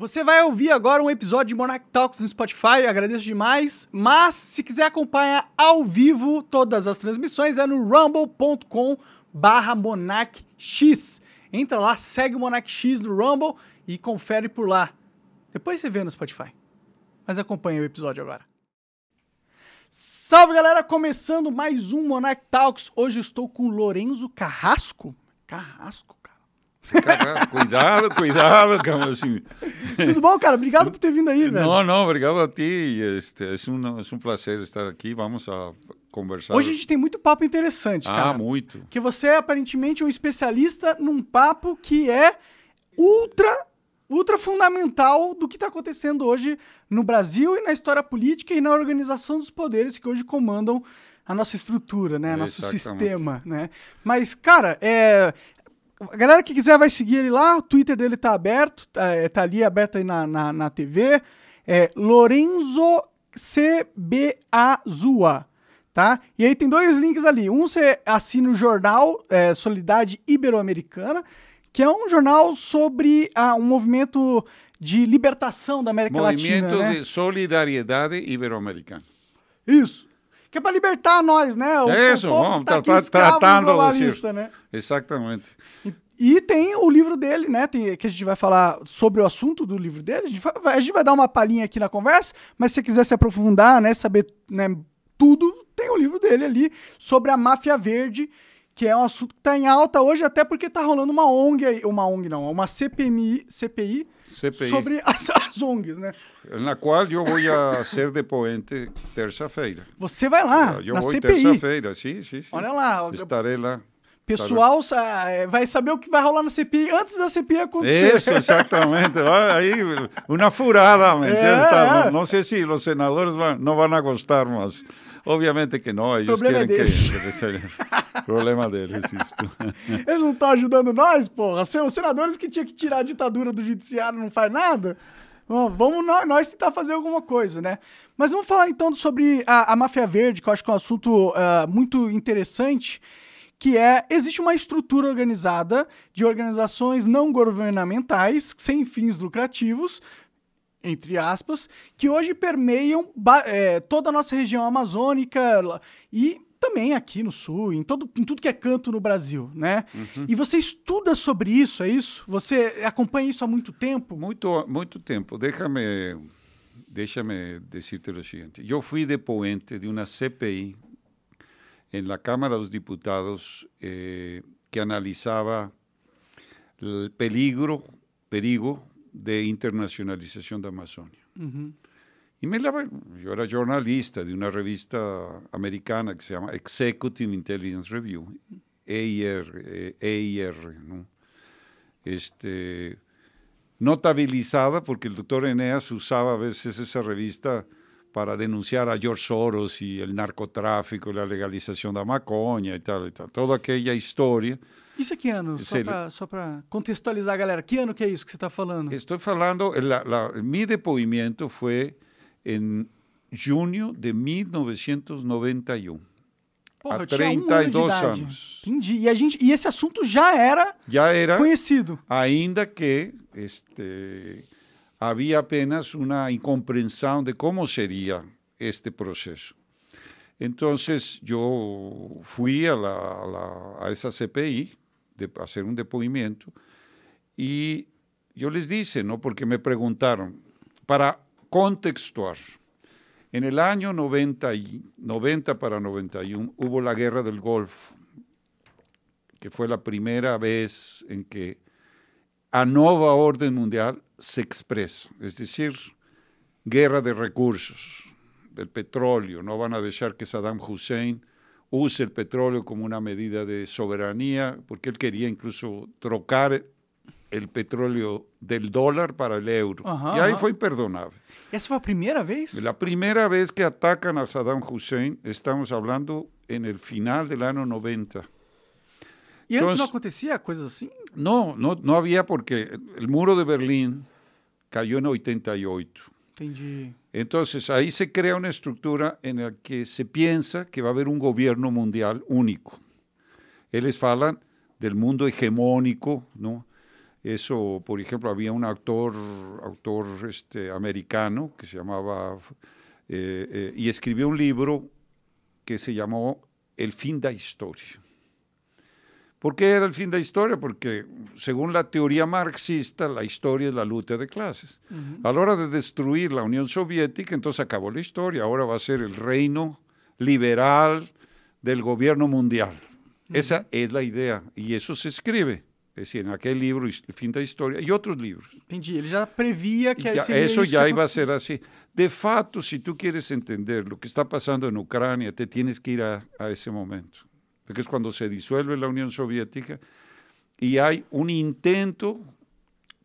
Você vai ouvir agora um episódio de Monarch Talks no Spotify, agradeço demais. Mas se quiser acompanhar ao vivo todas as transmissões é no rumble.com barra monarchx. Entra lá, segue o Monarch X no Rumble e confere por lá. Depois você vê no Spotify. Mas acompanha o episódio agora. Salve galera, começando mais um Monarch Talks. Hoje estou com Lorenzo Carrasco. Carrasco, cara. Cara, cuidado, cuidado, como assim. Tudo bom, cara? Obrigado por ter vindo aí, velho. Não, não, obrigado a ti. Este, é, um, é um prazer estar aqui. Vamos a conversar. Hoje a gente tem muito papo interessante, ah, cara. Ah, muito. Que você é aparentemente um especialista num papo que é ultra ultra fundamental do que está acontecendo hoje no Brasil e na história política e na organização dos poderes que hoje comandam a nossa estrutura, né? Nosso sistema, né? Mas, cara, é... A galera que quiser vai seguir ele lá, o Twitter dele tá aberto, tá, é, tá ali aberto aí na, na, na TV. É Lorenzo CBAzua, tá? E aí tem dois links ali. Um você assina o jornal é, Solidariedade Ibero-Americana, que é um jornal sobre ah, um movimento de libertação da América movimento Latina. Movimento de solidariedade ibero-americana. Isso. Que é para libertar nós, né? O, é isso, o vamos tá tra tratando de né? Exatamente. E, e, tem o livro dele, né? Tem, que a gente vai falar sobre o assunto do livro dele. A gente vai, a gente vai dar uma palhinha aqui na conversa, mas se você quiser se aprofundar, né? Saber né, tudo, tem o livro dele ali sobre a máfia verde que é um assunto que está em alta hoje, até porque está rolando uma ONG, aí, uma ONG não, uma CPMI, CPI, CPI. sobre as, as, ONGs, né? Na qual eu vou ser depoente terça-feira. Você vai lá, eu na vou CPI. terça-feira, sim, sim, sim. Olha lá. Estarei lá. Pessoal é, vai saber o que vai rolar na CPI antes da CPI acontecer. Isso, exatamente. Aí, uma furada, ¿me entiendes? É, é. Não sei se os senadores vão, não vão gostar, mas... Obviamente que não, eles querem deles. que... Problema deles, isso. Eles não estão ajudando nós, porra. Os senadores que tinham que tirar a ditadura do judiciário não faz nada. Vamos nós tentar fazer alguma coisa, né? Mas vamos falar então sobre a, a máfia verde, que eu acho que é um assunto uh, muito interessante, que é, existe uma estrutura organizada de organizações não governamentais, sem fins lucrativos, entre aspas, que hoje permeiam é, toda a nossa região amazônica e também aqui no sul, em, todo, em tudo que é canto no Brasil, né? Uhum. E você estuda sobre isso, é isso? Você acompanha isso há muito tempo? Muito, muito tempo. Deixa-me deixa-me dizer o seguinte. Eu fui depoente de uma CPI na Câmara dos Diputados eh, que analisava o peligro, perigo de internacionalización de Amazonia. Y me la, yo era jornalista de una revista americana que se llama Executive Intelligence Review, EIR, EIR ¿no? este, notabilizada porque el doctor Eneas usaba a veces esa revista para denunciar a George Soros y el narcotráfico, la legalización de la maconha y tal, y tal. Toda aquella historia Isso é que ano? Só para contextualizar a galera. Que ano que é isso que você está falando? Estou falando, la, la, mi depoimento foi em junho de 1991. Porra, há 32 um ano anos. Entendi. E, a gente, e esse assunto já era, já era conhecido. Ainda que este, havia apenas uma incompreensão de como seria este processo. Então, eu fui a, la, a, la, a essa CPI de hacer un depoimiento. Y yo les dije, ¿no? porque me preguntaron, para contextuar, en el año 90, y, 90 para 91 hubo la guerra del Golfo, que fue la primera vez en que a nueva orden mundial se expresa, es decir, guerra de recursos, del petróleo, no van a dejar que Saddam Hussein use el petróleo como una medida de soberanía, porque él quería incluso trocar el petróleo del dólar para el euro. Ajá, y ahí ajá. fue imperdonable. ¿Esa fue la primera vez? La primera vez que atacan a Saddam Hussein, estamos hablando en el final del año 90. ¿Y antes Entonces, no acontecía cosas así? No, no, no había porque el muro de Berlín cayó en 88. Entendi. Entonces ahí se crea una estructura en la que se piensa que va a haber un gobierno mundial único. Ellos hablan del mundo hegemónico, ¿no? Eso, por ejemplo, había un autor, autor este, americano que se llamaba, eh, eh, y escribió un libro que se llamó El fin de la historia. ¿Por qué era el fin de la historia? Porque según la teoría marxista, la historia es la lucha de clases. A la hora de destruir la Unión Soviética, entonces acabó la historia. Ahora va a ser el reino liberal del gobierno mundial. Esa es la idea y eso se escribe. Es decir, en aquel libro, El fin de la historia, y otros libros. Entendi. Ele já previa que eso isso ya que iba a acontecia. ser así. De fato, si tú quieres entender lo que está pasando en Ucrania, te tienes que ir a, a ese momento. Porque es cuando se disuelve la Unión Soviética y hay un intento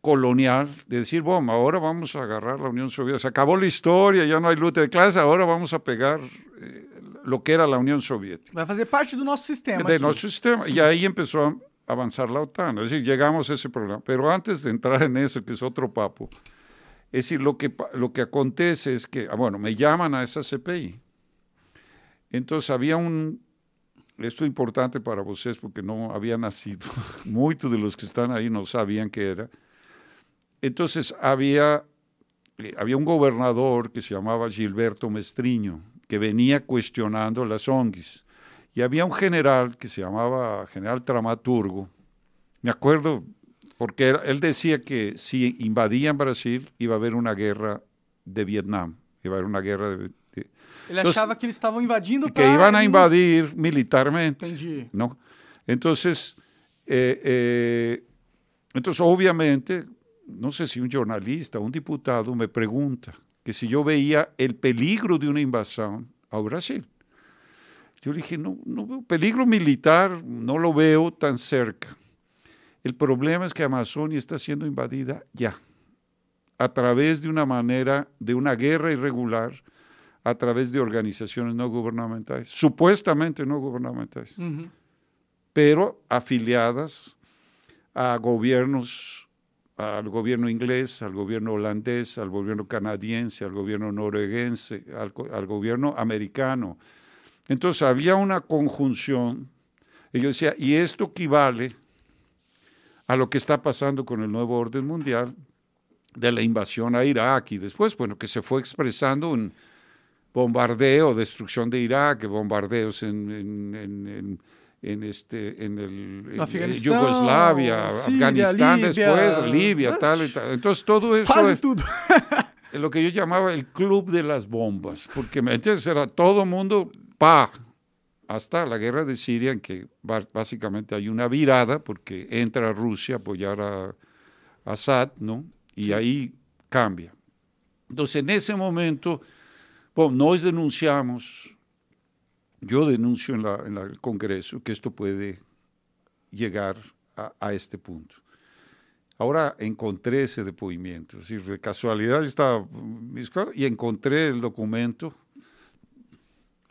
colonial de decir, bueno, ahora vamos a agarrar la Unión Soviética. Se acabó la historia, ya no hay lucha de clases, ahora vamos a pegar eh, lo que era la Unión Soviética. Vai fazer parte do nosso sistema. de aqui. nuestro sistema. Y ahí empezó a avanzar la OTAN. Es decir, llegamos a ese problema. Pero antes de entrar en eso, que es otro papo, es decir, lo que, lo que acontece es que, ah, bueno, me llaman a esa CPI. Entonces había un, esto es importante para ustedes porque no había nacido, muchos de los que están ahí no sabían qué era. Entonces había, eh, había un gobernador que se llamaba Gilberto Mestriño, que venía cuestionando las ONGs. Y había un general que se llamaba general Tramaturgo. Me acuerdo, porque él decía que si invadían Brasil iba a haber una guerra de Vietnam, iba a haber una guerra de, de- Ele achava que eles estavam invadindo que iban a invadir militarmente. Entendi. ¿no? Entonces, eh, eh, entonces, obviamente, no sé si un jornalista, un diputado me pregunta que si yo veía el peligro de una invasión a Brasil. Yo le dije, no, no veo peligro militar, no lo veo tan cerca. El problema es que Amazonia está siendo invadida ya, a través de una manera, de una guerra irregular, a través de organizaciones no gubernamentales, supuestamente no gubernamentales pero afiliadas a gobiernos, al gobierno inglés, al gobierno holandés, al gobierno canadiense, al gobierno norueguense, al, al gobierno americano. Entonces había una conjunción, y yo decía, y esto equivale a lo que está pasando con el nuevo orden mundial de la invasión a Irak y después, bueno, que se fue expresando en bombardeo, destrucción de Irak, bombardeos en, en- en- en- en este, en el en, Afganistán, Yugoslavia, Siria, Afganistán Libia, después, Libia, tal y tal. Entonces todo eso es lo que yo llamaba el club de las bombas, porque me entiendes, era todo mundo pa, hasta la guerra de Siria, en que básicamente hay una virada, porque entra Rusia a apoyar a Assad, ¿no? Y ahí cambia. Entonces, en ese momento, bueno, nos denunciamos, yo denuncio en, la- en el Congreso que esto puede llegar a, a este punto. Ahora encontré ese depoimiento, es decir, de casualidad estaba cosas y encontré el documento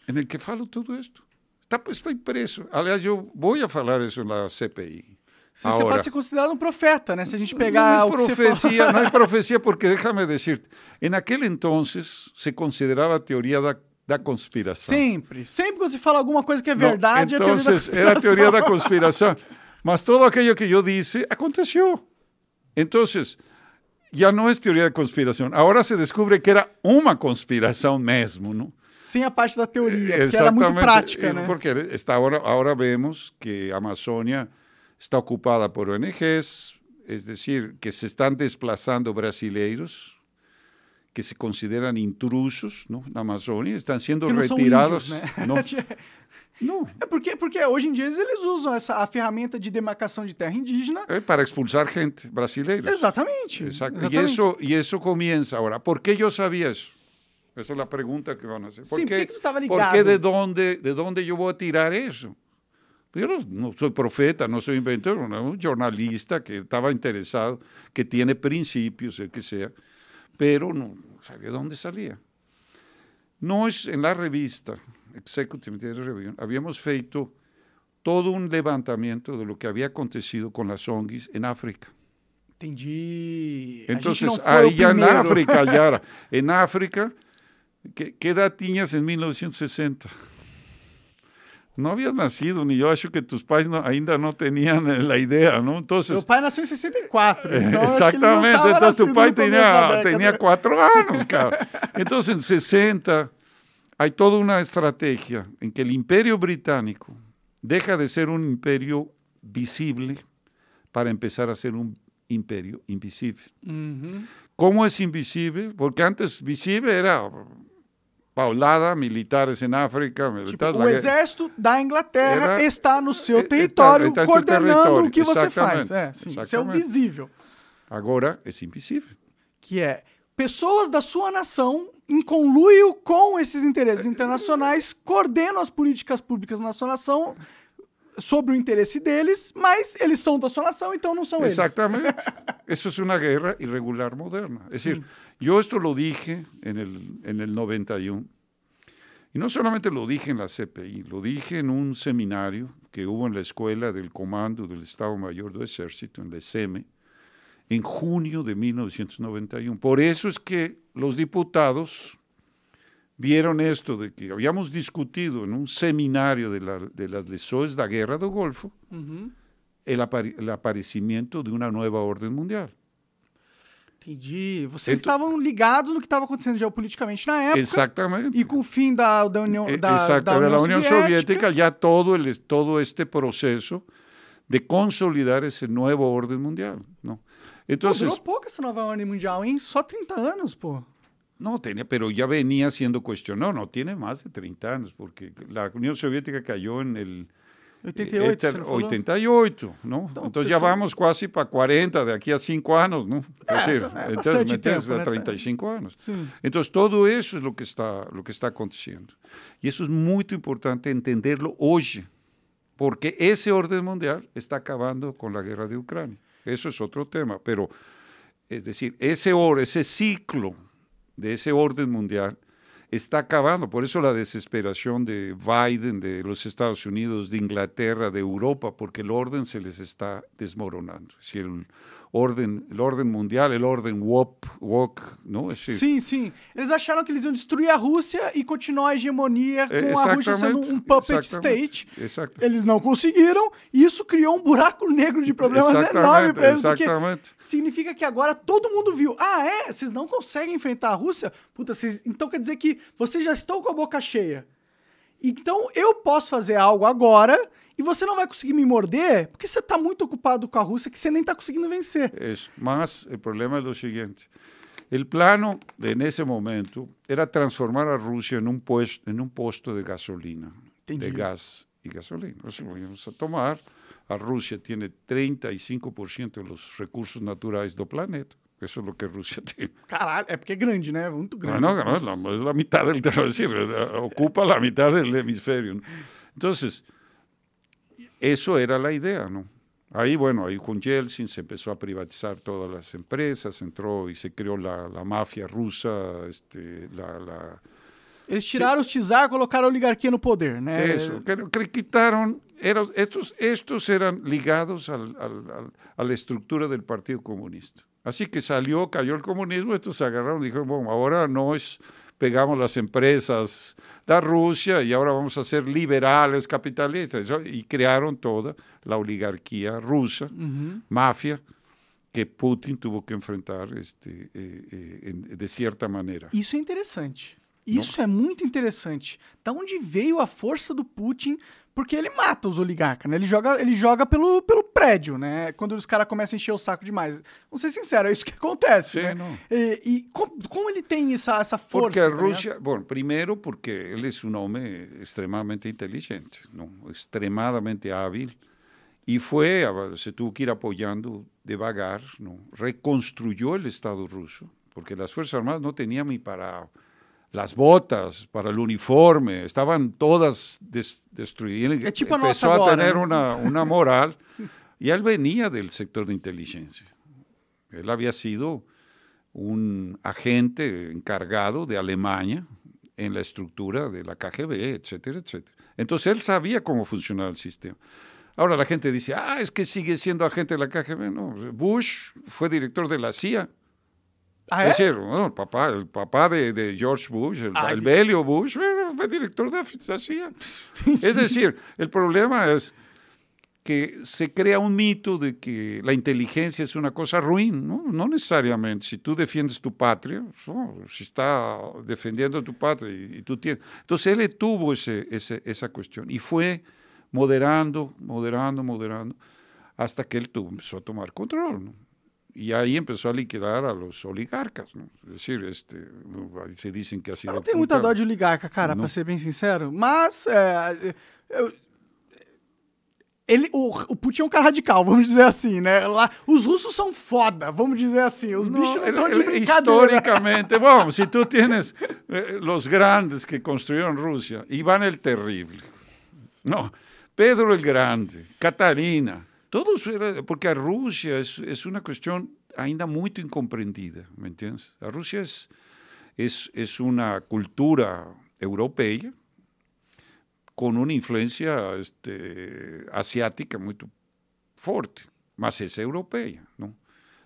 en el que falo todo esto. Está, pues, estoy preso. Aliás, eu vou a falar isso na CPI. Você, você Ahora. pode ser considerado um profeta, né? Se a gente No pegar es o que você fala. profecía, no es profecía, porque déjame decirte, en aquel entonces se consideraba teoría da, da conspiração. Sempre. Sempre quando você fala alguma coisa que é No, verdade, entonces é teoria da era teoría da conspiração. conspiración. Mas todo aquello que yo dije aconteció. Entonces, ya no es teoría de conspiración. Ahora se descubre que era una conspiración mesmo, ¿no? Sem a parte da teoria, que era muito prática, né? Porque está ahora, ahora vemos que Amazonia está ocupada por ONGs, es decir, que se están desplazando brasileiros que se consideran intrusos ¿no? en Amazonia, están siendo Que não são retirados. índios, né? No, É porque, porque hoje em dia eles usam essa, a ferramenta de demarcação de terra indígena. eh, para expulsar gente brasileira. Exatamente. Exatamente. eso, y eso comienza ahora. ¿Por qué yo sabía eso? Esa es la pregunta que van a hacer. ¿Por, qué, ¿por qué de dónde, de dónde yo voy a tirar eso? Yo no, no soy profeta, no soy inventor, no, un jornalista que estaba interesado, que tiene principios, el que sea, pero no sabía de dónde salía. Nós, en la revista Executive Data Review, habíamos feito todo un levantamiento de lo que había acontecido con las ONGs en África. Entendi. Entonces, ahí ya en. África, ya. En África, ¿qué, qué edad tenías en 1960? No habías nacido, ni yo acho que tus pais no, ainda no tenían eh, la idea, ¿no? Entonces, Meu pai nasceu em 64. Então Eh, acho que ele não Exactamente, entonces tu pai tenía, tenía cuatro años, cara. Entonces en 60 hay toda una estrategia en que el imperio británico deja de ser un imperio visible para empezar a ser un imperio invisible. ¿Cómo es invisible? Porque antes visible era paulada, militares en África, Tipo, o exército da Inglaterra Era- está no seu é- é- território, tá- tá no coordenando território, o que você faz. É, sim, isso é o visível. Ahora es invisible. Que é pessoas da sua nação, em conluio com esses É, interesses internacionais, coordenam as políticas públicas na sua nação sobre o interesse deles, mas eles são da sua nação, então não são eles. Exactamente. Eso es una guerra irregular moderna. Es decir, yo esto lo dije en el, en el 91. Y no solamente lo dije en la CPI, lo dije en un seminario que hubo en la Escuela del Comando del Estado Mayor del Ejército, en la SEME, en junio de 1991. Por eso es que los diputados vieron esto de que habíamos discutido en un seminario de, la, de las leções da Guerra do Golfo, Uhum. el, apari- el aparecimiento de una nueva orden mundial. Entendi. Vocês Então- estavam ligados no que estava acontecendo geopoliticamente na época. Exactamente. E com o fim da, da União, Eh, da, Exacto, da de la União Unión Soviética, ya todo, el, todo este proceso de consolidar ese nuevo orden mundial. ¿no? Pô, Entonces, durou pouco essa nova ordem mundial, hein? Só 30 anos, pô. No tenía, pero ya venía siendo cuestionado, no, tiene más de 30 años, porque la Unión Soviética cayó en el 88, Este, você não falou? 88, ¿no? Entonces ya pessoal- vamos casi para 40 de aquí a 5 años, ¿no? Es decir, é entonces metes a né? 35 años. Sim. Entonces todo eso es lo que está, lo que está aconteciendo. Y eso es muy importante entenderlo hoy, porque ese orden mundial está acabando con la guerra de Ucrania. Eso es otro tema, pero es decir, ese or, ese ciclo de ese orden mundial está acabando. Por eso la desesperación de Biden, de los Estados Unidos, de Inglaterra, de Europa, porque el orden se les está desmoronando. Si el orden, el orden mundial, el orden woke ¿no? Es decir, Sim, sim. Eles acharam que eles iam destruir a Rússia e continuar a hegemonia com É, a Rússia sendo exatamente, um puppet exatamente, state. exacto. Eles não conseguiram e isso criou um buraco negro de problemas Exatamente, enorme para eles, exatamente. significa que agora todo mundo viu. Ah, é? Vocês não conseguem enfrentar a Rússia? Puta, vocês... então quer dizer que vocês já estão com a boca cheia. Então eu posso fazer algo agora e você não vai conseguir me morder porque você tá muito ocupado com a Rússia que você nem tá conseguindo vencer. Es más, el problema es lo siguiente. El plano de, en ese momento era transformar a Rusia en un, pues- en un posto de gasolina, Entendi. de gas y gasolina. Eso lo vamos a tomar. A Rusia tiene 35% de los recursos naturales del planeta. Eso es lo que Rusia tiene. Caralho, é porque é grande, né? Muito No, grande. no, no, es la, es la mitad del, es decir, eh, ocupa la mitad del hemisferio. ¿no? Eso era la idea, ¿no? Ahí, bueno, ahí con Yeltsin se empezó a privatizar todas las empresas, entró y se creó la, la mafia rusa, este, la, la- Eles tiraram os czar, colocaram a oligarquia no poder, né? eso, que, quitaron, eran, estos, estos eran ligados al- al- al- a la estructura del Partido Comunista. Así que salió, cayó el comunismo, estos se agarraron y dijeron, bueno, ahora no es, pegamos las empresas de Rusia y ahora vamos a ser liberales, capitalistas, y crearon toda la oligarquía rusa, mafia, que Putin tuvo que enfrentar este, eh, eh, de cierta manera. Isso é interessante. Isso é muito interessante. Da onde veio a força do Putin? Porque ele mata os oligarcas, né? Ele joga, ele joga pelo, pelo prédio, né? Quando os caras começam a encher o saco demais. Vamos ser sinceros, é isso que acontece, Sim, né? não. E, e como, como ele tem essa, essa força? Porque a tá ligado? Rusia, bueno, primero porque él es un hombre extremadamente inteligente, ¿no? extremadamente hábil, fue, a- se tuvo que ir apoyando devagar, ¿no? reconstruyó el Estado ruso, porque las Fuerzas Armadas no tenían ni para las botas, para el uniforme, estaban todas des- destruidas. Empezó a tener una, una moral, y él venía del sector de inteligencia. Él había sido un agente encargado de Alemania en la estructura de la KGB, etcétera, etcétera. Entonces él sabía cómo funcionaba el sistema. Ahora la gente dice, ah, es que sigue siendo agente de la KGB. No, Bush fue director de la CIA. Ah? Es decir, bueno, el papá, el papá de, de George Bush, el, Ah, Belio Bush, eh, fue director de la CIA. Es decir, el problema es que se crea un mito de que la inteligencia es una cosa ruin, no, no necesariamente. Si tú defiendes tu patria, si está defendiendo tu patria y, tú tienes... Entonces él tuvo ese, esa cuestión y fue moderando, moderando, moderando, hasta que él tuvo, empezó a tomar control. Y ahí empezó a liquidar a los oligarcas, ¿no? Es decir, este, se dicen que ha sido... Eu não tenho muita dó de oligarca, cara, para ser bem sincero. Mas é, eu, ele, o, o Putin é um cara radical, vamos dizer assim, né? Lá, os russos são foda, vamos dizer assim. Os bichos não estão de brincadeira. Históricamente, bom, se tu tienes eh, los grandes que construyeron Rusia, Iván el Terrible, no, Pedro el Grande, Catarina, todos, porque a Rusia es, es una cuestión ainda muito incomprendida, ¿me entiendes? A es, es, es una cultura europea, con una influencia este, asiática muy fuerte, más es europea, ¿no?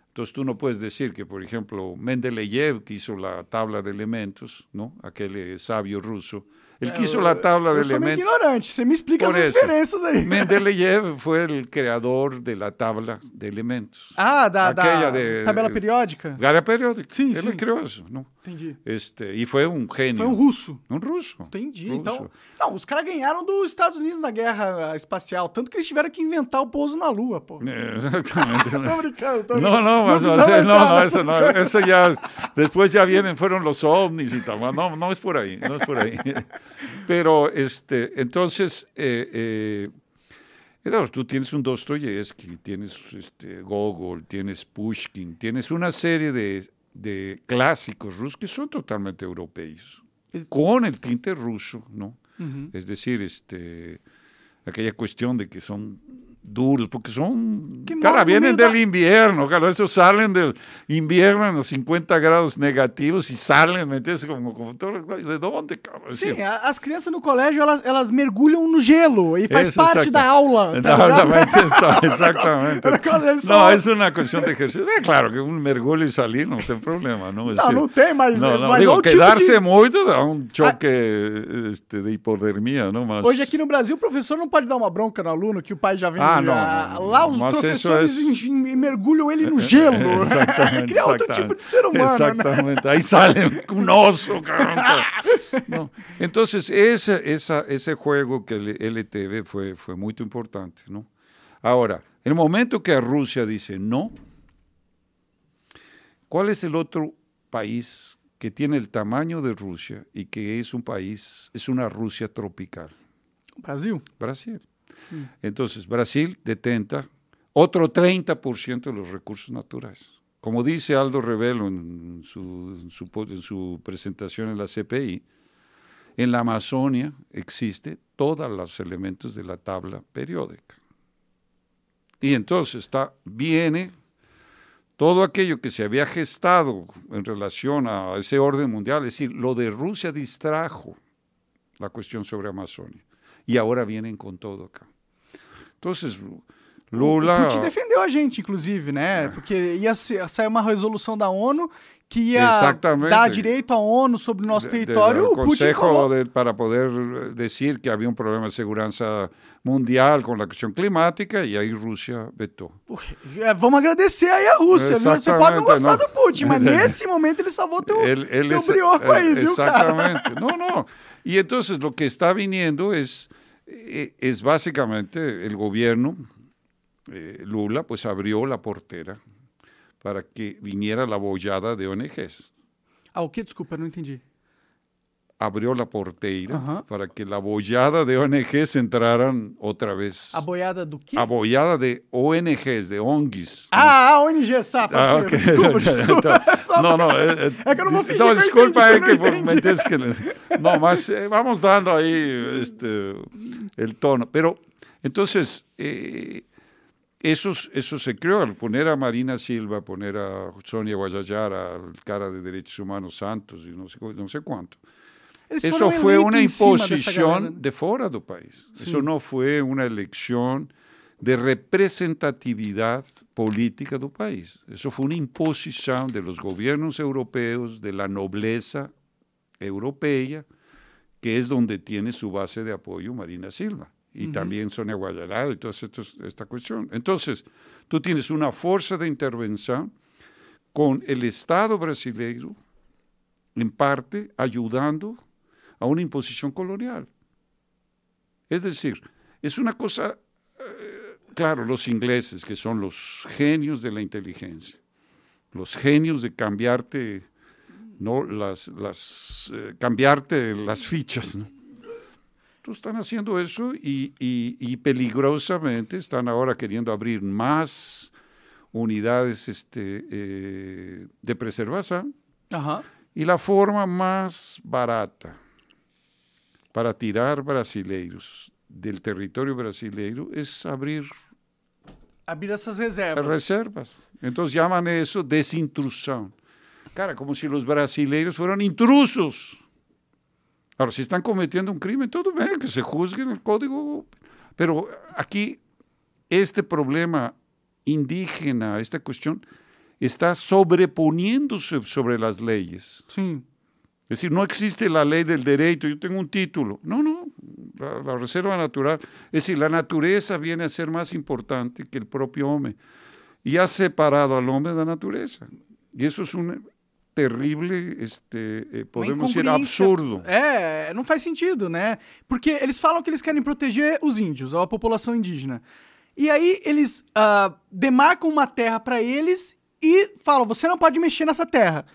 Entonces tú no puedes decir que, por ejemplo, Mendeleev, que hizo la tabla de elementos, ¿no? Aquel eh, sabio ruso, Él quiso la tabla de elementos. ignorante, você me explica Por as eso, diferenças aí. Mendeleev foi o criador da tabla de elementos. Ah, da, da de, tabela periódica? Tabela periódica. Sim, Ele sim. criou isso. Não? Entendi. Este, e foi um gênio. Foi um russo. Um russo. Entendi. Russo. Então, não, os caras ganharam dos Estados Unidos na guerra espacial, tanto que eles tiveram que inventar o pouso na Lua, pô. É, exatamente. tô brincando, tô brincando. Não, não, mas não, não, não, isso não, isso já, depois já vienen, foram os ovnis e tal, mas não, não é por aí, não é por aí. Pero, este, entonces, eh, eh, tú tienes un Dostoyevsky, tienes este, Gogol, tienes Pushkin, tienes una serie de, de clásicos rusos que son totalmente europeos, con el tinte ruso, ¿no? Uh -huh. Es decir, este, aquella cuestión de que son duros, porque son, cara, vienen del invierno, cara, esos salen del invierno en los 50 graus negativos e salen, ¿me entiendes? Como, como ¿de onde, cara? Sim, assim, as crianças no colégio, elas, elas mergulham no gelo e faz parte da aula. Tá exatamente, exatamente. não, é uma questão de exercício. É claro que um mergulho e salir não tem problema, não? não, não tem, mas... Não, não, mas digo, quedar-se tipo de... muito dá um choque a... este, de hipodermia, não? Mas... Hoje aqui no Brasil, o professor não pode dar uma bronca no aluno que o pai já vem... Ah, não, não, Lá os professores é... mergulham ele no gelo. Exatamente. Cria outro tipo de ser humano. Exatamente. Né? Aí saem com nosso, caramba. No. Então, esse, essa, esse jogo que ele, ele teve foi, foi muito importante. Não? Agora, no momento que a Rússia disse não, qual é o outro país que tem o tamanho de Rússia e que é um país, é uma Rússia tropical? Brasil. Brasil. Entonces, Brasil detenta otro 30% de los recursos naturales. Como dice Aldo Revelo en su, presentación en la CPI, en la Amazonia existe todos los elementos de la tabla periódica. Y entonces está, viene todo aquello que se había gestado en relación a ese orden mundial, es decir, lo de Rusia distrajo la cuestión sobre Amazonia. E agora vêm com todo acá. Então, Lula. O Putin defendeu a gente, inclusive, né? É. Porque ia sair uma resolução da ONU que ia Exactamente. dar direito à ONU sobre o nosso território. o Consejo de, para poder dizer que havia um problema de segurança mundial com a questão climática e aí Rússia vetou. É, vamos agradecer aí a Rússia, viu? Você pode não gostar não. do Putin, mas nesse momento ele salvou teu, ele, ele, teu brioco aí, viu, Exatamente. Cara? Não, não. E então o que está vindo é Eh, es básicamente el gobierno, eh, Lula, pues abrió la portera para que viniera la bollada de ONGs. Ah, o que? Desculpa, não entendi. Abrió la porteira -huh. para que la bollada de ONGs entraran otra vez. ¿A boiada do quê? A boiada de ONGs, de ONGs. Ah, a ONG, sapo. Ah, okay. Desculpa, desculpa. não, não. É, é, que eu não vou fingir não, que desculpa, eu entendi, é que me entendes que... Não, mas eh, vamos dando aí este, el tono. Pero, entonces, eh, eso, eso se creó al poner a Marina Silva, poner a Sonia Guayayara, al cara de Derechos Humanos Santos y no sé, no sé cuánto. Eso fue una imposición de fuera del país. Eso no fue una elección de representatividad política del país. Eso fue una imposición de los gobiernos europeos, de la nobleza europea, que es donde tiene su base de apoyo Marina Silva y también Sonia Guayarado y toda esta cuestión. Entonces, tú tienes una fuerza de intervención con el Estado brasileño, en parte, ayudando a una imposición colonial. Es decir, es una cosa, eh, claro, los ingleses, que son los genios de la inteligencia, los genios de cambiarte, ¿no? las, las, eh, cambiarte las fichas, ¿no? Están haciendo eso y, peligrosamente están ahora queriendo abrir más unidades este, eh, de preservación. Y la forma más barata para tirar brasileiros del territorio brasileiro es abrir abrir esas reservas. Reservas. Entonces llaman eso desintrusión. Cara, como si los brasileiros fueran intrusos. Ahora, si están cometiendo un crimen, todo bien, que se juzgue en el código. Pero aquí, este problema indígena, esta cuestión, está sobreponiéndose sobre las leyes. Sí. Es decir, no existe la ley del derecho, yo tengo un título. No, no, la, reserva natural. Es decir, la naturaleza viene a ser más importante que el propio hombre. Y ha separado al hombre de la naturaleza. Y eso es un terrible, este, eh, podemos dizer, absurdo. É, não faz sentido, né? Porque eles falam que eles querem proteger os índios, a população indígena. E aí eles uh, demarcam uma terra para eles e falam: você não pode mexer nessa terra.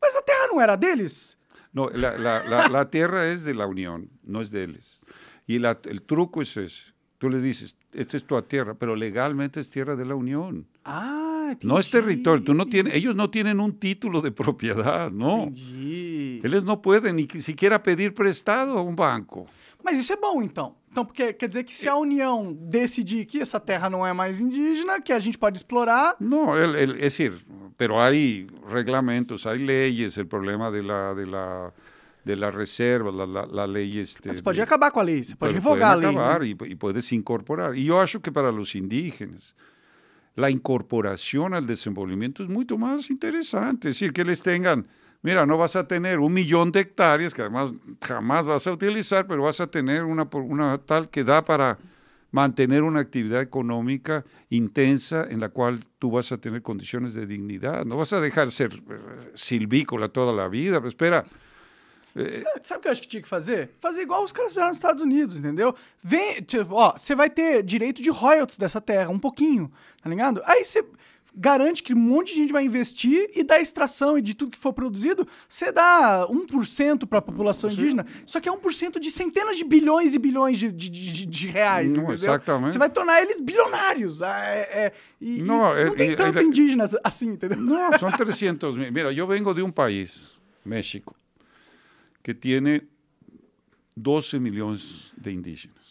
Mas a terra não era deles? No, la, la, la, la tierra es de la Unión, no es de ellos. Y la, el truco es ese. Tú le dices, esta es tu tierra, pero legalmente es tierra de la Unión. Ah, No es territorio. Tú no tienes, ellos no tienen un título de propiedad, no. Entendi. Eles não podem nem sequer pedir prestado a um banco. Mas isso é bom, então. Então, porque quer dizer que se a União decidir que essa terra não é mais indígena, que a gente pode explorar. Não, el, es decir, pero hay reglamentos, hay leyes, el problema de la, de la, de la reserva, la, la, la lei. Este, você pode de, acabar com a lei, você pode revogar a lei. acabar né? y, y puedes incorporar. Y yo acho que para los indígenas, la incorporación al desenvolvimiento es mucho más interesante. Es decir, que les tengan mira, no vas a tener un millón de hectáreas, que además jamás vas a utilizar, pero vas a tener una, una tal que da para mantener una actividad económica intensa en la cual tú vas a tener condiciones de dignidad. No vas a dejar ser eh, silvícola toda la vida, pero espera. Eh, Sabe o que eu acho que tinha que fazer? Fazer igual os caras fizeram nos Estados Unidos, entendeu? Vem, tipo, ó, você vai ter direito de royalties dessa terra, um pouquinho, tá ligado? Aí você garante que um monte de gente vai investir e da extração e de tudo que for produzido, você dá 1% para a população Sim. indígena, só que é 1% de centenas de bilhões e bilhões de, de, de, de reais. Não, exatamente. Você vai tornar eles bilionários. É, é, e, não, e não tem tanto é, indígenas assim, entendeu? Não, são 300 mil. Mira, eu vengo de um país, México, que tem 12 milhões de indígenas.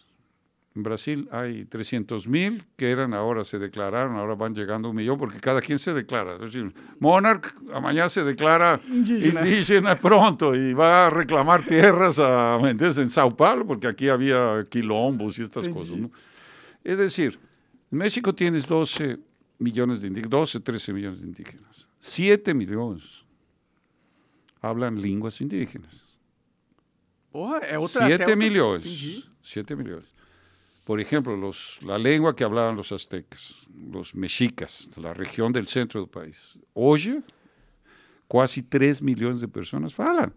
En Brasil hay 300 mil que eran, ahora se declararon, ahora van llegando a un millón, porque cada quien se declara. Es decir, Monarch mañana se declara indígena. pronto y va a reclamar tierras a, en Sao Paulo, porque aquí había quilombos y estas cosas. ¿no? Es decir, en México tienes 12 millones de indígenas, 12, 13 millones de indígenas. 7 millones hablan lenguas indígenas. Oh, é outra, 7 millones. 7 millones. Por ejemplo, los, la lengua que hablaban los aztecas, los mexicas, la región del centro del país. Hoy, casi 3 millones de personas falan.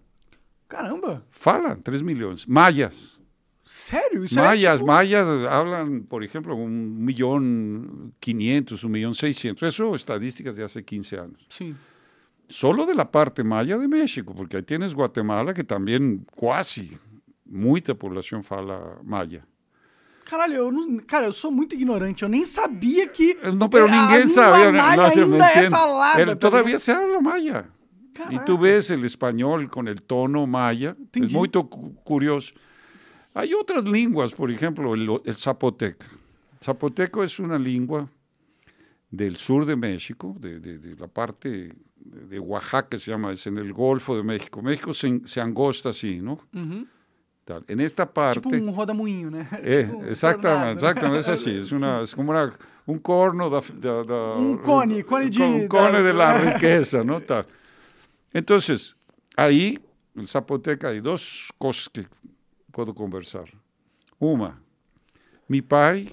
Caramba! Falan, 3 millones. Mayas. Sério? Isso mayas, é, tipo... mayas hablan, por ejemplo, un millón quinientos, un millón seiscientos. Eso estadísticas de hace 15 años. Sí. Solo de la parte maya de México, porque ahí tienes Guatemala que también casi mucha población fala maya. Caralho, eu não, cara, eu sou muito ignorante. Eu nem sabia que. Não, pero ninguém sabia. Maya no, ainda é falada. El, todavía se habla maya. Caraca. E tu ves o espanhol com o tono maya. É muito curioso. Há outras línguas, por exemplo, o zapoteco. Zapoteco é uma língua del sur de México, de, de, de, la parte de Oaxaca se llama, es en el Golfo de México. México se, se angosta así, ¿no? Uh -huh. Tal. En esta parte... Tipo um rodamuinho, né? É, tipo exatamente, exatamente, é assim. É, uma, é como uma, um corno da, da, da... Um cone, cone de... Um cone de la riqueza, não? Tal. Então, aí el zapoteca, hay dos cosas que puedo conversar. Una, mi pai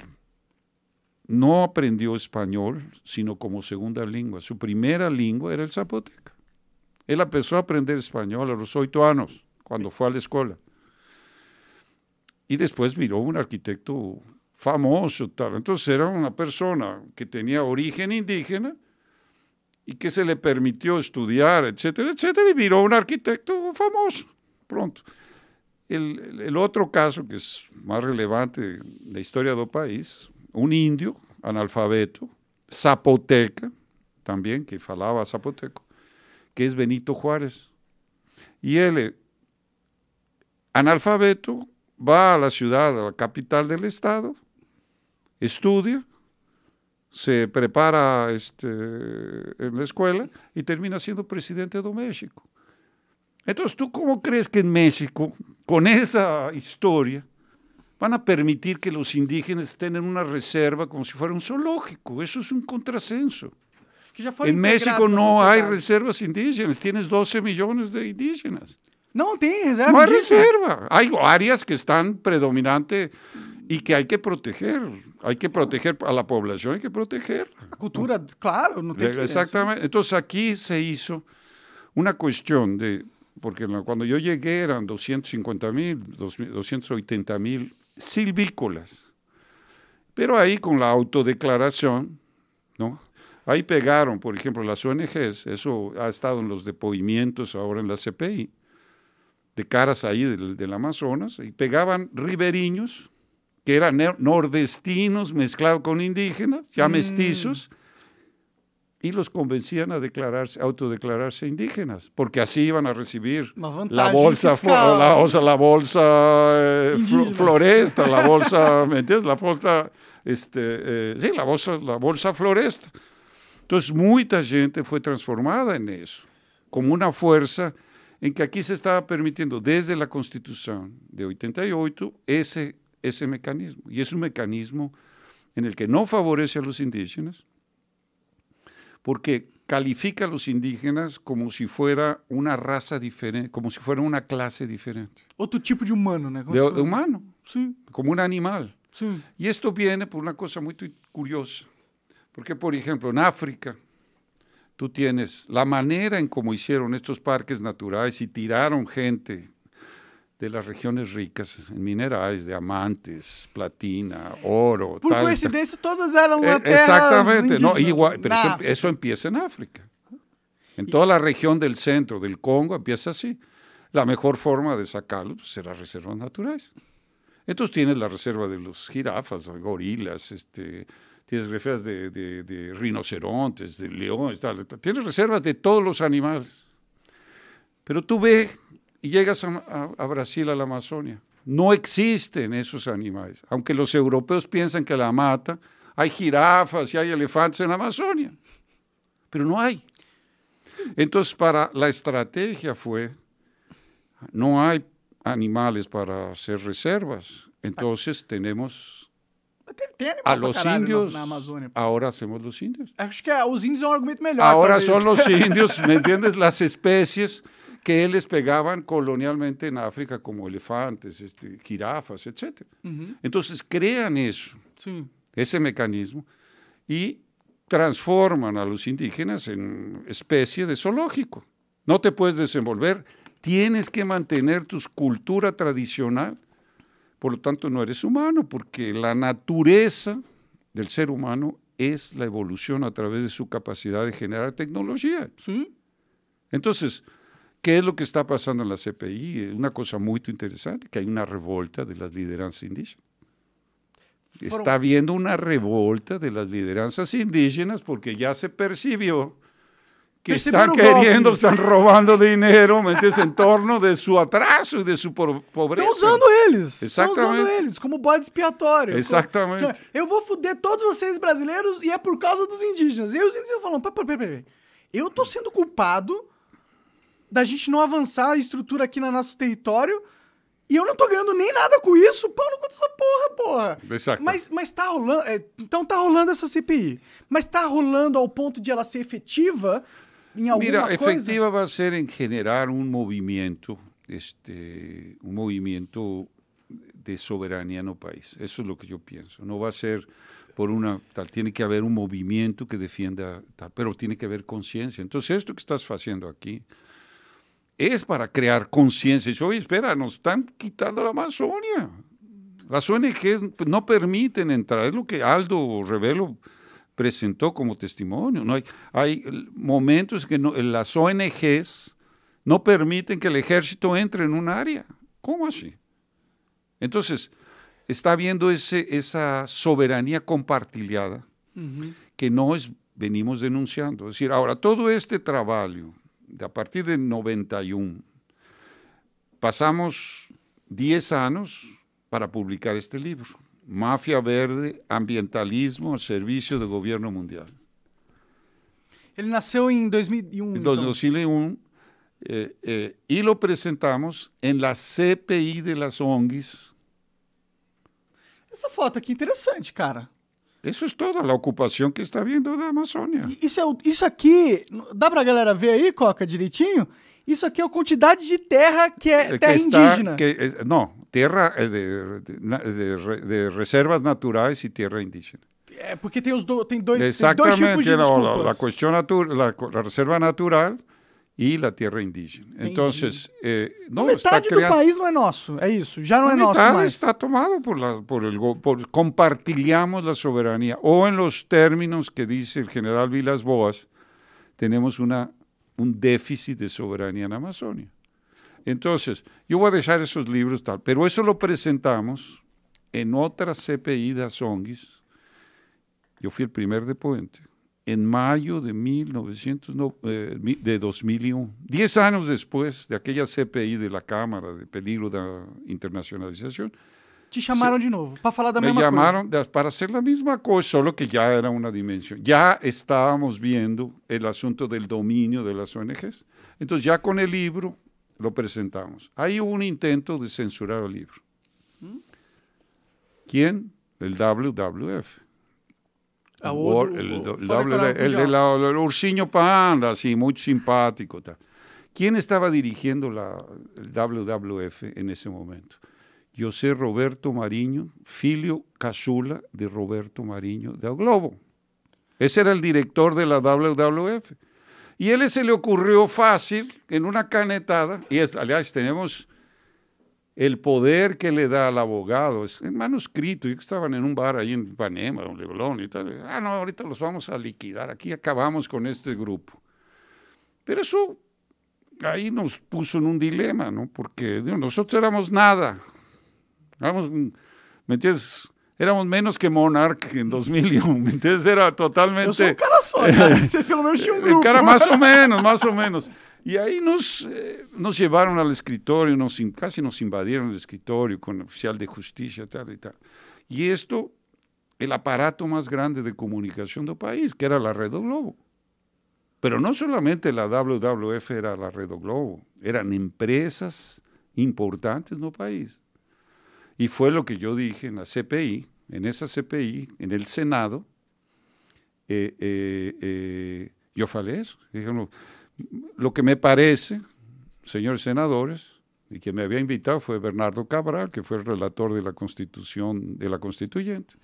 no aprendió español, sino como segunda lengua. Su primera lengua era el zapoteca. Él empezó a aprender español a los ocho años, cuando fue a la escuela. Y después miró un arquitecto famoso, tal. Entonces era una persona que tenía origen indígena y que se le permitió estudiar, etcétera, etcétera, y miró un arquitecto famoso, pronto. El, el, otro caso que es más relevante de la historia del país, un indio analfabeto, zapoteca, también, que falaba zapoteco, que es Benito Juárez. Y él, analfabeto, va a la ciudad, a la capital del estado, estudia, se prepara este, en la escuela y termina siendo presidente de México. Entonces, ¿tú cómo crees que en México, con esa historia, van a permitir que los indígenas estén en una reserva como si fuera un zoológico? Eso es un contrasenso. En México no hay reservas indígenas, tienes 12 millones de indígenas. No, tiene reserva. No hay reserva. Hay áreas que están predominantes y que hay que proteger. Hay que proteger a la población, hay que proteger. La cultura, claro. No te Exactamente. Entonces aquí se hizo una cuestión de, porque cuando yo llegué eran 250 mil, 280 mil silvícolas. Pero ahí con la autodeclaración, ¿no? Ahí pegaron, por ejemplo, las ONGs, eso ha estado en los depoimientos ahora en la CPI, de caras ahí del, Amazonas, y pegaban riberiños, que eran nordestinos mezclados con indígenas, ya mm. mestizos, y los convencían a declararse, autodeclararse indígenas, porque así iban a recibir la bolsa, la, o sea, la bolsa eh, floresta, la bolsa, ¿me entiendes? La bolsa, este, eh, sí, la bolsa, la bolsa floresta. Entonces, mucha gente fue transformada en eso, como una fuerza en que aquí se estaba permitiendo desde la Constitución de 88 ese, ese mecanismo. Y es un mecanismo en el que no favorece a los indígenas, porque califica a los indígenas como si fuera una raza diferente, como si fuera una clase diferente. Otro tipo de humano, ¿no? De, humano, sí. como un animal. Sí. Y esto viene por una cosa muy curiosa, porque por ejemplo en África, tú tienes la manera en cómo hicieron estos parques naturales y tiraron gente de las regiones ricas en minerales, diamantes, platina, oro. Por tal, coincidencia, todas eran eh, Exactamente, no, igual, pero eso, eso, empieza en África. En toda la región del centro del Congo empieza así. La mejor forma de sacarlo pues, será reservas naturales. Entonces tienes la reserva de los jirafas, gorilas, este, tienes reservas de, de, rinocerontes, de leones, tal, tienes reservas de todos los animales. Pero tú ves y llegas a, Brasil, a la Amazonia. No existen esos animales, aunque los europeos piensan que la mata, hay jirafas y hay elefantes en la Amazonia, pero no hay. Entonces, para la estrategia fue, no hay animales para hacer reservas, entonces tenemos a los indios, ahora hacemos los indios. Acho que los indios son un argumento mejor. Ahora son los indios, ¿me entiendes? Las especies que les pegaban colonialmente en África como elefantes, este, jirafas, etc. Entonces crean eso, ese mecanismo, y transforman a los indígenas en especie de zoológico. No te puedes desenvolver, tienes que mantener tu cultura tradicional, por lo tanto no eres humano, porque la naturaleza del ser humano es la evolución a través de su capacidad de generar tecnología. ¿Sí? Entonces, ¿Qué es lo que está pasando en la CPI? Una cosa muy interesante, que hay una revolta de las lideranzas indígenas. Está habiendo una revolta de las lideranzas indígenas porque ya se percibió que están queriendo, están robando dinero, ¿me entiendes? En torno de su atraso y de su pobreza. Estão usando eles. Estão usando eles como bode expiatório. Exatamente. Então, eu vou foder todos vocês brasileiros e é por causa dos indígenas. E os indígenas falam, peraí, peraí, peraí. Eu tô sendo culpado da gente não avançar a estrutura aqui no nosso território. E eu não tô ganhando nem nada com isso. Pau no cu dessa porra, porra. Exato. Mas, mas tá rolando. É, então tá rolando essa CPI. Mas tá rolando ao ponto de ela ser efetiva em alguma Mira, coisa? efectiva vai ser em generar um movimento este, un movimiento de soberanía en el país. Eso es lo que yo pienso. No va a ser por una tal, tiene que haber un movimiento que defienda tal, pero tiene que haber conciencia. Entonces, esto que estás haciendo aquí es para crear conciencia. Oye, espera, nos están quitando la Amazonia. Las ONGs no permiten entrar. Es lo que Aldo Revelo presentó como testimonio. No hay, hay momentos que no, las ONGs no permiten que el ejército entre en un área. ¿Cómo así? Entonces, está habiendo ese, esa soberanía compartida que nos venimos denunciando. Es decir, ahora todo este trabajo, a partir del 91, pasamos 10 años para publicar este libro, Mafia Verde, Ambientalismo al Servicio del Gobierno Mundial. Ele nasceu em 2001. Em 2001, eh, eh, y lo presentamos en la CPI de las ONGs Essa foto aqui é interessante, cara. Isso é toda a ocupação que está vindo da Amazônia. Isso, é, isso aqui, dá pra galera ver aí, Coca, direitinho? Isso aqui é a quantidade de terra que é terra está, indígena. Que, eh, não, terra de, de, de, de, reservas naturais e terra indígena. É, porque tem, os do, tem, dois, Exatamente, tem dois tipos de desculpas. A, a, natura, la, la reserva natural e a terra indígena. Então, eh, não metade está criando... do país não é nosso, é isso. Já não a é nosso mais. está tomado por la, por el por compartilhamos a soberania ou em los términos que diz o general Vilas Boas, temos uma um déficit de soberania na Amazônia. Então, eu vou deixar esses livros tal, pero isso lo presentamos em outra CPI das ONGs. Eu fui o primeiro depoente en mayo de, 1900, eh, de 2001, diez años después de aquella CPI de la Cámara de Peligro de Internacionalización. Te llamaron de nuevo para hablar de la misma llamaron para hacer la misma cosa, solo que ya era una dimensión. Ya estábamos viendo el asunto del dominio de las ONGs. Entonces ya con el libro lo presentamos. Hay un intento de censurar el libro. ¿Mm? ¿Quién? El WWF el, el, ursiño panda, sí, muy simpático. ¿Quién estaba dirigiendo la, el WWF en ese momento? José Roberto Mariño, filio Casula de Roberto Mariño de Globo. Ese era el director de la WWF. Y él se le ocurrió fácil, en una canetada, y es, aliás, tenemos el poder que le da al abogado, es en manuscrito, y que estaban en un bar ahí en Panema, don Leblón y tal, ah, no, ahorita los vamos a liquidar, aquí acabamos con este grupo. Pero eso ahí nos puso en un dilema, ¿no? Porque nosotros éramos nada, éramos, ¿me entiendes? Éramos menos que Monarch en 2001, ¿me entiendes? Era totalmente... Yo cara só, cara. un grupo. Cara más o menos, más o menos. Y ahí nos, eh, nos llevaron al escritorio, nos, casi nos invadieron el escritorio con el oficial de justicia, tal y tal. Y esto, el aparato más grande de comunicación del país, que era la Red Globo. Pero no solamente la WWF era la Red Globo, eran empresas importantes en el país. Y fue lo que yo dije en la CPI, en esa CPI, en el Senado, eh, eh, yo falé eso. Dije, lo que me parece, señores senadores, y que me había invitado fue Bernardo Cabral, que fue el relator de la Constitución, de la Constituyente,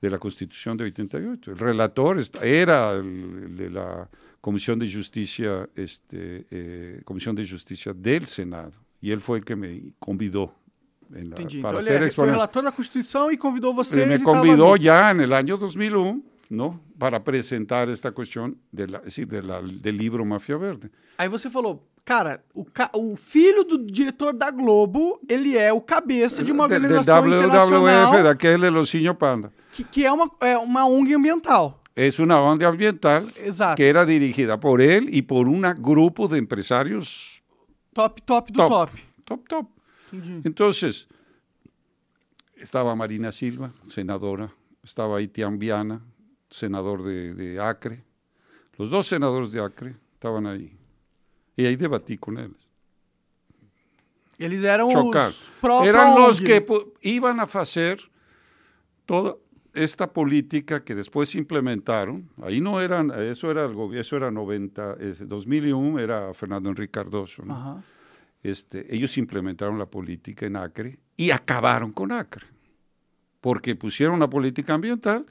de la Constitución de 88. El relator era el, de la Comisión de Justicia, este, eh, Comisión de Justicia del Senado, y él fue el que me convidó la, para ser ele foi relator da Constituição e convidou vocês. Me convidó ya en el año 2001 ¿no? para apresentar esta questão de la, de la, del livro Mafia Verde. Aí você falou, cara, o, ca o, filho do diretor da Globo, ele é o cabeça de uma organização de, de internacional... WWF, daquele Locinho Panda. Que, que é, uma, é uma ONG ambiental. É uma ONG ambiental Exato. que era dirigida por ele e por um grupo de empresários... Top, top do top. Top, top. top. Então, estava Marina Silva, senadora, estava Itian Viana, senador de, Acre. Los dos senadores de Acre estaban ahí. Y ahí debatí con ellos. Eles eram Eran los que iban a hacer toda esta política que después implementaron. Ahí no eran, eso era, eso era 90, 2001, era Fernando Enrique Cardoso. este, ellos implementaron la política en Acre y acabaron con Acre, porque pusieron una política ambiental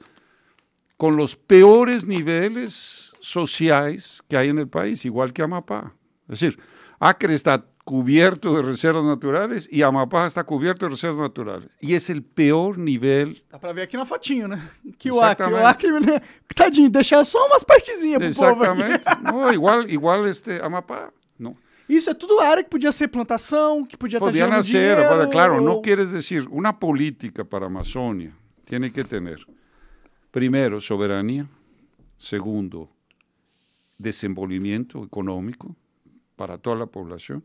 con los peores niveles sociales que hay en el país, igual que Amapá. Es decir, Acre está cubierto de reservas naturales y Amapá está cubierto de reservas naturales. E esse é o pior nível. Dá para ver aqui na fotinho, né? Que o Acre, o Acre, né? tadinho, deixar só umas partezinhas pro Exatamente. povo. Não, igual, igual este Amapá. Não. Isso é tudo área que podia ser plantação, que podia Podia estar nascer, dinheiro, claro, ou... não quer dizer, uma política para a Amazônia tem que ter, primeiro, soberania, segundo, desenvolvimento econômico para toda a população,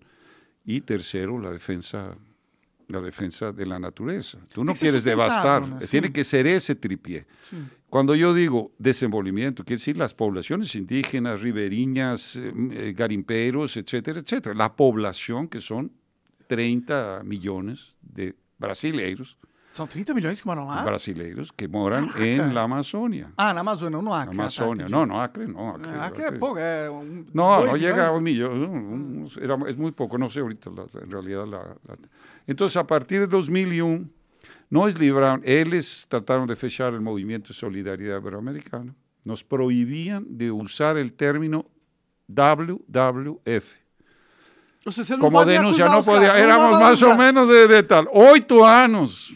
y tercero, la defensa, la defensa de la naturaleza. Tú no quieres devastar, ¿no? tiene que ser ese tripié. Sí. Cuando yo digo desenvolvimiento, quiere decir las poblaciones indígenas, riberiñas, eh, garimperos, etcétera, etcétera. La población, que son 30 millones de brasileiros, São 30 milhões que moram lá? Brasileiros que moram ah, em La Amazônia. Ah, na Amazônia, no Acre. Na Amazônia, ah, tá, não, no Acre não. Acre, é, Acre, é pouco, é um, Não, não chega a um milhão, um, era, é muito pouco, não sei ahorita, em realidade. La, la. Então, a partir de 2001, nós livramos, eles trataram de fechar o movimento de solidariedade iberoamericana, nos proibiam de usar o término WWF. O sea, Como denuncia, não podia, éramos mais ou menos de, de tal, oito anos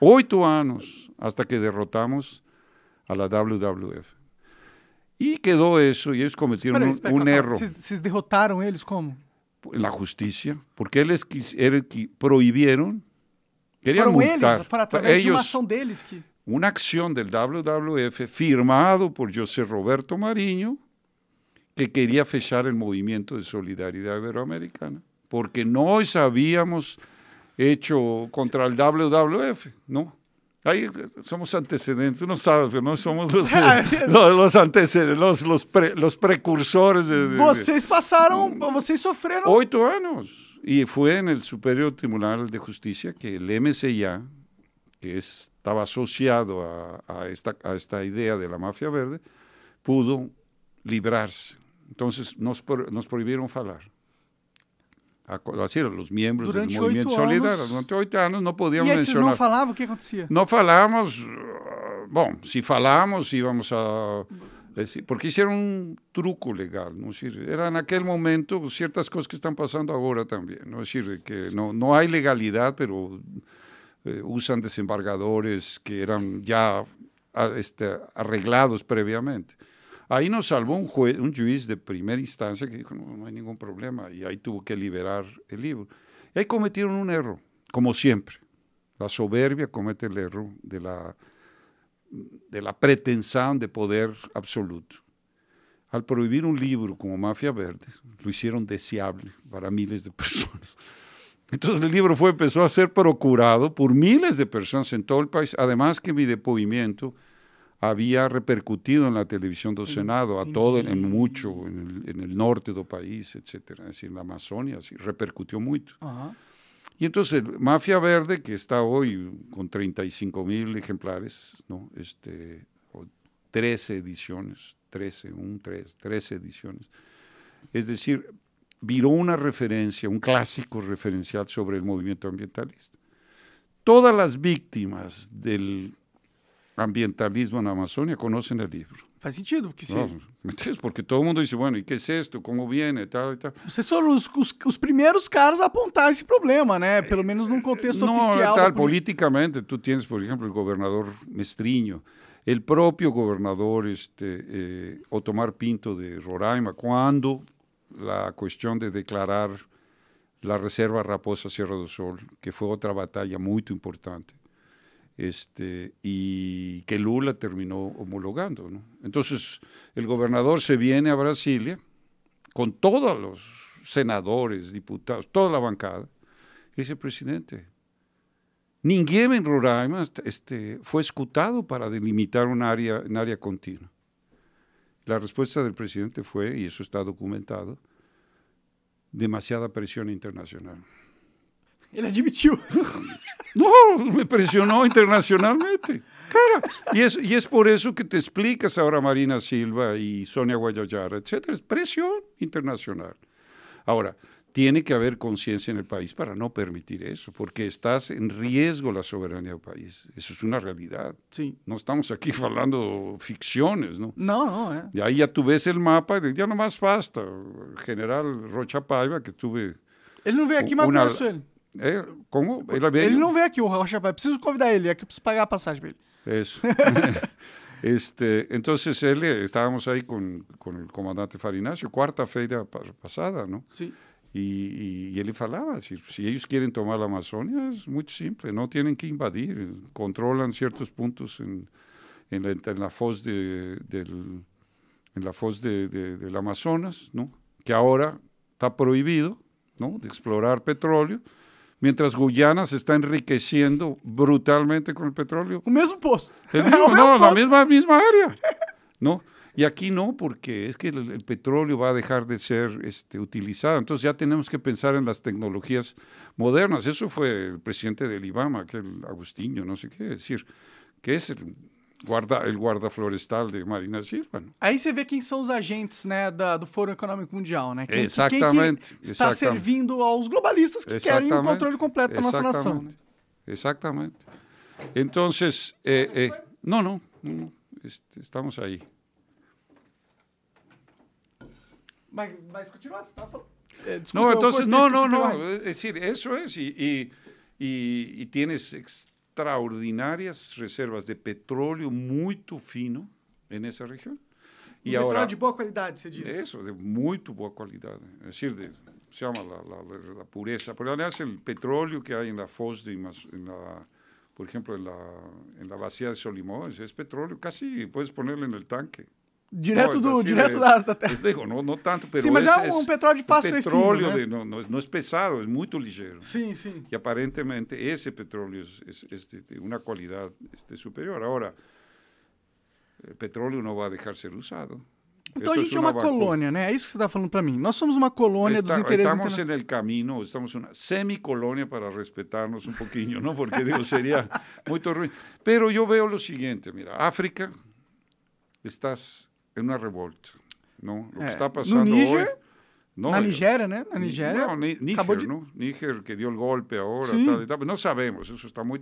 oito anos hasta que derrotamos a la WWF. E quedou isso, e eles cometeram um, um erro. Vocês derrotaram eles como? Na justiça, porque eles, quis, eles que proibiram, queriam Foram multar. eles, foram através ellos, de uma ação deles que... Uma ação do WWF firmado por José Roberto Marinho, que queria fechar o movimento de solidariedade iberoamericana, porque nós sabíamos hecho contra el WWF, ¿no? Ahí somos antecedentes, uno sabe, pero no somos los, los, los antecedentes, los, los, pre, los precursores. De, de, vocês sofreram. Oito anos. Y fue en el Superior Tribunal de Justicia que el MCIA, que estaba asociado a, a, esta, a esta idea de la mafia verde, pudo librarse. Entonces nos, nos prohibieron falar a, assim, os membros Durante do movimento solidário. Durante oito anos não podíamos e mencionar. não falavam, o que acontecia? Não falávamos, bom, se falávamos íamos a... Porque isso era um truco legal, não era naquele momento certas coisas que estão passando agora também, não decir, que não, não há legalidade, pero eh, usam desembargadores que eram já este, arreglados previamente. Ahí nos salvó un, juez, un juez de primera instancia que dijo, no, no, hay ningún problema, y ahí tuvo que liberar el libro. Y ahí cometieron un error, como siempre. La soberbia comete el error de la, de la pretensión de poder absoluto. Al prohibir un libro como Mafia Verde, lo hicieron deseable para miles de personas. Entonces el libro fue, empezó a ser procurado por miles de personas en todo el país, además que mi depoimiento había repercutido en la televisión del Senado, a todo, en mucho, en el, en el norte del país, etcétera, es decir, en la Amazonia, así, repercutió mucho. Ajá. Y entonces, Mafia Verde, que está hoy con 35 mil ejemplares, ¿no? este, 13 ediciones, 13, un 3, 13 ediciones. Es decir, viró una referencia, un clásico referencial sobre el movimiento ambientalista. Todas las víctimas del ambientalismo na Amazônia conhecem o livro. Faz sentido, porque se... Porque todo mundo diz, bueno, e que é isto? Como viene? Tal, tal. Vocês foram os, os, os, primeiros caras a apontar esse problema, né? Pelo menos num contexto no, oficial. Tal, politicamente, tu tens, por exemplo, o governador Mestrinho, o próprio governador este, eh, Otomar Pinto de Roraima, quando a questão de declarar a reserva Raposa Serra do Sol, que foi outra batalha muito importante, este, y que Lula terminó homologando. ¿no? Entonces, el gobernador se viene a Brasilia con todos los senadores, diputados, toda la bancada, y dice, presidente, ninguém en Roraima este, fue escutado para delimitar un área, un área continua. La respuesta del presidente fue, y eso está documentado, demasiada presión internacional. Ele admitiu. No, me presionó internacionalmente. Cara, y es, y es por eso que te explicas ahora Marina Silva y Sonia Guayayara, etcétera. Es presión internacional. Ahora, tiene que haber conciencia en el país para no permitir eso, porque estás en riesgo la soberanía del país. Eso es una realidad. Sí. No estamos aquí hablando ficciones, ¿no? No, no. Y ahí ya tú ves el mapa y ya nomás basta. General Rocha Paiva, que tuve... Aqui, mas eu Una- conheço ele. ¿Cómo? Él había- Ele não veio aqui, o Rocha. Preciso convidar ele, é que eu preciso pagar a passagem pra ele. Eso. este, entonces él, estábamos ahí con, con el comandante Farinacio, cuarta feira pa- pasada, ¿no? Sim. Y, y, y él falaba, si, si ellos quieren tomar la Amazonia, es muy simple, no tienen que invadir, controlan ciertos puntos en, en, la, en la foz de, del, en la foz de, de- del Amazonas, ¿no? Que ahora está prohibido, ¿no? De explorar petróleo, mientras Guyana se está enriqueciendo brutalmente con el petróleo O mesmo el o mismo, no, la misma, misma área. ¿no? Y aquí no, porque es que el, el petróleo va a dejar de ser este, utilizado. Entonces ya tenemos que pensar en las tecnologías modernas. Eso fue el presidente del IBAMA, aquel Agustinho, no sé qué decir, que es el guarda, el guarda florestal de Marina Silva. Aí você vê quem são os agentes né, da- do Fórum Econômico Mundial, né? Quem, que- Exatamente, Quem que está exatamente. servindo aos globalistas que querem o controle completo da nossa nação. Né? Eh, eh, no, no, no, no, este, estamos ahí. Mas, mas continua, você tava falando. É, desculpa, no, fui no, lá. es decir, eso es, y, y, y- y tienes extraordinarias reservas de petróleo muy fino en esa región. Y Um petróleo de boa qualidade, você diz. eso, de muy buena calidad, es decir, de- se llama la, la- la- la pureza, pero además el petróleo que hay en la foz de, la, por ejemplo, en la, en la vacía de Solimões, es petróleo, casi puedes ponerlo en el tanque. Direto, No, do, es así direto de- da, da terra. es digo, no, no tanto, pero Sí, mas es, é um- um petróleo de fácil e fino, petróleo né? de- no, no, no es pesado, es muy ligero. Sim, sim. Y aparentemente ese petróleo es, es- es de, de una calidad este, superior. Ahora, el petróleo no va a dejar ser usado. Então a Esto gente é una uma vacu- colônia, né? É isso que você está falando para mim. Nós somos uma colônia Está- dos interesses estamos interna- en el camino, estamos en una semicolonia para respetarnos un poquillo, ¿no? Porque digo, sería muy ruim. Pero yo veo lo siguiente, mira, África, estás en una revolta, ¿no? Lo que Eh, está no pasando Níger, hoy... No, Na eh, Nigéria, né? Na Nigéria. No, Ni- Níger, acabou de- ¿no? Níger que dio el golpe ahora, Sí. tal tal. No sabemos, eso está muy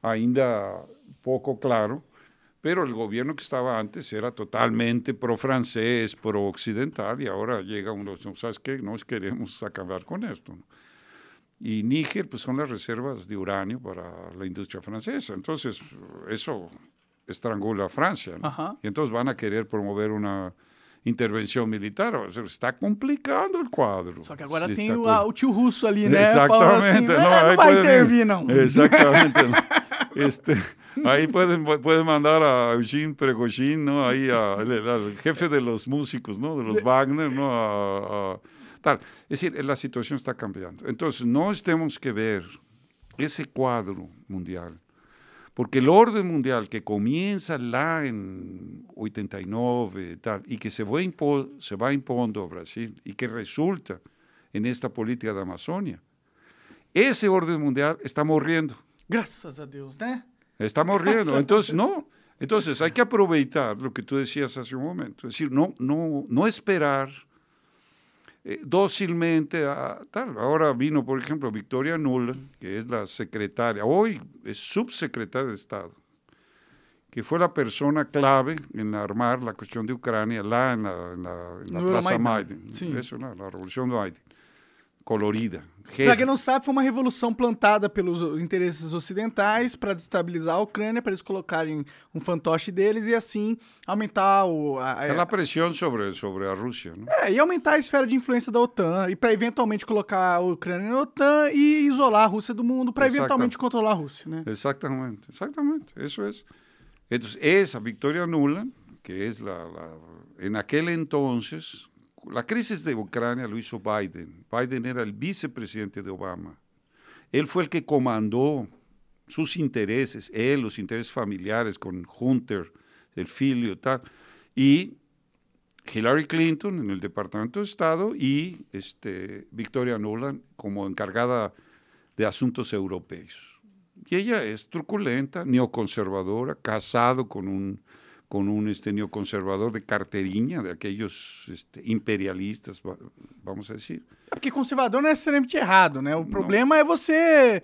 ainda poco claro, pero el gobierno que estaba antes era totalmente pro-francés, pro-occidental, y ahora llega uno, no, ¿sabes qué? Nos queremos acabar con esto. ¿no? Y Níger, pues son las reservas de uranio para la industria francesa. Entonces, eso estrangula a Francia. ¿no? Ajá. Y entonces van a querer promover una intervención militar. O sea, está complicando el cuadro. Só que agora Sí, tem o, co- a- o tio russo ali, né? Falando assim, Exactamente. "É, no, não ahí vai intervir, não. Este, ahí pueden, pueden mandar a Eugene Pregoshin, ¿no? Ahí a- al, al jefe de los músicos, ¿no? De los Wagner, ¿no? A- a- tal. Es decir, la situación está cambiando. Entonces, no tenemos que ver ese cuadro mundial. Porque el orden mundial que comienza lá en 89 tal, y que se va, se va impondo a Brasil y que resulta en esta política de Amazonia, ese orden mundial está morriendo. Graças a Deus, né? Está morriendo. Entonces, no. Entonces, hay que aprovechar lo que tú decías hace un momento. Es decir, no, no, no esperar eh, dócilmente a tal. Ahora vino, por ejemplo, Victoria Nuland, que es la secretaria, hoy es subsecretaria de Estado, que fue la persona clave en armar la cuestión de Ucrania, lá en la, en la, en la Plaza Maiden. sí. Eso, la, la revolución de Maiden. Colorida. Pra quem não sabe, foi uma revolução plantada pelos interesses ocidentais para destabilizar a Ucrânia, para eles colocarem um fantoche deles e assim aumentar o. A, Es la presión sobre, sobre a Rusia, ¿no? é, e aumentar a esfera de influência da OTAN, e para eventualmente colocar a Ucrânia na OTAN e isolar a Rússia do mundo, para eventualmente controlar a Rússia, né? Exactamente, exactamente, eso es. Entonces, esa Victoria Nuland, que es la, la- en aquel entonces, la crisis de Ucrania lo hizo Biden. Biden era el vicepresidente de Obama. Él fue el que comandó sus intereses, él, los intereses familiares con Hunter, el filio, tal, y Hillary Clinton en el Departamento de Estado y este, Victoria Nuland como encargada de asuntos europeos. Y ella es truculenta, neoconservadora, casado con un, con un este, neoconservador de carteirinha, de aquellos este, imperialistas, va- vamos a decir. É porque conservador não é necessariamente errado, né? O problema é você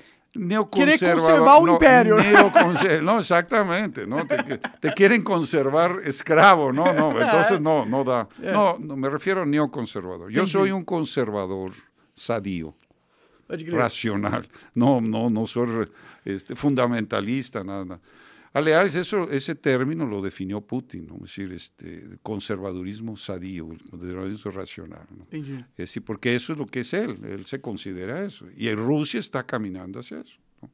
Querer conservar o no, imperio. neoconse- no, exactamente, ¿no? Te, te quieren conservar esclavo, no, no, entonces no, no da. No, no, me refiero a neoconservador. Yo soy un conservador crer. racional. No, no, no soy este, fundamentalista, nada. Nada. Aliás, eso, ese término lo definió Putin, ¿no? es decir, este, conservadurismo sadío, el conservadurismo racional. ¿no? Entendi. Es decir, porque eso es lo que es él, él se considera eso. Y Rusia está caminando hacia eso. ¿no?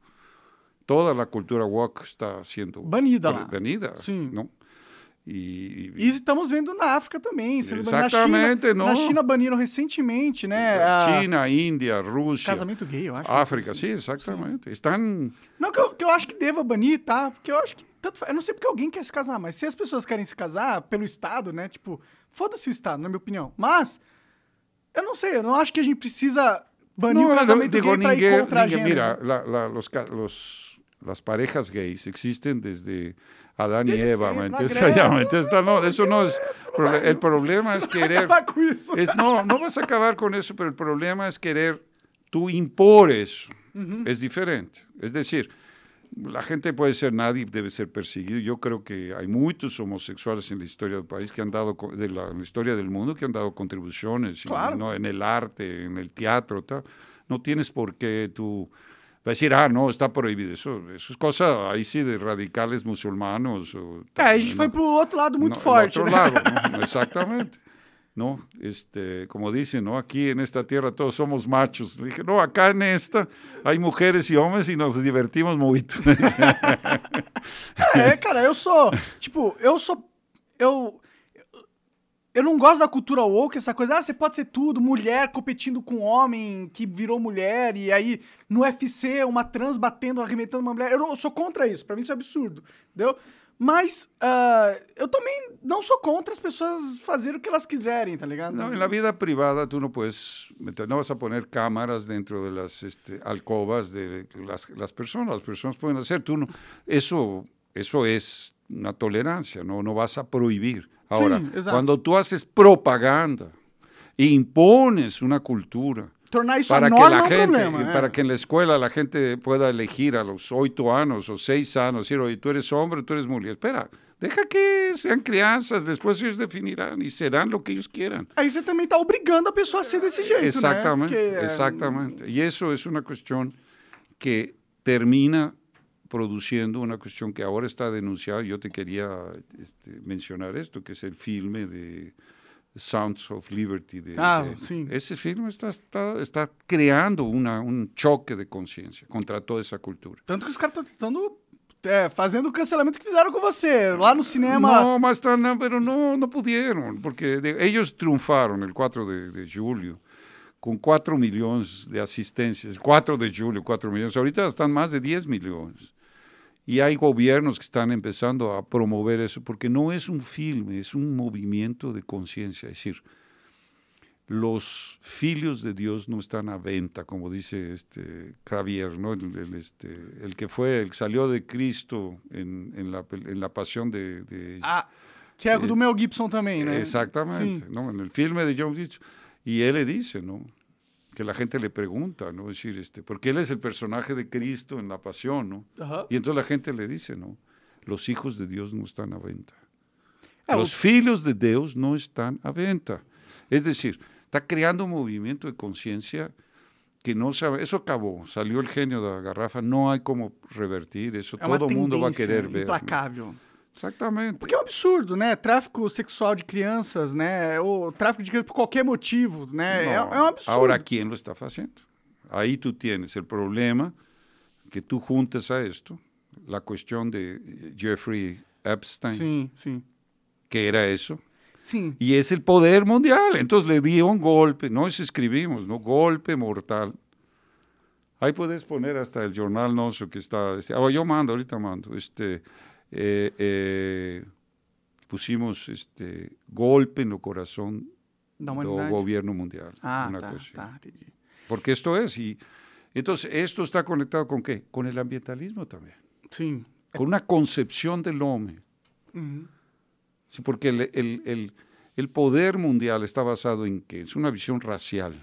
Toda la cultura woke está siendo Banida lá. banida, Sim. ¿no? Y, E estamos vendo na África também. Sendo Exatamente, na China, não? Na China baniram recentemente, né? a- China, Índia, Rusia, Casamento gay, eu acho. África, Assim. sí, exactamente. Están Não que eu, que eu acho que deva banir, tá? Porque eu acho que. Tanto, eu não sei porque alguém quer se casar, mas se as pessoas querem se casar pelo Estado, né? Tipo, foda-se o Estado, na minha opinião. Mas, eu não sei, eu não acho que a gente precisa banir o No, casamento digo, gay pra ir ninguém- contra a ninguém- agenda. Mira, la- la- los, los- las parejas gays existen desde Adán y Eva, ¿me entiendes? No, eso no es... El problema es querer... Es- no, no vas a acabar con eso, pero el problema es querer... Tú impor eso. Es diferente. Es decir, la gente puede ser, nadie debe ser perseguido. Yo creo que hay muchos homosexuales en la historia del país que han dado, de la, en la historia del mundo, que han dado contribuciones Claro. ¿no? en el arte, en el teatro, tal. No tienes por qué tú va a decir, ah, no, está prohibido. Eso, eso es cosa ahí sí de radicales musulmanos. O, É, a gente no, foi pro outro lado muito no, forte, Otro né? lado, ¿no? Exactamente. ¿no? Este, como dicen, ¿no? Aquí en esta tierra todos somos machos. Dije, no, acá en esta hay mujeres y hombres y nos divertimos mucho. É, cara, eu sou. Tipo, eu sou. Eu. Eu não gosto da cultura woke, essa coisa, ah, você pode ser tudo, mulher competindo com homem que virou mulher, e aí no UFC uma trans batendo, arremetando uma mulher. Eu, não, eu sou contra isso, pra mim isso é absurdo, entendeu? Mas ah, eu também não sou contra as pessoas fazerem o que elas quiserem, tá ligado? No, en la vida privada tú no puedes, no vas a poner cámaras dentro de este, alcobas de las, las las personas pueden hacer, tú no, eso, eso es una tolerancia, no vas a prohibir. Ahora, exacto. cuando tú haces propaganda e impones una cultura isso para que la é um gente, problema. é. para que en la escuela la gente pueda elegir a los ocho años o seis años, decir, oye, tú eres hombre, tú eres mujer. Espera, deja que sean crianças, después ellos definirán y serán lo que ellos quieran. Aí você também tá obrigando a pessoa a ser desse jeito, Exactamente, né? Porque, é, exactamente. Y eso es una cuestión que termina produciendo una cuestión que ahora está denunciada. Yo te quería este, mencionar esto, que es el filme de Sounds of Liberty. de- Ah, de- sí. Ese filme está, está, está creando una, un choque de conciencia contra toda esa cultura. Tanto que os caras estão tentando. É, fazendo o cancelamento que fizeram com você. Lá no cinema. No, más tan, no, pero no, no pudieron, porque de- ellos triunfaron el 4 de, de julio con 4 millones de asistencias. 4 de julio, 4 millones. Ahorita están más de 10 millones. Y hay gobiernos que están empezando a promover eso, porque no es un filme, es un movimiento de conciencia. Es decir, los filios de Dios no están a venta, como dice este Javier, ¿no? el, el, este, el que fue, el que salió de Cristo en, en, la, en la pasión de... de- Ah, que é do Mel Gibson também, né? Exactamente, Sim. ¿no? En el filme de John Gitch. Y él le dice, ¿no? Que la gente le pregunta, ¿no? Es decir, este, porque él es el personaje de Cristo en la pasión, ¿no? Y entonces la gente le dice, ¿no? Los hijos de Dios no están a venta. É, Los os- filhos de Dios no están a venta. Es decir, está creando un movimiento de conciencia que no sabe, eso acabó, salió el genio de la garrafa, no hay como revertir eso, todo el mundo va a querer ver. ¿no? Exactamente. Porque é um absurdo, né? Tráfico sexual de crianças, né? Ou tráfico de crianças por qualquer motivo, né? É, é um absurdo. Ahora, ¿quién lo está haciendo? Ahí tú tienes el problema que tú juntes a esto, la cuestión de Jeffrey Epstein, Sim, sim. que era eso, Sim. y es el poder mundial. Entonces le dio un golpe, no eso escribimos, ¿no? Golpe mortal. Ahí puedes poner hasta el jornal nuestro que está. Este, ah, yo mando, ahorita mando. Este, eh, eh, pusimos este golpe en el corazón del gobierno mundial. Ah, una cosa. Porque esto es, y entonces esto está conectado con qué? Con el ambientalismo también, Sim. con una concepción del hombre. Sí, porque el, el, el, el poder mundial está basado en qué? Es una visión racial.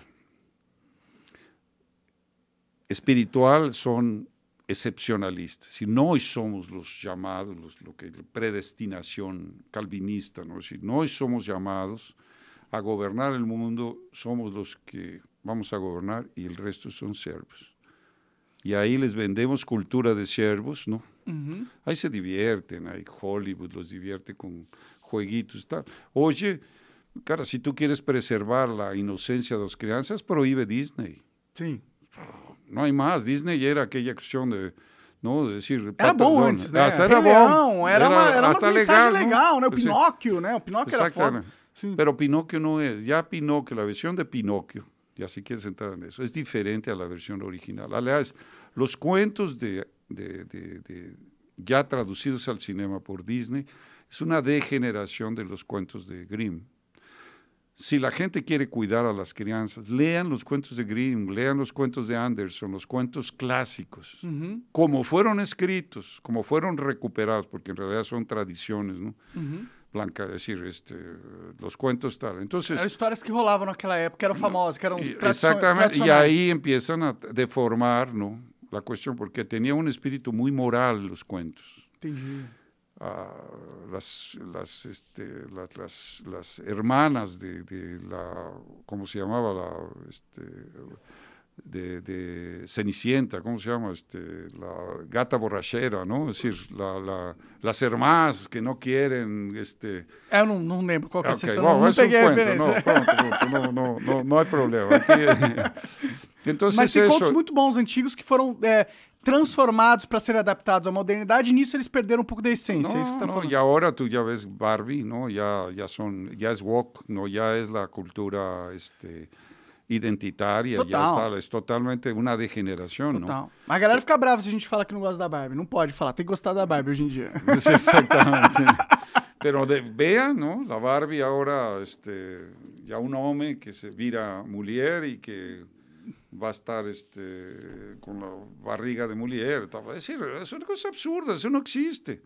Espiritual son excepcionalistas. Si no somos los llamados, los, lo que predestinación calvinista, ¿no? Si no somos llamados a gobernar el mundo, somos los que vamos a gobernar y el resto son siervos. Y ahí les vendemos cultura de siervos, ¿no? Uhum. Ahí se divierten, ahí Hollywood los divierte con jueguitos y tal. Oye, cara, si tú quieres preservar la inocencia de las crianças, prohíbe Disney. Sim. No hay más. Disney era aquella acción de, ¿no? De decir, Era bom antes, né? Hasta era Rei bom. Leão, era, uma, era uma legal, legal, né? O. Pinóquio, né? O Pinóquio era foda. Sim. Pero Pinocchio no es, ya Pinocchio, la versión de Pinocchio, ya si quieres entrar en eso, es diferente a la versión original. Aliás, los cuentos de, de- de- de- ya traducidos al cinema por Disney es una degeneración de los cuentos de Grimm. Si la gente quiere cuidar a las crianzas, lean los cuentos de Grimm, lean los cuentos de Anderson, los cuentos clásicos, Uhum. como fueron escritos, como fueron recuperados, porque en realidad son tradiciones, ¿no? Uhum. Blanca, es decir, este, los cuentos tal. Entonces, Eram histórias que rolavam naquela época, que eram famosas, que tradicio- exactamente, y ahí empiezan a deformar, ¿no? La cuestión, porque tenía un espíritu muy moral los cuentos. Entendi. Ah, las, las, este, las, las, las hermanas de, de la, ¿cómo se llamaba? La, este, de, de Cenicienta, ¿cómo se llama? Este, la gata borrachera, ¿no? Es decir, la, la- las hermanas que no quieren, este, É, eu não, não lembro qual que é Ok, essa bueno, não, não un peguei a referência. pronto, no, no, no, no hay problema. Aquí- entonces Mas tem contos muito bons antigos que foram é, transformados para serem adaptados à modernidade e nisso eles perderam um pouco da essência. é isso que tá falando. y ahora tú ya ves Barbie, ¿no? Ya, ya son, ya es woke, ¿no? Ya es la cultura, este, identitaria, ya Total. está, es totalmente una degeneración, ¿no? Total. A galera fica brava se a gente fala que não gosta da Barbie. Não pode falar, tem que gostar da Barbie hoje em dia. Sí, Exactamente. Pero de, vean, ¿no? La Barbie ahora, este, ya un hombre que se vira mujer y que va a estar este, con la barriga de mujer. Es decir, es una cosa absurda, eso no existe.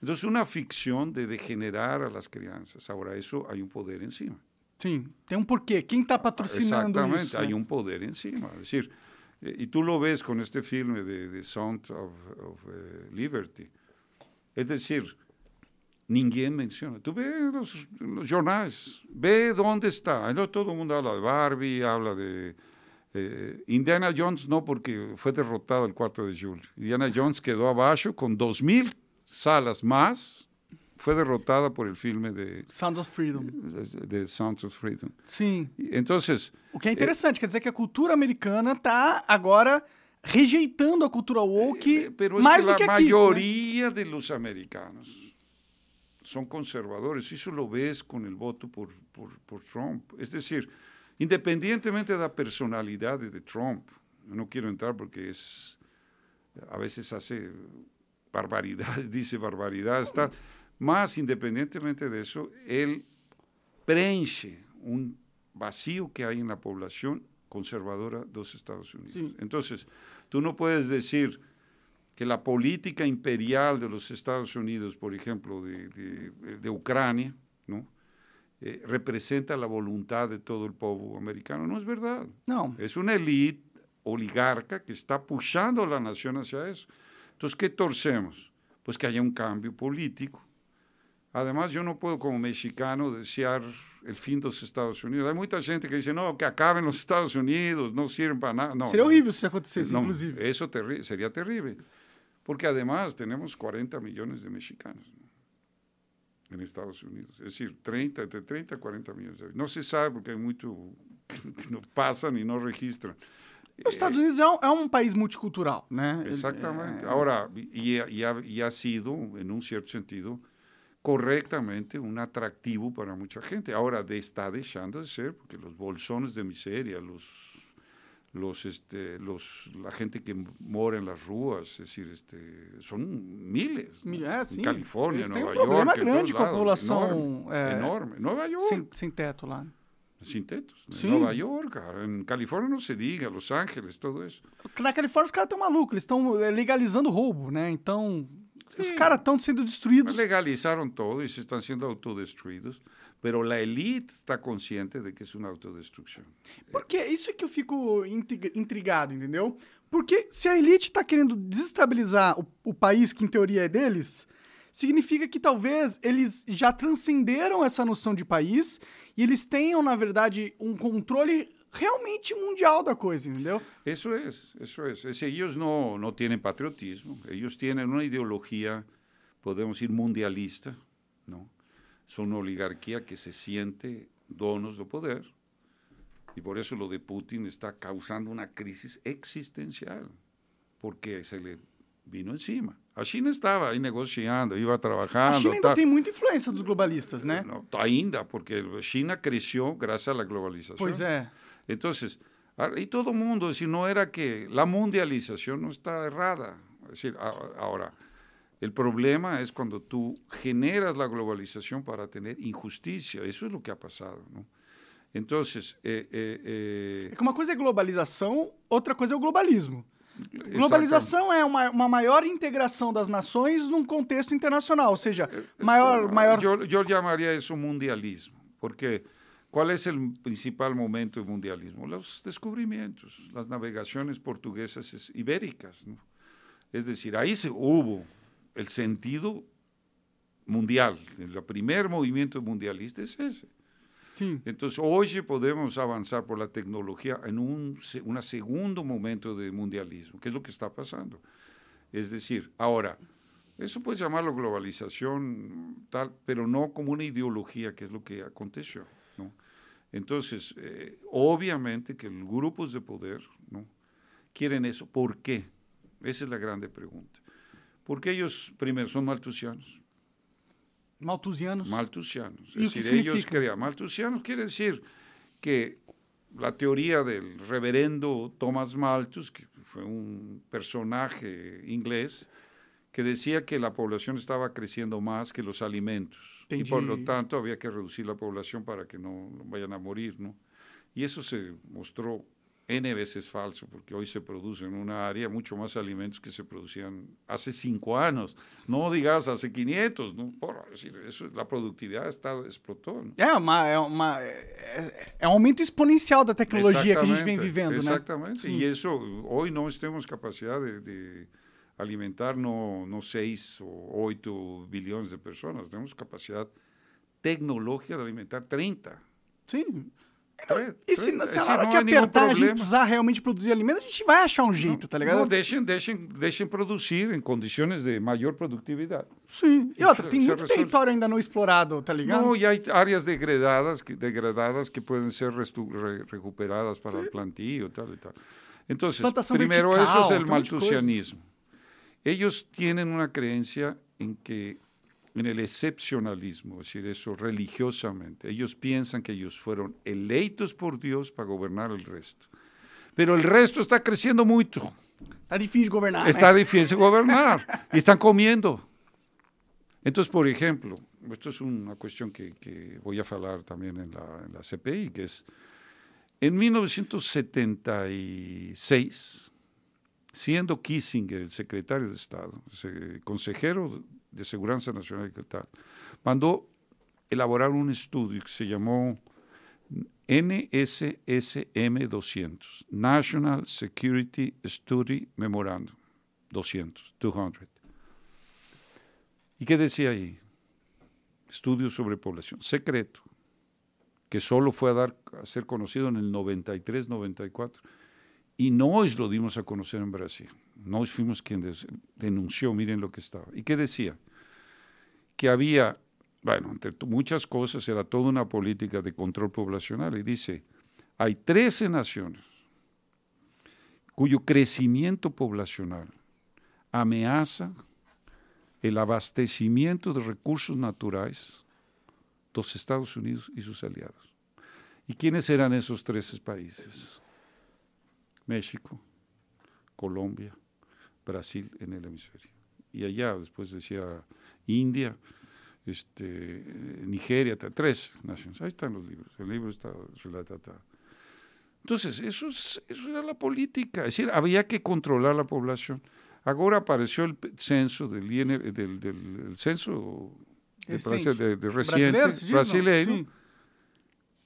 Entonces, una ficción de degenerar a las crianças. Ahora, eso hay un poder encima. Sim, tem um porquê. Quem tá patrocinando Exactamente, isso? hay né? un poder encima. Es decir, eh, y tú lo ves con este filme de, de Sound of, of, eh, Liberty. Es decir, ninguém menciona. Tú ves los, los jornales, ve dónde está. No todo mundo habla de Barbie, habla de eh, Indiana Jones, no, porque fue derrotado el 4 de julio. Indiana Jones quedó abajo con 2.000 salas más. Fue derrotada por el filme de, Sound of Freedom. de, de Sound of Freedom. Sim. Entonces, O que é interessante, quer dizer que a cultura americana tá agora rejeitando a cultura woke Eh, Pero mais do la que aqui. né? mayoría de los americanos son conservadores. Eso lo ves con el voto por, por, por Trump. Es decir, independientemente de la personalidad de Trump, yo no quiero entrar porque es a veces hace barbaridades, dice barbaridades, tal. Más independientemente de eso, él preenche un vacío que hay en la población conservadora de los Estados Unidos. Sí. Entonces, tú no puedes decir que la política imperial de los Estados Unidos, por ejemplo, de, de- de Ucrania, ¿no? Eh, representa la voluntad de todo el pueblo americano. No es verdad. Não. Es una élite oligarca que está pushando a la nación hacia eso. Entonces, ¿qué torcemos? Pues que haya un cambio político. Además, yo no puedo como mexicano desear el fin de los Estados Unidos. Hay mucha gente que dice, no, que acaben los Estados Unidos, no sirven para nada. No, Seria no. horrível se isso acontecesse, No, inclusive. Eso terri- sería terrible. Porque además tenemos 40 millones de mexicanos ¿no? en Estados Unidos. Es decir, 30, entre 30 y 40 millones de No se sabe porque hay mucho que no pasan y no registran. Os Estados Unidos é um, é um país multicultural, né? Ele- Exactamente. é- Ahora, y, y ha, y ha sido, en un cierto sentido, correctamente un atractivo para mucha gente. Ahora de, está dejando de ser, porque los bolsones de miseria, los, los, este, los, la gente que mora en las ruas, es decir, este, son miles. ¿no? É, sim. en California, Eles têm um problema grande lados. população, enorme, é, enorme. Nueva York. sem, sem teto lá. Sin tetos. En Sí. Nueva York, en California no se diga, Los Ángeles, todo eso. Na Califórnia os caras estão malucos, eles estão legalizando roubo, né? Então, Os caras estão sendo destruídos. Legalizaron todo y se están siendo autodestruidos, pero la élite está consciente de que es una autodestrucción. Porque isso é que eu fico intrig- intrigado, entendeu? Porque se a elite tá querendo desestabilizar o, o país que em teoria é deles, significa que talvez eles já transcenderam essa noção de país e eles tenham, na verdade, um controle realmente mundial da coisa, entendeu? Eso es, eso es. Es- ellos no, no tienen patriotismo, ellos tienen una ideología, podemos decir, mundialista, ¿no? Son una oligarquía que se siente donos de poder y por eso lo de Putin está causando una crisis existencial, porque se le vino encima. A China estaba ahí negociando, iba A trabajando. China ainda tal. tem muita influência dos globalistas, né? No, ainda, porque China creció gracias a la globalización. Pois é. Entonces, a- y todo mundo, es decir, no era que la mundialización no está errada. Es decir, ahora, el problema es cuando tú generas la globalización para tener injusticia. Eso es lo que ha pasado, ¿no? Entonces, eh, eh, É que uma coisa é globalização, outra coisa é o globalismo. eh, Globalização é uma, uma maior integração das nações num contexto internacional, ou seja, maior, maior Yo, yo llamaría eso mundialismo, porque ¿cuál es el principal momento del mundialismo? Los descubrimientos, las navegaciones portuguesas es- ibéricas. ¿no? Es decir, ahí se hubo el sentido mundial. El primer movimiento mundialista es ese. Sim. Entonces, hoy podemos avanzar por la tecnología en un una segundo momento de mundialismo, que es lo que está pasando. Es decir, ahora, eso puedes llamarlo globalización, tal, pero no como una ideología, que es lo que aconteció. Entonces, eh, obviamente que los grupos de poder ¿no? quieren eso. ¿Por qué? Esa es la grande pregunta. Porque ellos, primero, son maltusianos. maltusianos. Maltusianos. ¿Y Es decir, ellos creían. Maltusianos quiere decir que la teoría del reverendo Thomas Malthus, que fue un personaje inglés, que decía que la población estaba creciendo más que los alimentos. Y por lo tanto había que reducir la población para que no vayan a morir, ¿no? Y eso se mostró N veces falso, porque hoy se producen en una área mucho más alimentos que se producían hace cinco años, no digas hace 500, ¿no? Por, decir, eso, la productividad está, explotó. ¿no? É, uma, é, uma, é, um aumento exponencial da tecnologia que a gente vem vivendo, né? Exactamente. Sim. Y eso, hoy no tenemos capacidad de, de alimentar no, no 6 o 8 billones de personas, tenemos capacidad tecnológica de alimentar 30. Sim. Tre- E se, tre- se es na decir, hora no que hay ningún apertar a gente problema. precisar realmente produzir alimento, a gente vai achar um jeito, tá ligado? No, dejen, dejen, dejen producir en condiciones de mayor productividad. Sim. E outra, Se- tem se muito resolve. território ainda não explorado, tá ligado? No, y hay áreas degradadas que, degradadas que pueden ser restu- re- recuperadas para el plantillo, tal y tal. Entonces, Plantación primero vertical, eso es el tem um monte de coisa. maltusianismo. Ellos tienen una creencia en que en el excepcionalismo, es decir, eso religiosamente. Ellos piensan que ellos fueron eleitos por Dios para gobernar el resto. Pero el resto está creciendo mucho. Tá difícil de governar, Está né? difícil gobernar y están comiendo. Entonces, por ejemplo, esto es una cuestión que, que voy a hablar también en la, en la CPI, que es, en 1976, siendo Kissinger el secretario de Estado, se- consejero de Seguridad Nacional y tal, mandó elaborar un estudio que se llamó NSSM 200, National Security Study Memorandum 200, 200. ¿Y qué decía ahí? Estudio sobre población, secreto, que solo fue a, dar, a ser conocido en el 93, 94. Y nos lo dimos a conocer en Brasil. Nos fuimos quienes denunció, miren lo que estaba. ¿Y qué decía? Que había, bueno, entre muchas cosas, era toda una política de control poblacional. Y dice, hay 13 naciones cuyo crecimiento poblacional amenaza el abastecimiento de recursos naturales de los Estados Unidos y sus aliados. ¿Y quiénes eran esos 13 países? México, Colombia, Brasil en el hemisferio. Y allá después decía India, este, Nigeria, tres naciones. Ahí están los libros. El libro está relatado. Entonces, eso, es- eso era la política. Es decir, había que controlar la población. Agora apareció el censo del, del, del, del censo de, de, de reciente brasileño,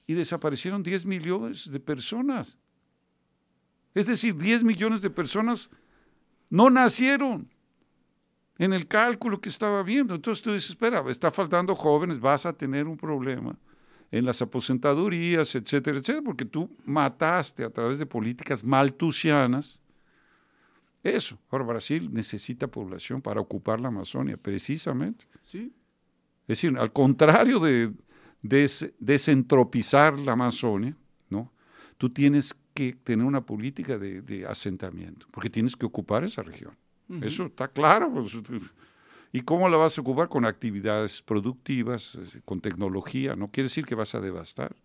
y desaparecieron 10 millones de personas. Es decir, 10 millones de personas no nacieron en el cálculo que estaba viendo. Entonces tú dices, espera, está faltando jóvenes, vas a tener un problema en las aposentadurías, etcétera, etcétera, porque tú mataste a través de políticas maltusianas eso. Ahora Brasil necesita población para ocupar la Amazonia, precisamente. Sí. Es decir, al contrario de, desentropizar la Amazonia, ¿no? Tú tienes que tener una política de, asentamiento, porque tienes que ocupar esa región. Eso está claro. Pues, ¿Y cómo la vas a ocupar? Con actividades productivas, con tecnología. No quiere decir que vas a devastar.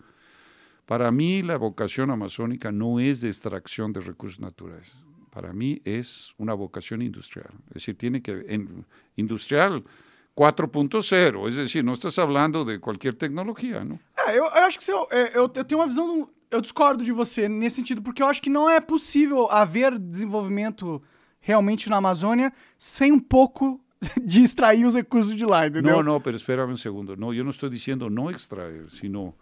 Para mí la vocación amazónica no es de extracción de recursos naturales. Para mí es una vocación industrial. Es decir, tiene que... En, industrial 4.0, es decir, não estás falando de qualquer tecnologia, não? É, eu, eu acho que eu, eu, eu, tenho uma visão, eu discordo de você nesse sentido, porque eu acho que não é possível haver desenvolvimento realmente na Amazônia sem um pouco de extrair os recursos de lá, entendeu? Não, não, pero espera um segundo. Não, eu não estou dizendo não extrair, sino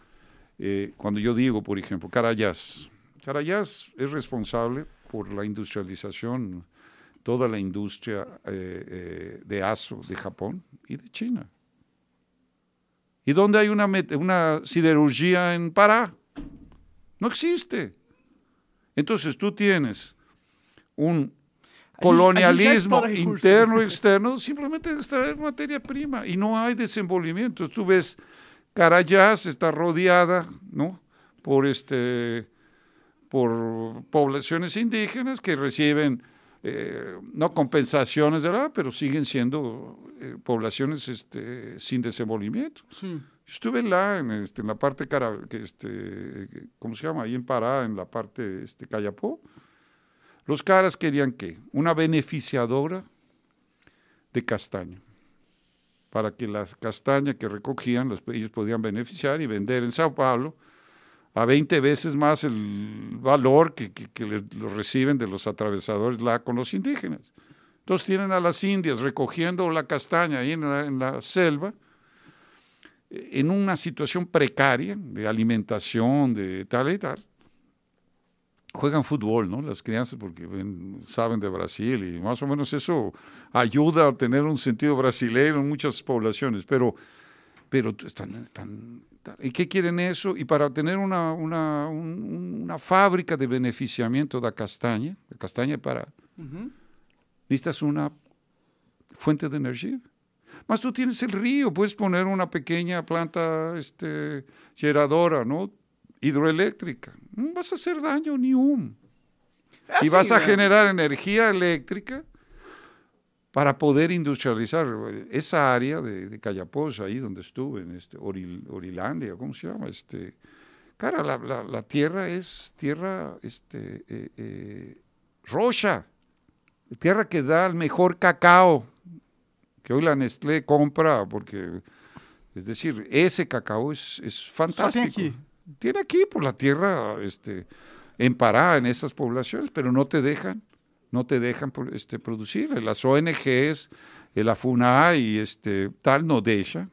eh, quando eu digo, por exemplo, Carayás. Carayás é responsável por la industrialización, toda la industria eh, eh, de ASO de Japón y de China. ¿Y dónde hay una, una siderurgia en Pará? No existe. Entonces tú tienes un colonialismo interno y externo, simplemente extraer materia prima y no hay desenvolvimiento. Tú ves, Carayas está rodeada ¿no? por, este, por poblaciones indígenas que reciben eh, no compensaciones, de la, pero siguen siendo eh, poblaciones este, sin desenvolvimiento. Estuve lá, en, este, en la parte, cara, que este, ¿cómo se llama? Ahí en Pará, en la parte este, Cayapó. Los caras querían qué? Una beneficiadora de castaña, para que las castañas que recogían los, ellos podían beneficiar y vender en Sao Paulo a 20 veces más el valor que, que, lo reciben de los atravesadores la, con los indígenas. Entonces tienen a las indias recogiendo la castaña ahí en la, selva, en una situación precaria de alimentación, de tal y tal. Juegan fútbol, ¿no? Las crianzas porque saben de Brasil y más o menos eso ayuda a tener un sentido brasileño en muchas poblaciones, pero, pero están, están ¿Y qué quieren eso? Y para tener una, una, una fábrica de beneficiamiento de castaña, de castaña para... Necesitas una fuente de energía. Más tú tienes el río, puedes poner una pequeña planta este, geradora, ¿no? Hidroeléctrica. No vas a hacer daño ni un. y vas a generar energía eléctrica para poder industrializar esa área de, de ahí donde estuve, en este, Orilandia, ¿cómo se llama? Este, cara, la, la, tierra es tierra este, eh, eh, rocha, tierra que da el mejor cacao, que hoy la Nestlé compra, porque, es decir, ese cacao es, es fantástico. Tiene aquí. tiene aquí por la tierra este, en Pará, en esas poblaciones, pero no te dejan no te dejan este, producir. Las ONGs, la FUNA y este, tal no deja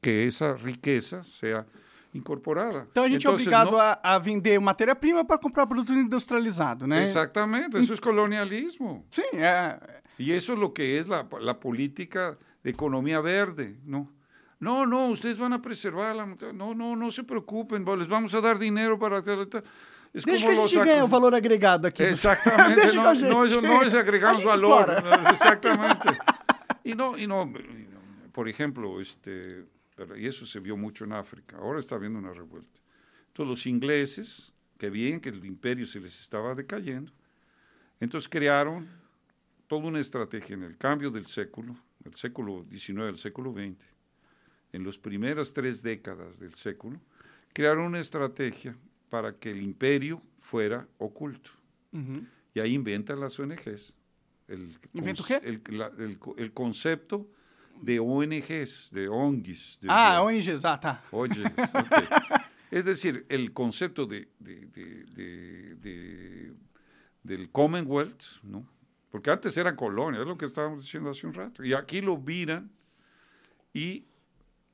que esa riqueza sea incorporada. Então a gente é obrigado não... a, a, vender matéria-prima para comprar produto industrializado, né? Exatamente, isso é colonialismo. Sim, é... E isso é o que é a política de economia verde, não? No, no, ustedes van a preservarla. No, no, no se preocupen, les vamos a dar dinero para... Desde que a gente ganhe o valor agregado aqui. Exatamente, nós, nós, nós agregamos valor. Exactamente. Y no, y no, por ejemplo, este, y eso se vio mucho en África, ahora está habiendo una revuelta. Todos los ingleses, que bien que el imperio se les estaba decayendo, entonces crearon toda una estrategia en el cambio del século, del século XIX al século XX, en las primeras tres décadas del século, crearon una estrategia para que el imperio fuera oculto. Y ahí inventan las ONGs. El, qué? El, concepto de ONGs, de ONGs. ah, ONGs, ah, está. es decir, el concepto de, del Commonwealth, ¿no? porque antes era colonia, es lo que estábamos diciendo hace un rato. Y aquí lo miran y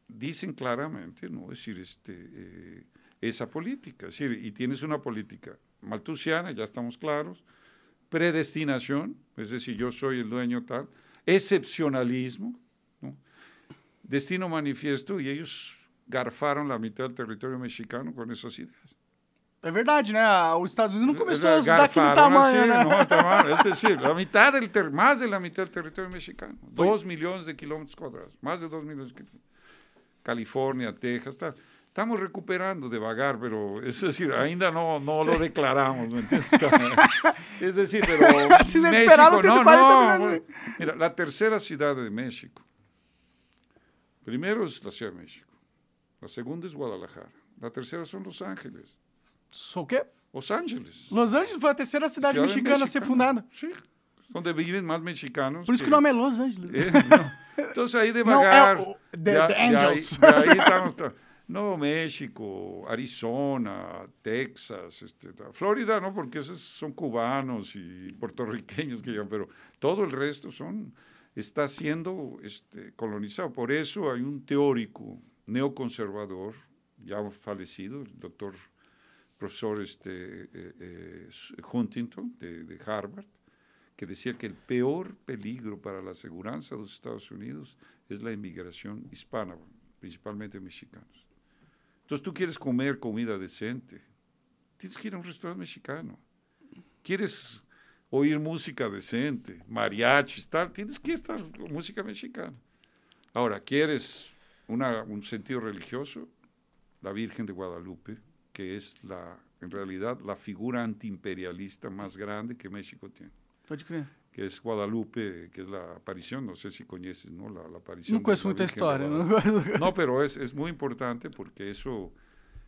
dicen claramente, ¿no? Es decir, este, eh, esa política. Es decir, y tienes una política maltusiana, ya estamos claros, predestinación, es decir, yo soy el dueño tal, excepcionalismo, ¿no? destino manifiesto, y ellos garfaram la mitad del territorio mexicano con esas ideas. É verdade, né? Os Estados Unidos não começou a daquele tamanho, así, né? no, tamanho, es decir, la mitad del ter, más de la mitad del territorio mexicano, dos millones de kilómetros cuadrados, más de dos millones de kilómetros. California, Texas, tal. Estamos recuperando devagar, pero es decir, ainda no, no lo declaramos, ¿me entiendes? Es decir, pero Si se México, no, 40 no. Mira, la tercera ciudad de México. Primero es la Ciudad de México. La segunda es Guadalajara. La tercera son Los Ángeles. O quê? Los Ángeles. Los Angeles foi a terceira cidade Ciudad mexicana a ser fundada. Sí, donde viven más mexicanos. Por isso que o nome é Los Angeles. Eh. Entonces ahí No, devagar. é o- The- ya- the ya ahí- Angels. ahí estamos no, México, Arizona, Texas, este, Florida, no, porque esos son cubanos y puertorriqueños que llegan, pero todo el resto son, está siendo este, colonizado. Por eso hay un teórico neoconservador, ya fallecido, el doctor profesor este, eh, eh, Huntington de, de Harvard, que decía que el peor peligro para la seguridad de los Estados Unidos es la inmigración hispana, principalmente mexicanos. Entonces tú quieres comer comida decente, tienes que ir a un restaurante mexicano. Quieres oír música decente, mariachis, tal, tienes que estar con música mexicana. Ahora, ¿quieres un sentido religioso? La Virgen de Guadalupe, que es la, en realidad la figura antiimperialista más grande que México tiene crer. Que es Guadalupe, que es la aparición, no sé si conoces, ¿no? La, la aparición. Não de história. Não Guadalupe. conheço. No, pero es, es muy importante porque eso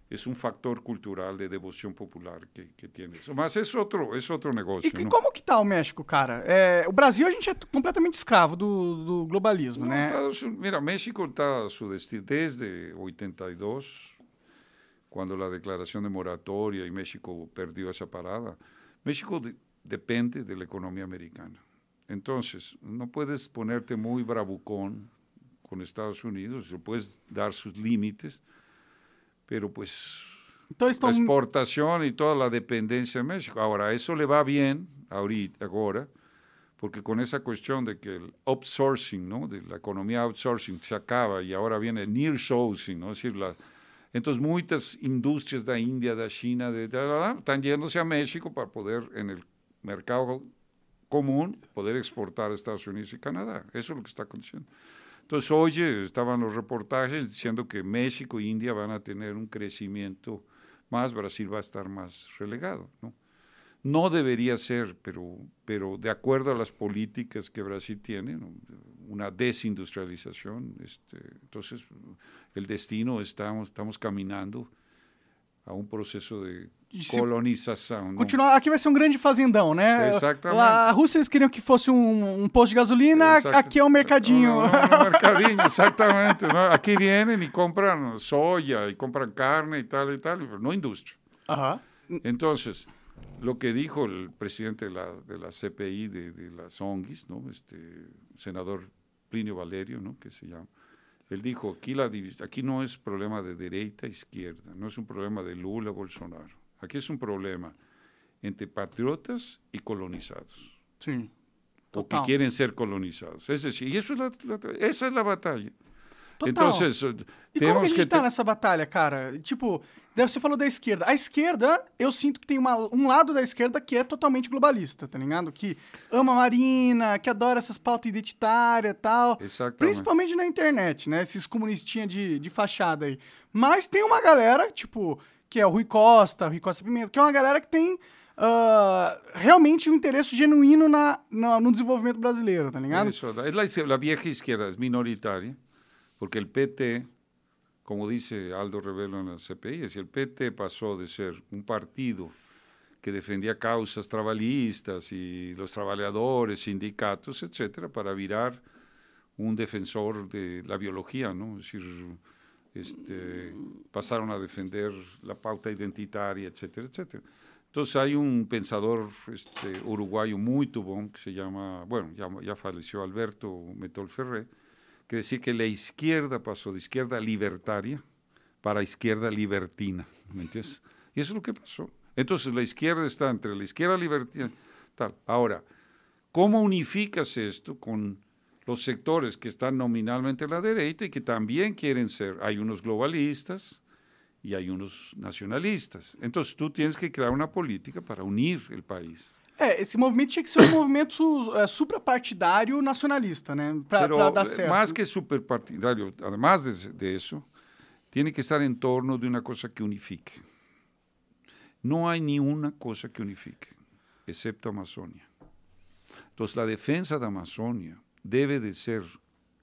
es un factor cultural de devoción popular que, que tiene eso. Más es otro, es otro negocio, E, e ¿no? como que tá o México, cara? É, o Brasil, a gente é completamente escravo do, do globalismo, No, né? Estados mira, México está a su destino desde 82, cuando la declaración de moratoria y México perdió esa parada. México depende de la economía americana. Entonces, no puedes ponerte muy bravucón con Estados Unidos, le puedes dar sus límites, pero pues la exportación y toda la dependencia de México. Ahora, eso le va bien ahorita, ahora, porque con esa cuestión de que el outsourcing, ¿no? de la economía outsourcing se acaba y ahora viene el nearshoring, ¿no? es decir, la, entonces muchas industrias de India, de China, de, de- de- de- están yéndose a México para poder en el mercado común poder exportar a Estados Unidos y Canadá. Eso es lo que está aconteciendo. Entonces, oye, estaban los reportajes diciendo que México e India van a tener un crecimiento más, Brasil va a estar más relegado, ¿no? No debería ser, pero, pero de acuerdo a las políticas que Brasil tiene, ¿no? una desindustrialización, este, entonces el destino estamos, estamos caminando a um processo de se colonização. não? Continuar, aqui vai ser um grande fazendão, né? Exatamente. Lá, a Rússia eles queriam que fosse um, um posto de gasolina, Exacto. aqui é um mercadinho. No, no, un mercadinho, exactamente. ¿no? Aquí vienen y compran soya y compran carne y tal y tal, no industria. Aham. Entonces, lo que dijo el presidente de la, de la CPI de, de las ONGs, ¿no? este senador Plinio Valerio, ¿no? que se llama, él dijo, aquí, la, aquí no es problema de derecha izquierda, no es un problema de Lula Bolsonaro, aquí es un problema entre patriotas y colonizados, Sim. o que Total. quieren ser colonizados. Es decir, y eso es la- la- esa es la batalla. Total. Eh, E como que a gente que... tá te- nessa batalha, cara? Tipo, você falou da esquerda. A esquerda, eu sinto que tem uma- um lado da esquerda que é totalmente globalista, tá ligado? Que ama a Marina, que adora essas pautas identitárias e tal. Exactamente. Principalmente na internet, né? Esses comunistinhas de, de fachada aí. Mas tem uma galera, tipo, que é o Rui Costa, o Rui Costa Pimenta, que é uma galera que tem ah, realmente um interesse genuíno na, na- no desenvolvimento brasileiro, tá ligado? La, izquier- la vieja izquierda, es minoritaria, porque el PT, como dice Aldo Revelo en la CPI, es el PT pasó de ser un partido que defendía causas trabalistas y los trabajadores, sindicatos, etcétera, para virar un defensor de la biología, ¿no? Es decir, este, pasaron a defender la pauta identitaria, etcétera, etcétera. Entonces hay un pensador este, uruguayo muy tubón que se llama, bueno, ya, falleció Alberto Metol Ferré, que decía que la izquierda pasó de izquierda libertaria para izquierda libertina, ¿me entiendes? Y eso es lo que pasó. Entonces la izquierda está entre la izquierda libertina, tal. Ahora, ¿cómo unificas esto con los sectores que están nominalmente a la derecha y que también quieren ser? Hay unos globalistas, y hay unos nacionalistas. Entonces tú tienes que crear una política para unir el país. É, esse movimento tinha que ser um movimento é, suprapartidário nacionalista, né? Para dar certo. Más que suprapartidário, además de, de eso, tiene que estar en torno de una cosa que unifique. No hay ni una cosa que unifique, excepto Amazonia. Entonces la defensa de Amazonia debe de ser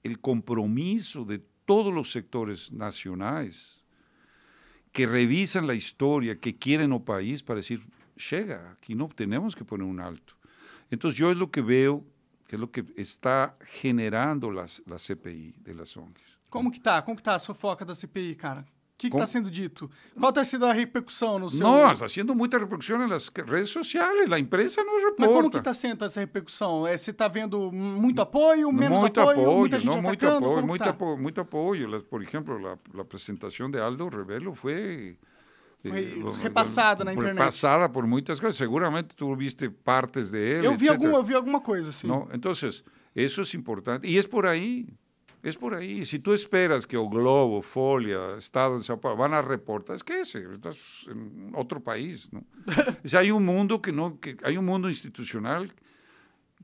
el compromiso de todos los sectores nacionales que revisan la historia, que quieren un país para decir, llega, aquí no tenemos que poner un alto. Entonces yo es lo que veo, que es lo que está generando las, la CPI de las ONGs. ¿Cómo que está? ¿Cómo que da CPI, cara? Que está sendo dito? Qual está sendo a repercussão no seu... Não, está sendo muita repercussão nas redes sociais, a imprensa não reporta. Mas como que está sendo essa repercussão? É, você está vendo muito apoio, menos muito apoio, apoio, muita gente não, muito atacando? Apoio, muito, tá? apoio, muito apoio. Por exemplo, a apresentação de Aldo Rebelo foi... Foi eh, repassada na internet. Repassada por muitas coisas. Seguramente tu viste partes de ele, Eu vi, algum, eu vi alguma coisa, sim. Não? Então, isso é importante. E é por aí. Es por ahí. Si tú esperas que o Globo, Folia, Estado de Sao Paulo van a reportar, es que ese, estás en otro país, ¿no? o hay un mundo que no, que hay un mundo institucional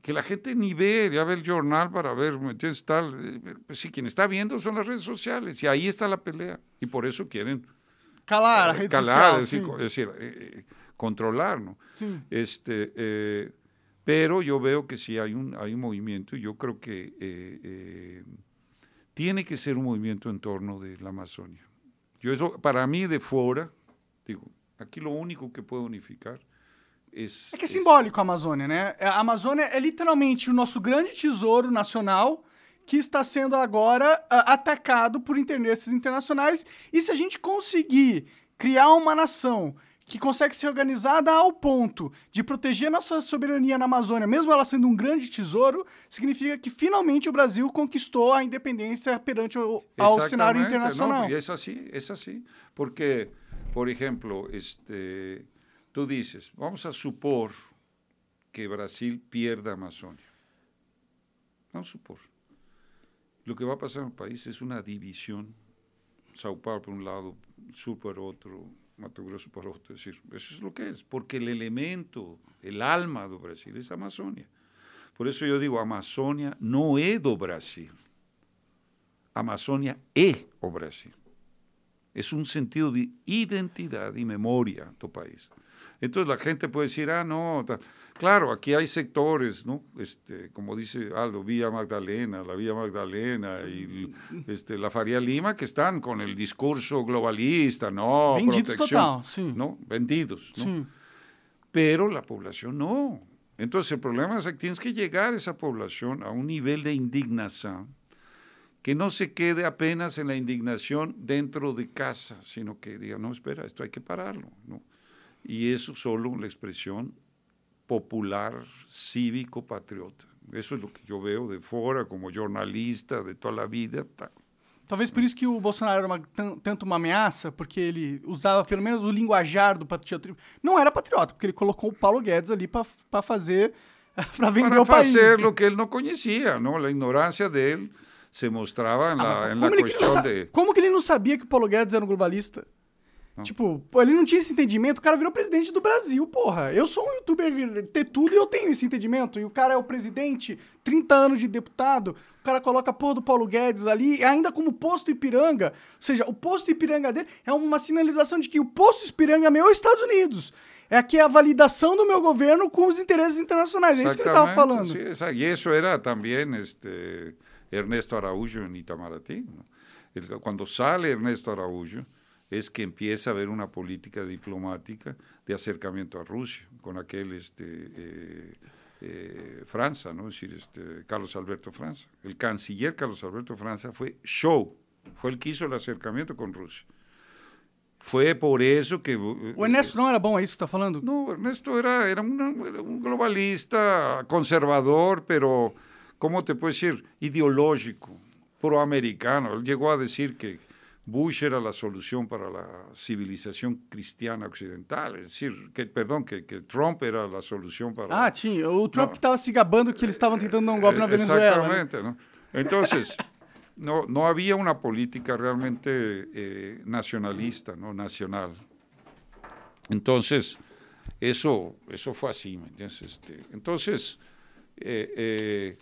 que la gente ni ve, ya ve el jornal para ver, ¿me entiendes? Tal, eh, pues sí, quien está viendo son las redes sociales y ahí está la pelea y por eso quieren calar, eh, calar, es decir, eh, controlar, ¿no? Este, pero yo veo que sí hay un, hay un movimiento y yo creo que tiene que ser un movimiento en torno de la Amazonia. Yo eso, para mí, de fuera, digo, aqui lo único que pode unificar é... É que é simbólico a Amazônia, né? A Amazônia é literalmente o nosso grande tesouro nacional que está sendo agora uh, atacado por interesses internacionais. E se a gente conseguir criar uma nação que consegue ser organizada ao ponto de proteger nossa soberania na Amazônia, mesmo ela sendo um grande tesouro, significa que finalmente o Brasil conquistou a independência perante o ao cenário internacional. Não, e é assim, é assim, porque, por exemplo, este, tu dizes, vamos a supor que Brasil pierda a Amazônia. Vamos supor. Lo que va a pasar en el país es una división. Sao Paulo por un lado, sur por otro, Mato Grosso para otro. Decir, eso es lo que es, porque el elemento, el alma do Brasil es Amazônia. Por eso yo digo, Amazônia no es do Brasil. Amazônia é o Brasil. Es un sentido de identidad y memoria do país. Entonces la gente puede decir, ah, no, claro, aquí hay sectores, ¿no? Este, como dice Aldo, Villa Magdalena, la Villa Magdalena y este, la Faría Lima, que están con el discurso globalista, ¿no? Vendidos total, sí. ¿no? Vendidos, ¿no? Pero la población no. Entonces el problema es que tienes que llegar a esa población a un nivel de indignación que no se quede apenas en la indignación dentro de casa, sino que diga, no, espera, esto hay que pararlo, ¿no? Y es solo la expresión popular, cívico, patriota. Isso é o que eu vejo de fora, como jornalista de toda a vida. Talvez por isso que o Bolsonaro era uma, tanto uma ameaça, porque ele usava pelo menos o linguajar do patriotismo. Não era patriota, porque ele colocou o Paulo Guedes ali para fazer, para vender para o país. Para fazer o que ele não conhecia, não? A ignorância dele se mostrava na, ah, na questão de... Como que ele não sabia que o Paulo Guedes era um globalista? Ah. Tipo, ele não tinha esse entendimento, o cara virou presidente do Brasil, porra. Eu sou um youtuber, ter tudo e eu tenho esse entendimento. E o cara é o presidente, 30 anos de deputado, o cara coloca a porra do Paulo Guedes ali, ainda como posto Ipiranga. Ou seja, o posto Ipiranga dele é uma sinalização de que o posto Ipiranga meu é os Estados Unidos. É aqui a validação do meu governo com os interesses internacionais. É isso que ele estava falando. Sí, e isso era também este, Ernesto Araújo em Itamaraty. Quando sale Ernesto Araújo, es que empieza a haber una política diplomática de acercamiento a Rusia, con aquel este, eh, eh, Franza, ¿no? es decir, este, Carlos Alberto Franza. El canciller Carlos Alberto Franza fue show, fue el que hizo el acercamiento con Rusia. Foi por isso que... O Ernesto não era bom, é isso que está falando? Não, Ernesto era, era, um, era um globalista conservador, pero, como te posso dizer, ideológico, pro-americano. Ele chegou a dizer que Bush era a solução para a civilização cristiana ocidental, é decir, que, perdão, que, que Trump era a solução para... Ah, tinha. O Trump estava se gabando que eles estavam tentando dar um golpe na Venezuela. Exatamente, né? Então, no, no había una política realmente eh, nacionalista, ¿no? nacional. Entonces, eso, eso fue así, ¿me entiendes? Este, entonces, eh, eh,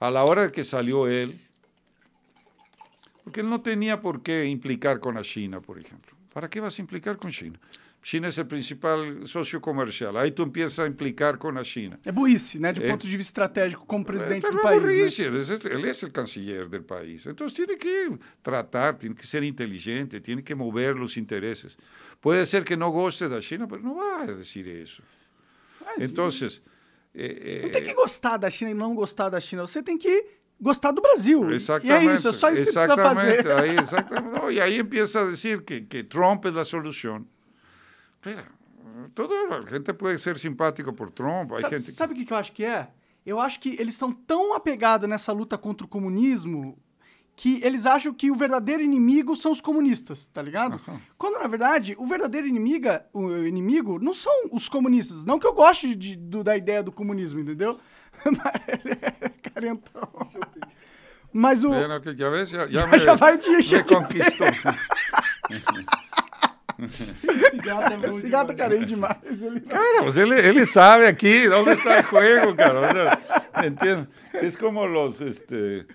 a la hora de que salió él, porque él no tenía por qué implicar con la China, por ejemplo. ¿Para qué vas a implicar con China? China é o principal socio comercial. Aí tu empieza a implicar com a China. É burrice, né? De é, ponto de vista estratégico, como presidente é, do país. Burrice. Né? Ele é o canciller do país. Então, tem que tratar, tem que ser inteligente, tem que mover os interesses. Pode ser que não goste da China, mas não vai dizer isso. Então, é, não tem que gostar da China e não gostar da China. Você tem que gostar do Brasil. Exatamente. E é isso, é só isso que precisa fazer. Aí, exatamente. e aí empieza a dizer que, que Trump é a solução. Espera, toda a gente pode ser simpático por Trump. Sabe, gente... sabe o que eu acho que é? Eu acho que eles estão tão apegados nessa luta contra o comunismo que eles acham que o verdadeiro inimigo são os comunistas, tá ligado? Uhum. Quando, na verdade, o verdadeiro inimiga, o inimigo não são os comunistas. Não que eu goste de, do, da ideia do comunismo, entendeu? Mas ele é carentão. Mas o... Bueno, que já, já, já, me, já vai te... me conquistou. Esse gato é muito Esse gato é carente demais. Ele... Cara, mas ele, ele sabe aqui onde está o jogo, cara. Entendo? É como os, este,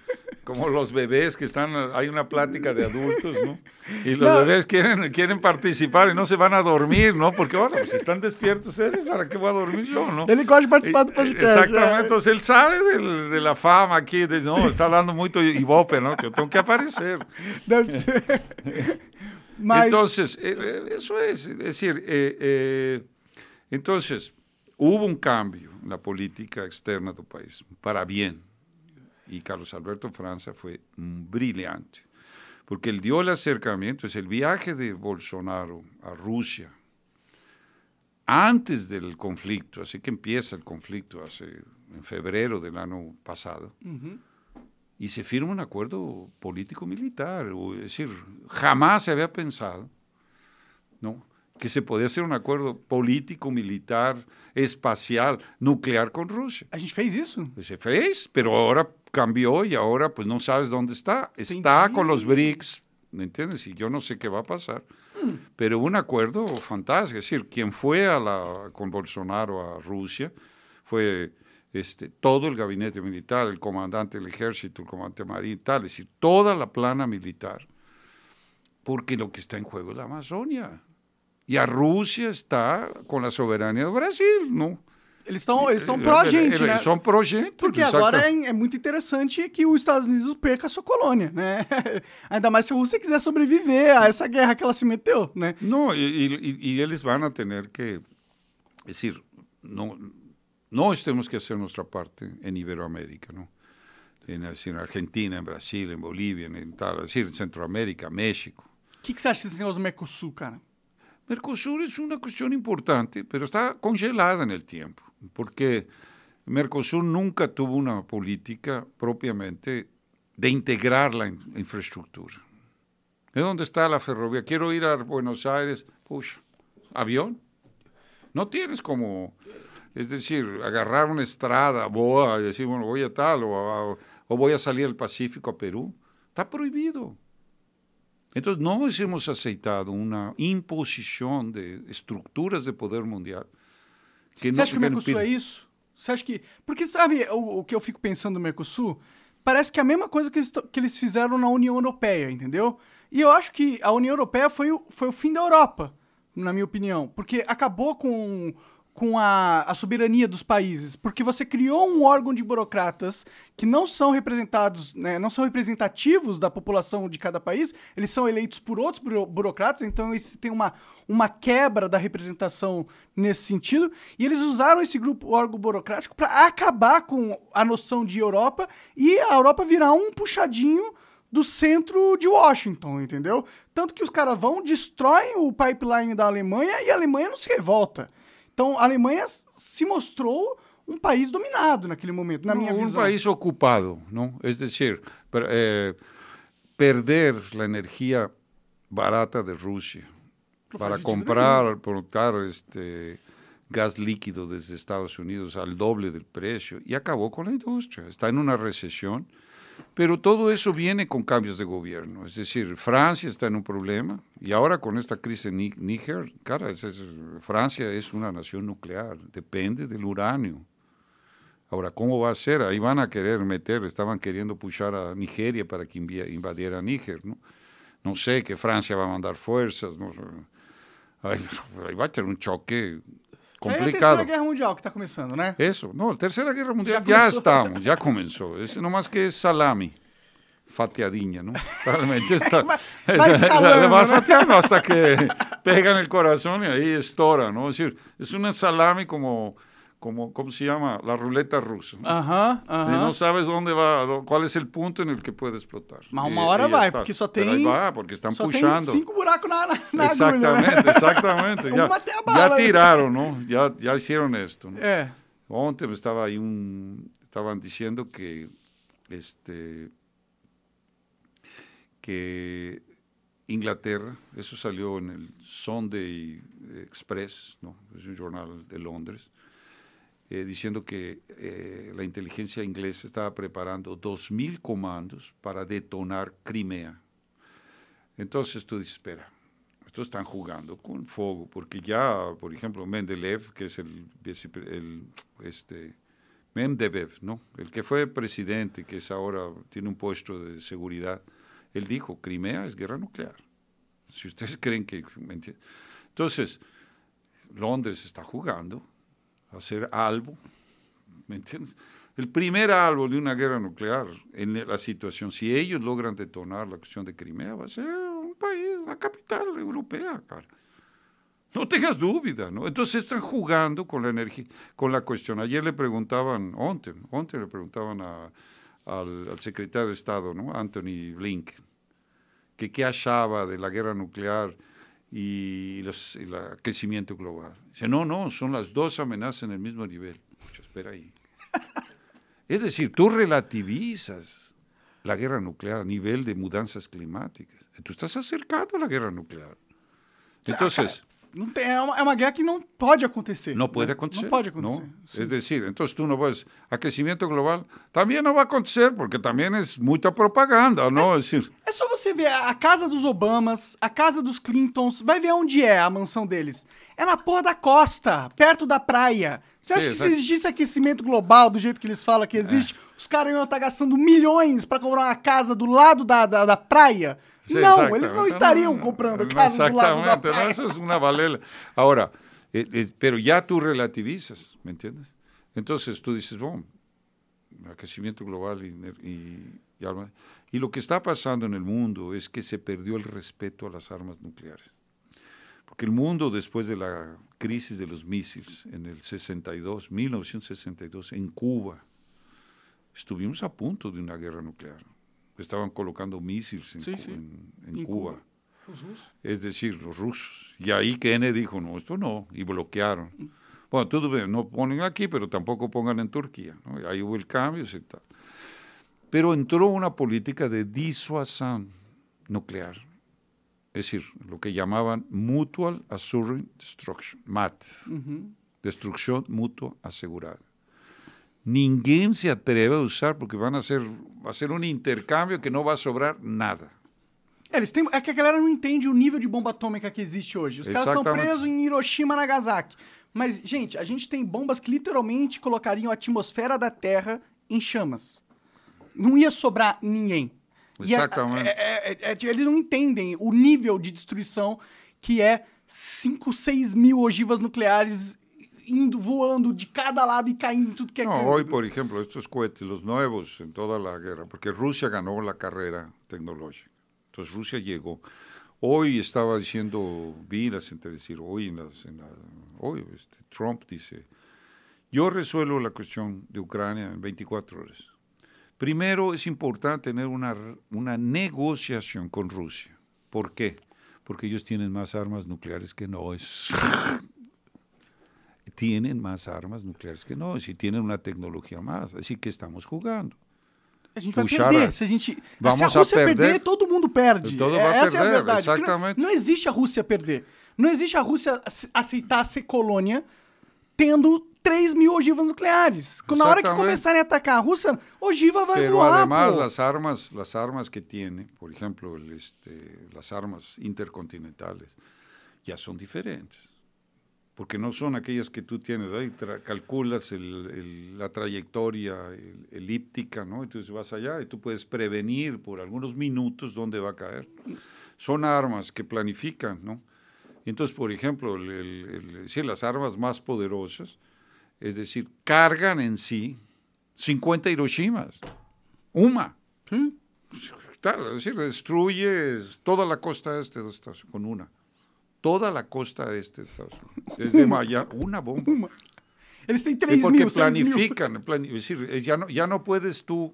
como los bebés que están, hay una plática de adultos, ¿no? Y los no. bebés quieren, quieren participar y no se van a dormir, ¿no? Porque, bueno, pues están despiertos eles, ¿para qué voy a dormir yo, no? Ele gosta de participar do podcast. Exactamente, entonces él sabe de, de la fama aquí, de, no, está dando muito ibope, ¿no? Que eu tenho que aparecer. Deve ser. Mas... Entonces, eso es, es decir, eh, eh, entonces, hubo un cambio en la política externa del país, para bien, y Carlos Alberto Francia fue brillante, porque él dio el acercamiento, es el viaje de Bolsonaro a Rusia, antes del conflicto, así que empieza el conflicto hace, en febrero del año pasado, uh -huh y se firma un acuerdo político-militar. Es decir, jamás se había pensado ¿no? que se podía hacer un acuerdo político-militar, espacial, nuclear con Rusia. ¿A gente fez eso? Se fez, pero ahora cambió y ahora pues no sabes dónde está. Está con los BRICS, ¿me entiendes? Y yo no sé qué va a pasar. Mm. Pero un acuerdo fantástico. Es decir, quien fue a la, con Bolsonaro a Rusia fue este, todo el gabinete militar, el comandante del ejército, el comandante marino, tal, es decir, toda la plana militar, porque lo que está en juego es la Amazonia. E a Rússia está com a soberania do Brasil, não? Eles estão eles são pró-gente, né? Eles são pró-gente. Porque agora é, é, muito interessante que os Estados Unidos perca a sua colônia, né? Ainda mais se a Rússia quiser sobreviver a essa guerra que ela se meteu, né? Não, e, e, e eles vão ter que... É decir, não, nós temos que fazer nossa parte em Iberoamérica, não? En, en Argentina, em Brasil, em Bolívia, em tal, decir, en Centroamérica, México. O que, que você acha desse negócio do Mercosul, cara? Mercosul é uma questão importante, mas está congelada no tempo, porque Mercosul nunca teve uma política propriamente de integrar a infraestrutura. É onde está a ferrovia. Quero ir a Buenos Aires, puxa, avião? Não tienes como Es decir, agarrar una estrada boa y decir, bueno, voy a tal, o, o voy a salir al Pacífico a Perú, está prohibido. Entonces, no hemos aceitado una imposición de estruturas de poder mundial. Que Você acha que o Mercosul é isso? Você acha que... Porque sabe o, o, que eu fico pensando no Mercosul? Parece que é a mesma coisa que eles, que eles fizeram na União Europeia, entendeu? E eu acho que a União Europeia foi o, foi o fim da Europa, na minha opinião. Porque acabou com com a, a, soberania dos países, porque você criou um órgão de burocratas que não são representados, né, não são representativos da população de cada país, eles são eleitos por outros burocratas, então isso tem uma, uma quebra da representação nesse sentido, e eles usaram esse grupo órgão burocrático para acabar com a noção de Europa e a Europa virar um puxadinho do centro de Washington, entendeu? Tanto que os caras vão, destroem o pipeline da Alemanha e a Alemanha não se revolta. Então, a Alemanha se mostrou um país dominado naquele momento, na minha un visão. país ocupado, ¿no? Es decir, per- eh, perder la energía barata de Rusia No para comprar, comprar este gas líquido desde Estados Unidos al doble del precio y acabó con la industria. Está en una recesión, pero todo eso viene con cambios de gobierno. Es decir, Francia está en un problema y ahora con esta crisis en Ní- Níger, cara, es- es- Francia es una nación nuclear, depende del uranio. Ahora, ¿cómo va a ser? Ahí van a querer meter, estaban queriendo pushar a Nigeria para que invadiera Níger, ¿no? No sé, que Francia va a mandar fuerzas, no sé. Ahí, ahí va a tener un choque É a complicado. Terceira Guerra Mundial que tá começando, né? Eso, no, la Tercera Guerra Mundial Ya ya, comenzó. estamos, ya comenzó. Es nomás que es salami, fatiadinha, ¿no? Realmente está, Va- va escalando, va ¿no? fatiando hasta que pega en el corazón y ahí estora, ¿no? Es decir, es una salami como, como ¿cómo se llama? La ruleta rusa. ¿no? Aham, Y aham. no sabes dónde va, cuál es el punto en el que puede explotar. Mas Y- uma hora y vai, está. porque só Pero ahí tem- va, porque están Só tem puxando. cinco buracos na, na, na agulha, Exactamente, né? exactamente. Ya, tem ya tiraron, ¿no? Ya, ya hicieron esto. ¿no? É. Ontem me estaba ahí un, estaban diciendo que este que Inglaterra, eso salió en el Sunday Express, ¿no? es un jornal de Londres, eh, diciendo que eh, la inteligencia inglesa estaba preparando 2.000 comandos para detonar Crimea. Entonces tú dices, espera, estos están jugando con fuego, porque ya, por ejemplo, Mendeleev, que es el, el este, ¿no? El que fue presidente, que es ahora, tiene un puesto de seguridad, él dijo, Crimea es guerra nuclear. Si ustedes creen que... Entonces, Londres está jugando a ser algo, ¿me entiendes? El primer algo de una guerra nuclear en la situación, si ellos logran detonar la cuestión de Crimea, va a ser un país, la capital europea, cara. No tengas duda, ¿no? Entonces están jugando con la energía, con la cuestión. Ayer le preguntaban, onte, onte le preguntaban a- al, al secretario de Estado, ¿no? Anthony Blinken, que qué achaba de la guerra nuclear y, los- y el aquecimiento global. Dice, no, no, son las dos amenazas en el mismo nivel. Espera ahí. Es decir, tú relativizas la guerra nuclear a nivel de mudanças climáticas. Tú estás acercando a la guerra nuclear. Entonces, Não tem, é, uma, é uma guerra que não pode acontecer. no puede né? acontecer. Não pode acontecer. ¿no? Sim. Es decir, entonces tú no puedes, aquecimiento global también no va a acontecer porque también es mucha propaganda, ¿no? Es decir, É só você ver a casa dos Obamas, a casa dos Clintons, vai ver onde é a mansão deles. É na porra da costa, perto da praia. Você acha Sim, que se existisse aquecimento global do jeito que eles falam que existe, os caras iam estar gastando milhões pra comprar uma casa do lado da, da, da praia? Sí, não, eles não estariam No, comprando no, casas do lado da praia. eso es una balela. Ahora, eh, eh, pero ya tú relativizas, ¿me entiendes? Entonces tú dices, bueno, aquecimiento global y, y, y arma- y lo que está pasando en el mundo es que se perdió el respeto a las armas nucleares. Porque el mundo después de la crisis de los misiles en el 62, 1962, en Cuba, estuvimos a punto de una guerra nuclear. Estaban colocando misiles en, Sí, sí. en- en En Cuba. Cuba. Es decir, los rusos. Y ahí Kennedy dijo, no, esto no, y bloquearon. Bueno, todo bien, no ponen aquí, pero tampoco pongan en Turquía. ¿no? Ahí hubo el cambio y tal. Pero entró una política de disuasión nuclear. Es decir, lo que llamaban Mutual Assured Destruction, MAT, Uhum. destrucción mutua asegurada. Ninguém se atreve a usar porque van a hacer, va a ser un intercambio que no va a sobrar nada. É, Eles têm, é que a galera não entende o nível de bomba atômica que existe hoje. Os caras são presos em Hiroshima Nagasaki. Mas, gente, a gente tem bombas que literalmente colocariam a atmosfera da Terra em chamas. Não ia sobrar ninguém. É- Exatamente. é- é- é- é- eles não entendem o nível de destruição que é 5, 6 mil ogivas nucleares indo, voando de cada lado caindo em tudo que é No, canto. hoy, por ejemplo, estos cohetes, los nuevos en toda la guerra, porque Rusia ganó la carrera tecnológica. Entonces Rusia llegó. Hoy estaba diciendo, vi las entre decir, hoy, en las, en la- hoy este, Trump dice, yo resuelvo la cuestión de Ucrania en 24 horas, Primero es importante tener una, una negociación con Rusia. ¿Por qué? Porque ellos tienen más armas nucleares que nosotros. tienen más armas nucleares que nosotros y tienen una tecnología más. Así que estamos jugando. A gente vai Puxar perder. a- Se a, gente, Vamos se a a Rússia perder, perder. todo mundo perde. Todo É- Essa é a perder, verdade. Não-. Não, existe a Rússia perder. Não existe a Rússia ace- aceitar ser colônia tendo 3 mil ogivas nucleares. Na hora que começarem a atacar a Rússia, ogiva vai Pero voar, además pô. las armas, las armas que tiene, por este, las armas intercontinentales, ya son diferentes. Porque no son aquellas que tú tienes ahí, calculas el- el- la trayectoria el- elíptica, ¿no? Entonces vas allá y tú puedes prevenir por algunos minutos dónde va a caer. Son armas que planifican, ¿no? Entonces, por ejemplo, sí, las armas más poderosas, es decir, cargan en sí 50 Hiroshimas. Uma. Sim. Tal, es decir, destruyes toda la costa este con una. Toda la costa este de Estados Unidos. Desde Miami, una bomba. Têm Es 3 porque mil, 6 mil. planifican, plani- es decir, eh, ya no, ya no puedes tú,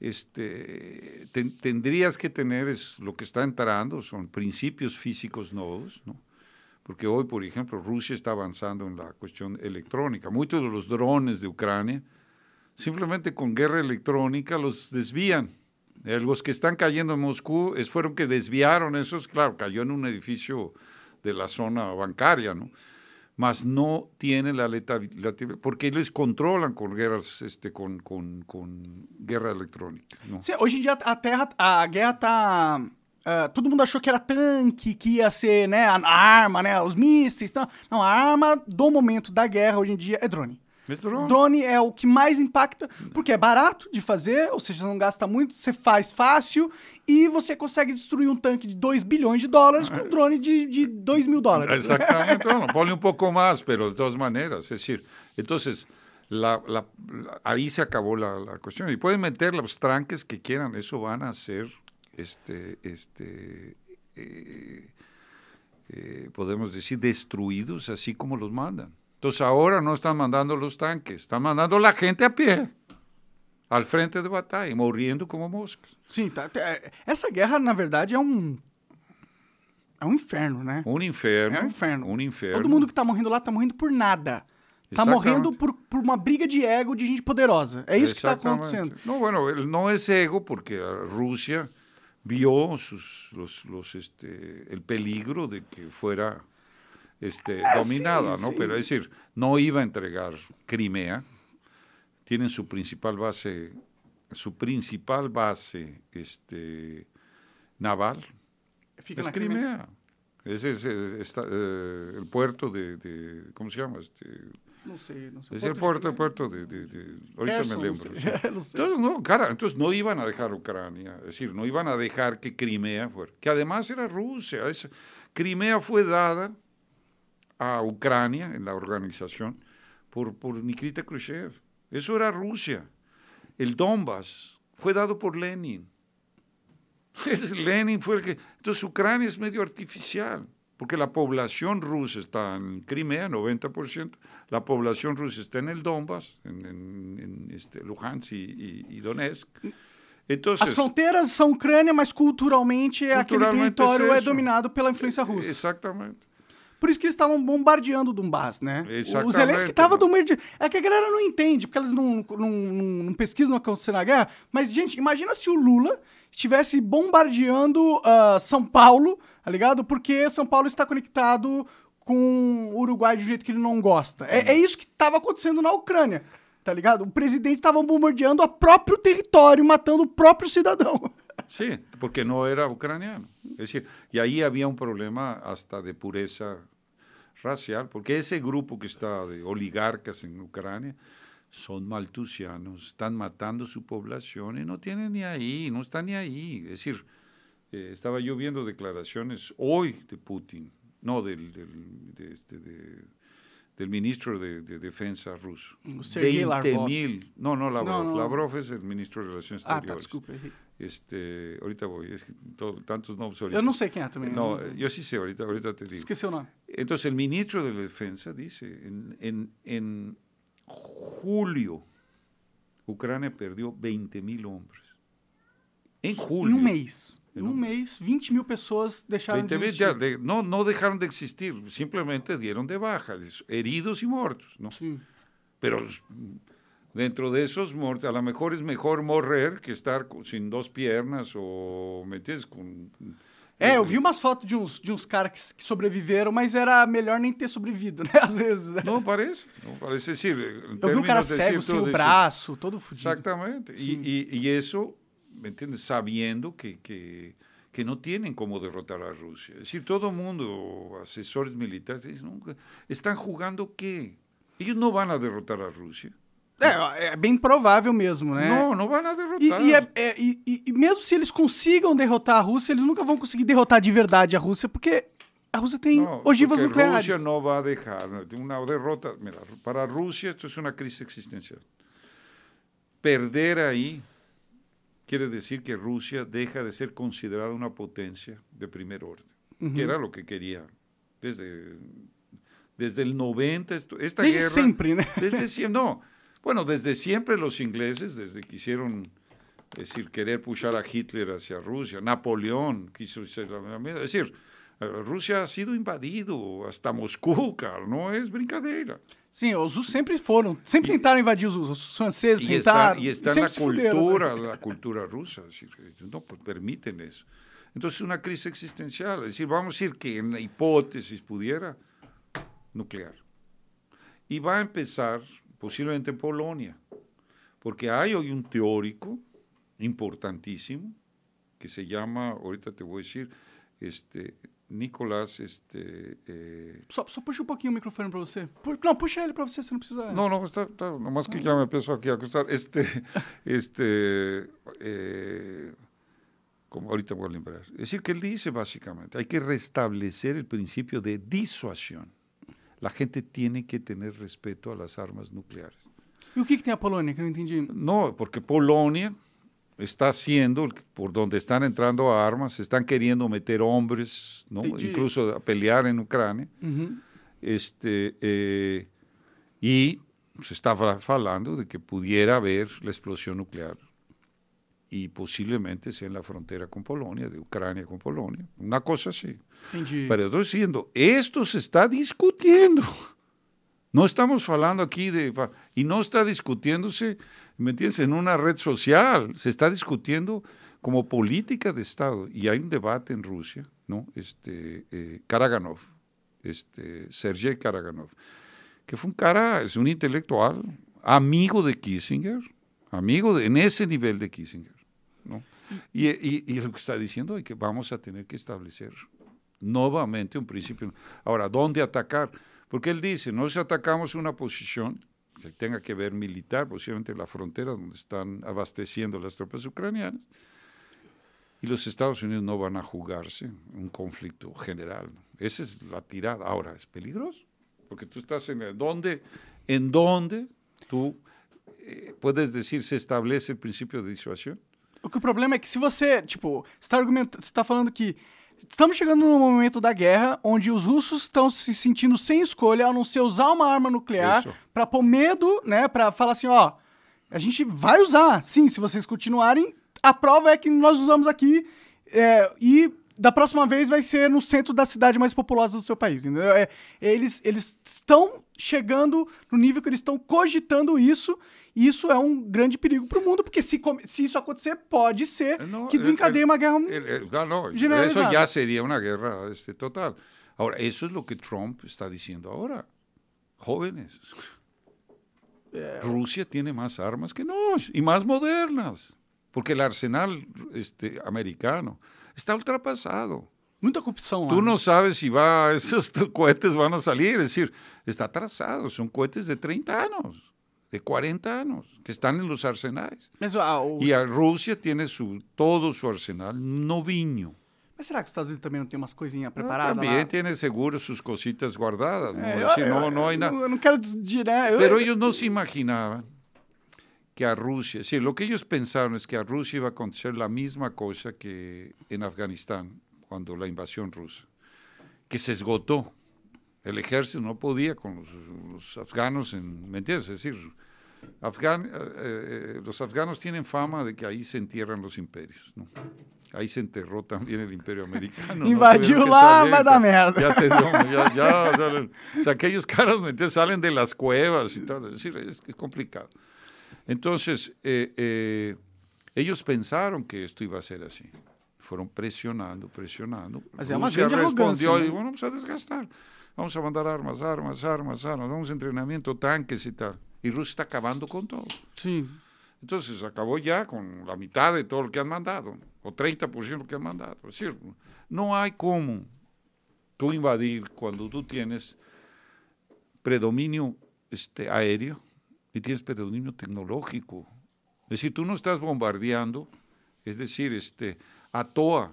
este, ten- tendrías que tener es, lo que está entrando, son principios físicos nuevos, ¿no? Porque hoy, por ejemplo, Rusia está avanzando en la cuestión electrónica. Muchos de los drones de Ucrania, simplemente con guerra electrónica, los desvían. Eh, Los que están cayendo en Moscú es, fueron que desviaron esos, claro, cayó en un edificio de la zona bancaria, ¿no? Mas no tiene la letalidad, porque ellos controlan con guerras, este, con, con, con guerra electrónica, ¿no? Sim, hoje em dia a terra, a guerra tá. ah, todo mundo achou que era tanque, que ia ser, né, a arma, né, os mísseis. Não, não, a arma do momento da guerra hoje em dia é drone. Drone. Drone é o que mais impacta, porque é barato de fazer, ou seja, não gasta muito, você faz fácil e você consegue destruir um tanque de 2 bilhões de dólares com um drone de, de 2 mil dólares. Exactamente, bueno, ponle un poco más, pero de todas maneras, es decir, entonces, la, la- la- ahí se acabó la, la cuestión. Y pueden meter los tranques que quieran, eso van a ser, este, este, eh, eh, podemos decir, destruidos así como los mandan. Entonces ahora no están mandando los tanques, están mandando la gente a pie, al frente de batalla, muriendo como moscas. Sim, tá, tá- essa guerra, na verdade, é um. É um inferno, né? Un inferno. É um inferno. Un inferno. Todo mundo que tá morrendo lá tá morrendo por nada. Tá morrendo por, por uma briga de ego de gente poderosa. É isso que tá acontecendo. No, bueno, no es ego porque ah, Rusia vio sus, los, los, este, el peligro de que fuera este, Ah, dominada, sí, ¿no? sí. Pero es decir, no iba a entregar Crimea. Tienen su principal base, su principal base este, naval es Crimea. Ese es, eh, está, eh, el puerto de, de- ¿cómo se llama? Este, Não sei, não sei. es el puerto, el puerto de, de- de- ahorita me lembro. sei. Entonces, no, cara, entonces no iban a dejar Ucrania, es decir, no iban a dejar que Crimea fuera, que además era Rusia. es- Crimea fue dada a Ucrania en la organización por, por Nikita Khrushchev. Eso era Rusia. El Donbass fue dado por Lenin. Lenin fue el que... Entonces Ucrania es medio artificial, porque la población rusa está en Crimea, 90%, la población rusa está en el Donbass, en, en- en, este, Luhansk y, y- y Donetsk. Entonces, As fronteiras são Ucrânia, mas culturalmente, aquele Culturalmente território é é dominado pela influência russa. exactamente. Por isso que eles estavam bombardeando o Donbass, né? O Exatamente. Zelensky estava bombardeando. É que a galera não entende, porque eles não, não, não, pesquisam o que aconteceu na guerra. Mas, gente, imagina se o Lula estivesse bombardeando ah, São Paulo, tá ligado? Porque São Paulo está conectado com o Uruguai de um jeito que ele não gosta. É, é isso que estava acontecendo na Ucrânia, tá ligado? O presidente estava bombardeando o próprio território, matando o próprio cidadão. Sí, porque no era ucraniano. Es decir, y ahí había un problema hasta de pureza racial, porque ese grupo que está de oligarcas en Ucrania son maltusianos, están matando su población y no tienen ni ahí, no están ni ahí. Es decir, eh, estaba yo viendo declaraciones hoy de Putin, no del, del, de este, de- del ministro de, de Defensa ruso. Sergei 20 Lavrov. mil, no, no Lavrov, No, no. Lavrov es el ministro de Relaciones Ah, Exteriores. desculpa. Este, ahorita voy, es que todo- tantos nombres ahorita. Eu não sei quem é também. No, yo sí sé, ahorita, ahorita te digo. Esqueci o nome. Entonces, el ministro de la Defensa dice, en, en, en julio Ucrania perdió 20 mil hombres. En julio. Em um mês. Em En um um- mês, 20 mil pessoas deixaram 20 de existir. ya de- no, no dejaron de existir, simplemente dieron de baja, es- heridos y muertos. ¿no? Sim. Pero dentro de esos a lo mejor es mejor morrer que estar sin dos piernas o, ¿me entiendes? É, eu vi umas fotos de uns, de uns caras que, que sobreviveram, mas era melhor nem ter sobrevivido, né? Às vezes. né? No parece, no parece decir. en Eu vi um cara cego, sem o braço, todo fudido. Exactamente. Y, y- y eso, ¿me entiendes? Sabiendo que, que, que no tienen cómo derrotar a. Es decir, todo mundo, asesores militares, dicen, "No, ¿están jugando qué? Ellos no van a derrotar a Rusia. É, é bem provável mesmo, né? No, no van a E, derrotar. e, é- é- e- e- e mesmo se eles consigam derrotar a Rússia, eles nunca vão conseguir derrotar de verdade a Rússia, porque a Rússia tem No, ogivas porque nucleares. Rusia no va a dejar ¿no? una derrota. Mira, para Rusia esto es una crisis existencial. Perder ahí quiere decir que Rusia deja de ser considerada una potencia de primer orden, que era lo que quería desde, desde el 90. esto- esta Desde guerra, siempre, ¿no? Desde siempre, no. Bueno, desde siempre los ingleses, desde que hicieron, es decir, querer pushar a Hitler hacia Rusia, Napoleón quiso ser la misma, es decir, eh, Rusia ha sido invadido hasta Moscú, cara, no es brincadera. Sim, os russos sempre foram, sempre tentaram invadir os. Os franceses Y está, tentaram. y está en sempre la se fuderam, né? cultura, cultura ellos no pues, permiten eso. Entonces es una crisis existencial, es decir, vamos a decir que en la hipótesis pudiera nuclear. Y va a empezar posiblemente en Polonia, porque hay hoy un teórico importantísimo que se llama, ahorita te voy a decir, este, Nicolás, este, eh, Só, só puxa um pouquinho o microfone pra você. Pu- não, puxa ele pra você, você não precisa. No, no, está, está, nomás que ya me empezó aquí a acostar. Este, este, eh, como ahorita voy a lembrar. Es decir, que él dice básicamente, hay que restablecer el principio de disuasión. La gente tiene que tener respeto a las armas nucleares. E o que, que tem a Polônia, que não entendi? No, porque Polonia está haciendo, por donde están entrando armas, están queriendo meter hombres, ¿no? Entendi. incluso a pelear en Ucrania. Uhum. este, eh, y se estaba hablando de que pudiera haber la explosión nuclear y posiblemente sea en la frontera con Polonia, de Ucrania con Polonia, una cosa así. Entendi. Pero estoy diciendo, esto se está discutiendo. No estamos hablando aquí de... Y no está discutiéndose, ¿me entiendes?, en una red social. Se está discutiendo como política de Estado. Y hay un debate en Rusia, ¿no? Este, eh, Karaganov, este, Sergei Karaganov, que fue un cara, es un intelectual, amigo de Kissinger, amigo de, en ese nivel de Kissinger. Y, y, y lo que está diciendo es que vamos a tener que establecer nuevamente un principio. Ahora, ¿dónde atacar? Porque él dice, no si atacamos una posición que tenga que ver militar, posiblemente la frontera donde están abasteciendo las tropas ucranianas, y los Estados Unidos no van a jugarse un conflicto general. Esa es la tirada. Ahora, es peligroso, porque tú estás en donde, en donde tú eh, puedes decir se establece el principio de disuasión. O que o problema é que se você, tipo, você tá, argumentando, você tá falando que estamos chegando num momento da guerra onde os russos estão se sentindo sem escolha a não ser usar uma arma nuclear pra pôr medo, né, Pra falar assim, ó, a gente vai usar, sim, se vocês continuarem, a prova é que nós usamos aqui é, e da próxima vez vai ser no centro da cidade mais populosa do seu país, entendeu? É, eles, eles estão chegando no nível que eles estão cogitando isso, isso é um grande perigo pro mundo, porque se, se isso acontecer, pode ser No, que el- desencadeie el- uma guerra. generalizada. ya sería una guerra este, total. Ahora, eso es lo que Trump está diciendo ahora. Jóvenes. Rusia tiene más armas que nos y más modernas, porque el arsenal este, americano está ultrapasado. Muita corrupção lá. Tú né? no sabes si va, esos cohetes van a salir, es decir, está atrasado, son cohetes de 30 años, de 40 años, que están en los arsenales. Mas, ah, Y a Rusia tiene su, todo su arsenal noviño. mas será que os Estados Unidos também não tem umas coisinhas preparadas también lá? tiene seguro sus cositas guardadas. ¿no? É, Es eu- decir, eu- hay eu- nada. Eu não quero dizer. Eu, Pero ellos no se imaginaban que a Rusia, sí, lo que ellos pensaron es que a Rusia iba a acontecer la misma cosa que en Afganistán, cuando la invasión rusa, que se esgotó. El ejército no podía con los, los afganos, en, ¿me entiendes? Es decir, Afgan- eh, eh, los afganos tienen fama de que ahí se entierran los imperios, ¿no? Ahí se enterró también el imperio americano. ¿no? Lá, salir, vai dar merda. Ya te ya, ya, ya, o sea, aquellos caras salen de las cuevas y todo, es decir, es, es complicado. Entonces, eh, eh, ellos pensaron que esto iba a ser así. Fueron presionando, presionando. Mas é uma Rusia arrogância, respondió né? bueno, vamos a desgastar. Vamos a mandar armas, armas, armas, armas, vamos a entrenamiento, tanques y tal. Y Rusia está acabando con todo. Sim. Entonces acabó ya con la mitad de todo lo que han mandado, o 30% de lo que han mandado. Es decir, no hay cómo tú invadir cuando tú tienes predominio este, aéreo y tienes predominio tecnológico. Es decir, tú no estás bombardeando, es decir, este, a toa.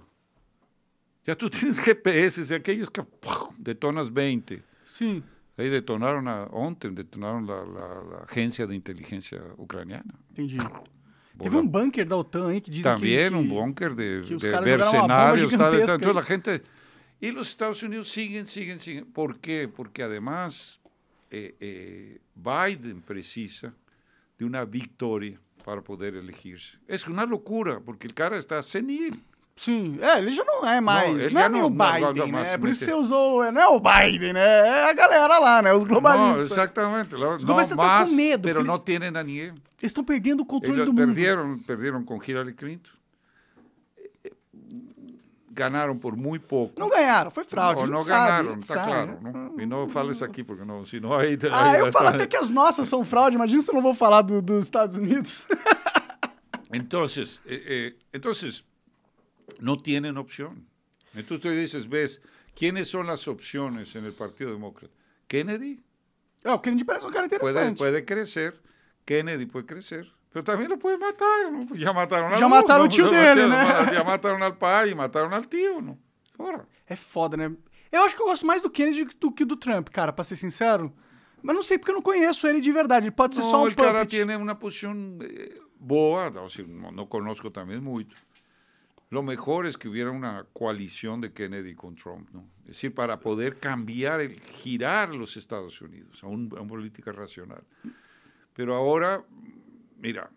Ya tú tienes GPS, y aquellos que ¡puf! detonas 20. Sim. Ahí detonaron a ontem, detonaron la, la- la agencia de inteligencia ucraniana. Entendi. Teve Bola- um bunker da OTAN aí que dizem También que, un que... búnker de, que os de uma Entonces ahí. la gente... Y los Estados Unidos siguen, siguen, siguen. ¿Por qué? Porque además eh, eh, Biden precisa de una victoria para poder elegirse. Es una locura, porque el cara está senil. Sim. É, ele já não é mais. Não, ele é já nem não- o não- não- Biden, não, né? mas- Por isso mas- você usou. Não é o Biden, né? É a galera lá, né? Os No, globalistas. exactamente. la- Los No globalistas están más, con miedo, pero porque no eles- tienen a ninguém. Eles estão perdendo o controle Ellos do mundo. perdieron, perdieron con Hillary Clinton. Eh, Ganaron por muy poco. Não ganharam, foi fraude. No, a gente no sabe, a ganaron, gente está sabe, claro. né? ¿no? Y no fales aquí porque no, si no hay... Ah, hay eu falo bastante- até que as nossas são fraude. Imagina se eu não vou falar do- dos Estados Unidos. Entonces, eh, eh, entonces, no tienen opción. Entonces tú dices, ves, ¿quiénes son las opciones en el Partido Demócrata? Kennedy É, o Kennedy parece um cara puede, interessante. puede crecer, Kennedy puede crecer, pero también lo puede matar, Ya dos, mataron ¿no? al tío Ya dele, né? Ya mataron al pai y mataron al tío, ¿no? Porra. É foda, né? Eu acho que eu gosto mais do Kennedy do que do Trump, cara, pra ser sincero. Mas não sei porque eu não conheço ele de verdade. Ele pode ser só um cara puppet. tiene una posición eh, boa, no, si no, no conozco también mucho. Lo mejor es que hubiera una coalición de Kennedy con Trump, ¿no? Es decir, para poder cambiar, el, girar los Estados Unidos a, un- a una política racional. Pero ahora, mira,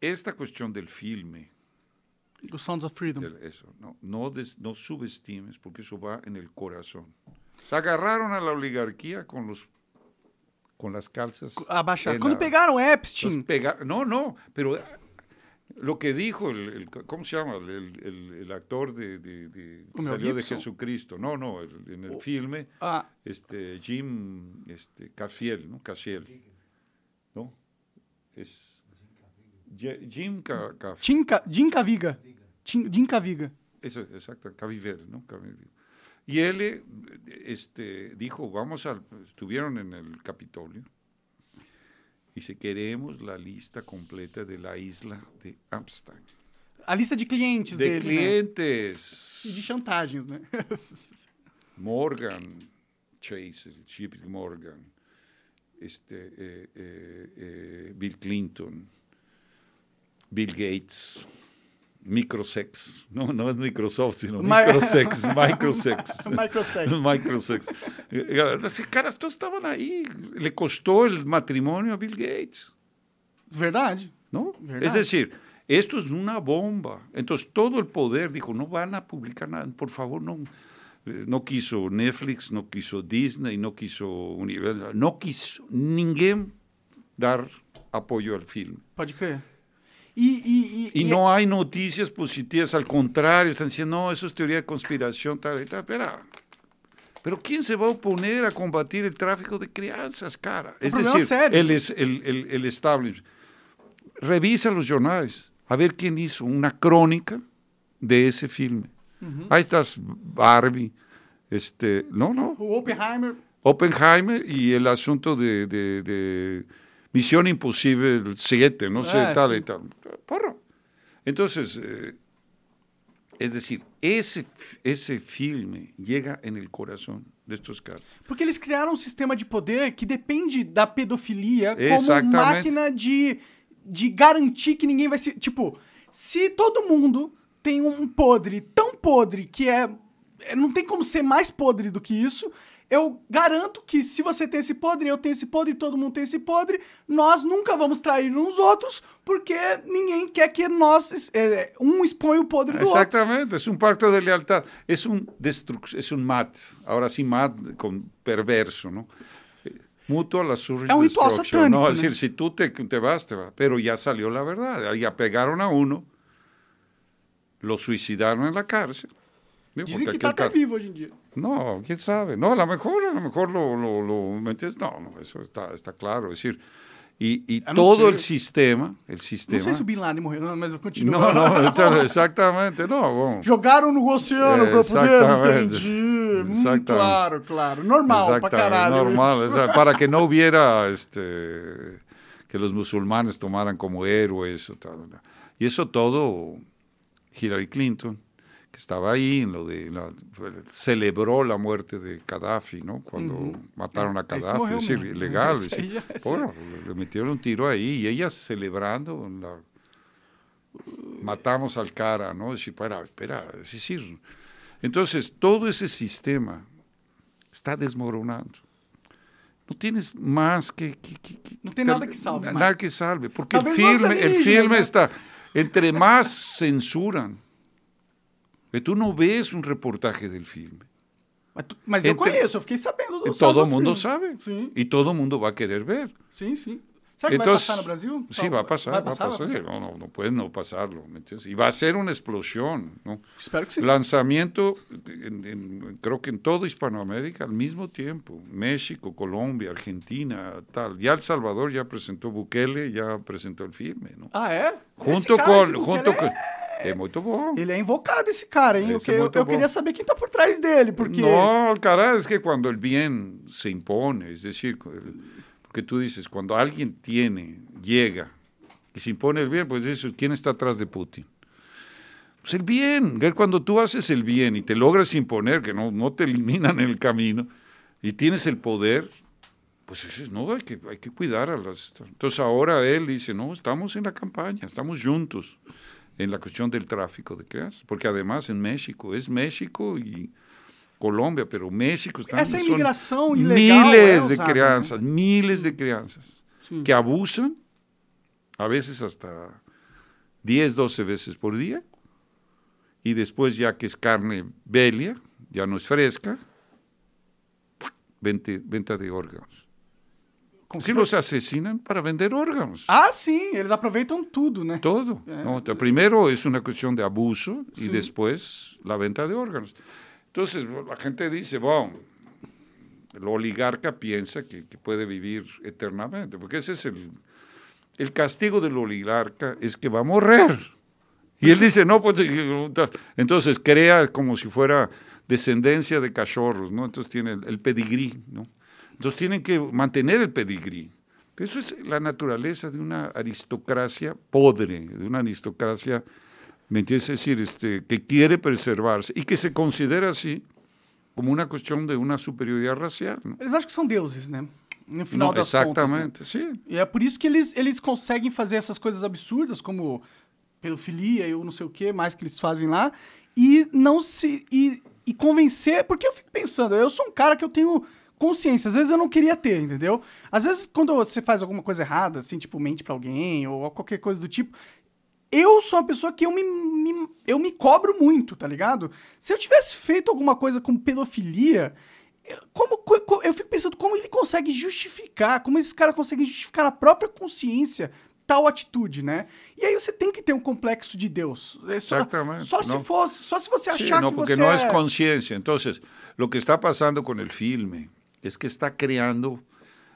esta cuestión del filme, Do Sounds of Freedom. del- eso, no, no, des- no subestimes, porque eso va en el corazón. Se agarraron a la oligarquía con los con las calzas. Abaixar. en Quando pegaram los Epstein, pega- no, no, pero eh, lo que dijo el, el- ¿cómo se llama? El, el- el actor de, de- de- que salió de. Jesucristo. No, no, el- en el Oh. filme, ah, este, Jim este, Casiel, ¿no? Casiel, ¿no? Es Jim Ca- Ca- Tim, Ca- Jim Caviga. Jim Caviga. Eso, exacto, Caviver, ¿no? Caviver. Y él eh, este, dijo, vamos al, estuvieron en el Capitolio, y si queremos la lista completa de la isla de Amsterdam. A lista de clientes De dele, né? clientes, E de chantagens, né? Morgan Chase, JP Morgan, este, eh, eh, eh, Bill Clinton, Bill Gates, Microsex, no, no es Microsoft, sino Microsex, Microsex. Microsex. Microsex. Eh, Las caras todos estaban ahí. Le costó el matrimonio a Bill Gates, Verdade. ¿no? ¿Verdad? Es decir, esto es una bomba. Entonces todo el poder dijo, no van a publicar nada, por favor, no. Eh, No quiso Netflix, no quiso Disney, no quiso Universal, no quiso ninguém dar apoyo al filme. Pode crer. E, e, e, Y no hay noticias positivas, al contrario, están diciendo, no, eso es teoría de conspiración, tal y tal. Espera, pero ¿quién se va a oponer a combatir el tráfico de crianzas, cara? Es decir, el, el, el, el establishment. Revisa los jornales, a ver quién hizo una crónica de ese filme. Ahí estás Barbie, este, no, no, Oppenheimer. Oppenheimer y el asunto de, de- de Misión Imposible 7, no sé, Ah, tal sí. y tal. Porro. Entonces, eh, es decir, ese, esse filme llega en el corazón de estos caras. Porque eles criaram um sistema de poder que depende da pedofilia como máquina de, de garantir que ninguém vai se. Tipo, se todo mundo tem um podre tão podre que é. é- Não tem como ser mais podre do que isso, eu garanto que se você tem esse podre, eu tenho esse podre, todo mundo tem esse podre, nós nunca vamos trair uns outros, porque ninguém quer que nós, é, um exponha o podre do Exactamente, outro. es un pacto de lealtad, es un, destruc- es un mat, ahora sí mat con perverso, ¿no? Mutuo la su Es un ritual destrucción, satánico, Es ¿no? decir, si tú te, te vas, te vas, pero ya salió la verdad, ya pegaron a uno, lo suicidaron en la cárcel. Dizem que tá aquel até vivo hoje em dia. No, quién sabe. No, a lo mejor, a lo mejor lo, lo, lo metes. No, no, eso está, está claro. Es decir, y, y não todo ser- el sistema, el Não sistema. sei se o Bin Laden morreu, não, mas exactamente, no. bueno. Jogaram no oceano É, dele, exatamente. entendi. Hum, Exatamente. claro, claro. Normal Exactamente, caralho. normal, para que no hubiera este, que los musulmanes tomaran como héroes. tal, tal. Y eso todo, Hillary Clinton, que estaba ahí, en lo de la- celebró la muerte de Gaddafi, ¿no? Cuando mataron a sí Gaddafi, es decir, ilegal. Es decir, le metieron un tiro ahí y ella celebrando la, matamos al cara, ¿no? Es decir, espera, espera, es decir, entonces todo ese sistema está desmoronando. No tienes más que... que- que- que- No tem nada que salve Nada que salve, porque el filme, el filme está... Entre más censuran, que tú no ves un reportaje del filme. Mas, tu- mas eu Entre- conheço, eu fiquei sabendo do Todo saldo el mundo filme. sabe. Sim, Y todo mundo va a querer ver. sim, sim. Será que vai Entonces, passar no Brasil? Sí, va a pasar, Vai passar, vai passar? No, no, no puedes no pasarlo. ¿me entiendes? Y va a ser una explosión, ¿no? Espero que sim. En- creo que en todo Hispanoamérica al mismo tiempo. México, Colombia, Argentina, tal. Ya El Salvador ya presentó Bukele, ya presentó el filme, ¿no? Ah, é? Junto Esse cara, junto é muito bom. Ele é invocado, esse cara, hein? Eu, Esse que- é eu, eu queria saber quem tá por trás dele, porque... No, caray, es que cuando el bien se impone, es decir, porque tú dices, cuando alguien tiene, llega y se impone el bien, pues dices, ¿quién está atrás de Putin? Pues el bien, cuando tú haces el bien y te logras imponer, que no, no te eliminan el camino, y tienes el poder, pues dices, no, hay que, hay que cuidar a las... Entonces ahora él dice, no, estamos en la campaña, estamos juntos en la cuestión del tráfico de crianzas, porque además en México, es México y Colombia, pero México está Essa son imigração ilegal miles é de usada, crianças, miles de crianças Sim. que abusan, a veces hasta 10, 12 veces por día, y después ya que es carne belia, ya no es fresca, venta de órganos. Como que los asesinan para vender órganos. Ah, sim, eles aproveitam tudo, né? Todo. Eh. ¿no? Entonces, primero es una cuestión de abuso y Sí. después la venta de órganos. Entonces la gente dice, bueno, el oligarca piensa que, que puede vivir eternamente, porque ese es el, el castigo del oligarca, es que va a morir. Y él dice, no, pues entonces crea como si fuera descendencia de cachorros, ¿no? Entonces tiene el, el pedigrí, ¿no? Entonces tienen que mantener el pedigrí. Eso es la naturaleza de una aristocracia podre, de una aristocracia, ¿me entiendes? Es decir, este, que quiere preservarse y que se considera así como una cuestión de una superioridad racial. Eles acham que são deuses, né? No final No, das contas. né? sí. E é por isso que eles, eles conseguem fazer essas coisas absurdas, como pedofilia e eu não sei o que mais que eles fazem lá, e não se. E, e convencer. Porque eu fico pensando, eu sou um cara que eu tenho consciência, às vezes eu não queria ter, entendeu? Às vezes, quando você faz alguma coisa errada, assim, tipo, mente pra alguém, ou qualquer coisa do tipo. Eu sou uma pessoa que eu me, me- eu me cobro muito, tá ligado? Se eu tivesse feito alguma coisa com pedofilia, eu- como, co- co- eu fico pensando como ele consegue justificar, como esse cara consegue justificar na própria consciência tal atitude, né? E aí você tem que ter um complexo de Deus. É só, Exatamente, Só se não. fosse, só se você Sí, achar no, que porque você no é... es conciencia. Entonces, lo que está pasando con el filme es que está creando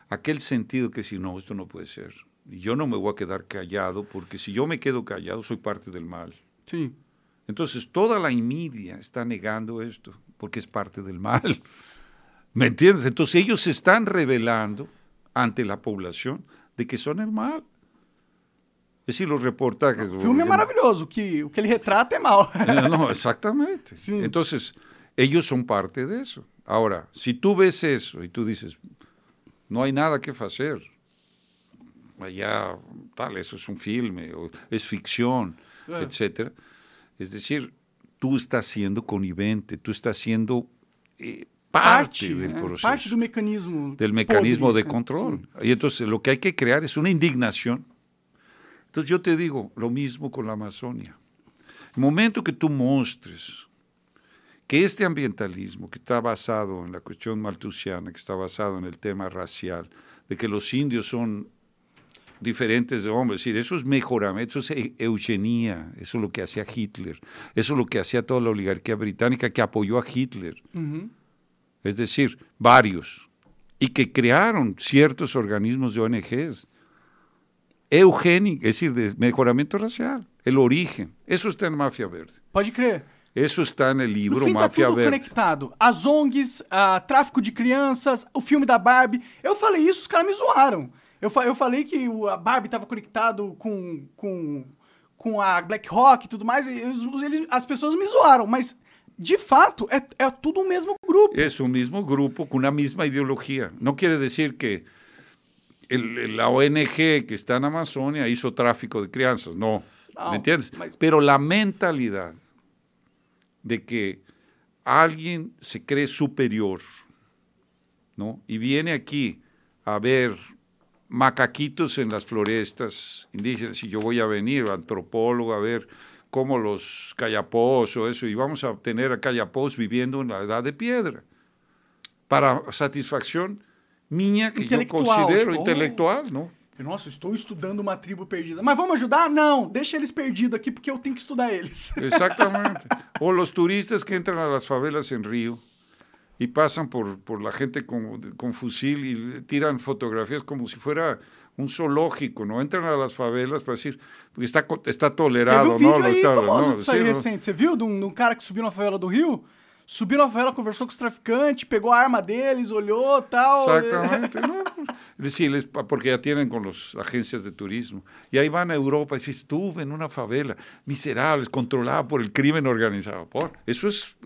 aquel sentido que si no, esto no puede ser. Y yo no me voy a quedar callado, porque si yo me quedo callado, soy parte del mal. Sim. Entonces, toda la media está negando esto, porque es parte del mal. ¿Me entiendes? Entonces, ellos se están revelando ante la población de que son el mal. Es decir, los reportajes... O filme é maravilhoso, que, o que ele retrata é mal. Eh, No, exactamente. Sí. Entonces, ellos son parte de eso. Ahora, si tú ves eso y tú dices, no hay nada que hacer, allá, tal, eso es un filme, o es ficción, Ah. etcétera. Es decir, tú estás siendo connivente, tú estás siendo eh, parte, parte, del né? proceso. parte do mecanismo. del mecanismo podre, de control. Sim. Y entonces lo que hay que crear es una indignación. Entonces yo te digo lo mismo con la Amazonia. El momento que tú mostres que este ambientalismo que está basado en la cuestión maltusiana, que está basado en el tema racial, de que los indios son diferentes de hombres, es decir, eso es mejoramiento, eso es eugenía, eso es lo que hacía Hitler, eso es lo que hacía toda la oligarquía británica que apoyó a Hitler es decir, varios, y que crearon ciertos organismos de ONGs. Eugénico, es decir, de mejoramiento racial, el origen. Eso está en Mafia Verde. Pode crer. Eso está en el No fim, tá Mafia tudo Verde. conectado. As ONGs, a tráfico de crianças, o filme da Barbie. Eu falei isso, os caras me zoaram. Eu, eu falei que o- a Barbie tava conectado com, com, com a Black Rock e tudo mais. E eles- eles- as pessoas me zoaram, mas de fato é, é tudo o mesmo grupo. Es un mismo grupo con una misma ideología. No quiere decir que el- la ONG que está en Amazonia hizo tráfico de no. No, ¿Me entiendes? mas- Pero la mentalidad de que alguien se cree superior, ¿no? Y viene aquí a ver macaquitos en las florestas indígenas y yo voy a venir, antropólogo, a ver cómo los cayapós o eso, y vamos a tener a cayapós viviendo en la edad de piedra, para satisfacción mía, que yo considero tipo, intelectual, ¿no? Nossa, estou estudando uma tribo perdida. Mas vamos ajudar? Não, deixa eles perdidos aqui porque eu tenho que estudar eles. Exactamente. O los turistas que entran a las favelas en Río y pasan por, por la gente con, con fusil y tiran fotografías como si fuera un zoológico, ¿no? Entran a las favelas para decir, porque está, está Teve tolerado, um vídeo ¿no? Aí famoso ¿no? disso aí recente. Você viu? De um, de um cara que subiu na favela do Rio? Subiu na favela, conversou com os traficantes, pegou a arma deles, olhou tal. Exactamente, ¿no? Decir, les- porque con las agencias de turismo. Y ahí van a Europa y dicen, estuve en una favela, miserables, controlada por el crimen organizado. Por, eso es,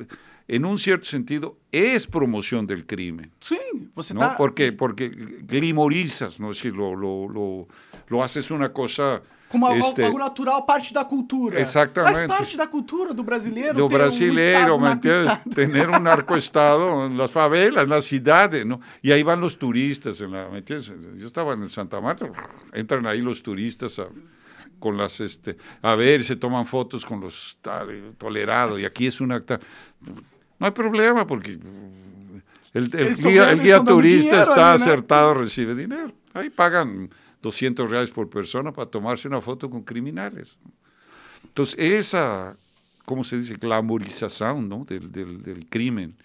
en un cierto sentido, es promoción del crimen. Sim, você ¿no? tá. Porque, porque glimorizas, ¿no? Decir, lo, lo, lo, lo haces una cosa Como algo, este, algo natural, parte da cultura. Exatamente. Faz parte da cultura do brasileiro. do um brasileiro, estado ¿me entiendes? narcoestado. Tener un narcoestado en las favelas, en las ciudades, ¿no? Y ahí van los turistas, en la, ¿me entiendes? Yo estaba en Santa Marta, entran ahí los turistas a, con las, este, a ver, se toman fotos con los tolerados, y aquí es una... No hay problema, porque el, el guía, el turista está acertado, recibe dinero. Ahí pagan 200 reales por persona para tomarse una foto con criminales. Entonces, esa, ¿cómo se dice? Glamorización ¿no? del, del, del crimen.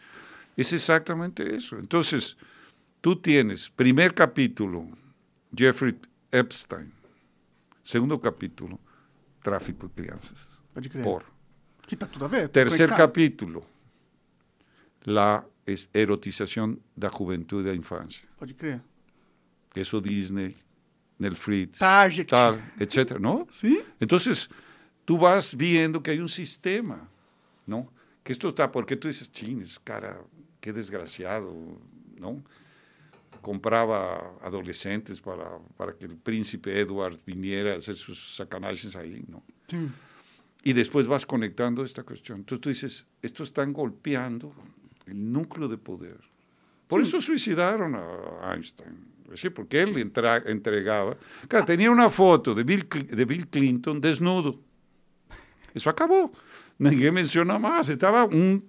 Es exactamente eso. Entonces, tú tienes, primer capítulo, Jeffrey Epstein. Segundo capítulo, tráfico de crianças. Pode crer. Por. Que tá tudo a ver. conectado. capítulo, la es- erotización de la juventud y de la infancia. Pode crer. Eso Disney, Netflix, Target. tal, etcétera, ¿no? Sim? Entonces, tú vas viendo que hay un sistema, ¿no? Que esto está, porque tú dices, chines, cara, qué desgraciado, ¿no? Compraba adolescentes para, para que el príncipe Edward viniera a hacer sus sacanajes ahí, ¿no? Sim. Y después vas conectando esta cuestión. Entonces tú dices, estos están golpeando el núcleo de poder. Por eso suicidaron a Einstein. Sí, porque él entra- entregaba. Claro, tenía una foto de Bill, de Bill Clinton desnudo. Eso acabó. Ninguém menciona más. Estaba un.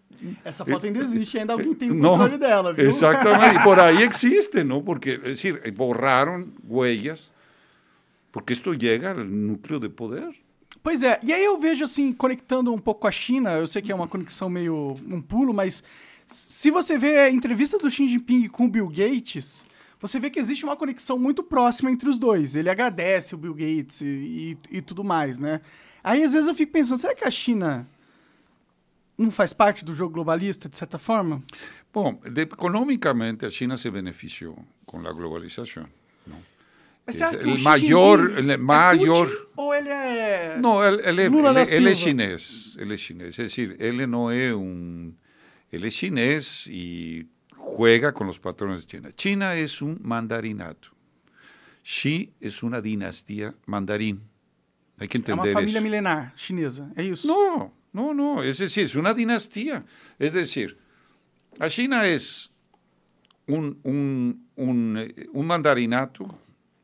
Essa foto ainda existe, ainda alguém tem o controle dela, viu? exactamente. Y por ahí existe, ¿no? Porque, es decir, borraron huellas. Porque esto llega al núcleo de poder. Pois é, e aí eu vejo assim, conectando um pouco com a China, eu sei que é uma conexão meio um pulo, mas se você vê a entrevista do Xi Jinping com o Bill Gates, você vê que existe uma conexão muito próxima entre os dois. Ele agradece o Bill Gates e, e, e tudo mais, né? Aí às vezes eu fico pensando, será que a China não faz parte do jogo globalista, de certa forma? Bom, de- económicamente a China se benefició con la globalización. ¿no? Mas Es será que o el Xi mayor, Jinping el é mayor. Putin ou ele é... No, él, él es- Lula da él- él es Silva. chinés, él es chinés. Es decir, él no es un, juega con los patrones de China. China es un mandarinato. Xi es una dinastía mandarín. Hay que É uma entender família eso. milenar chinesa, é isso? No, no, no, es decir, es una dinastía. Es decir, A China es un, un, un, eh, un mandarinato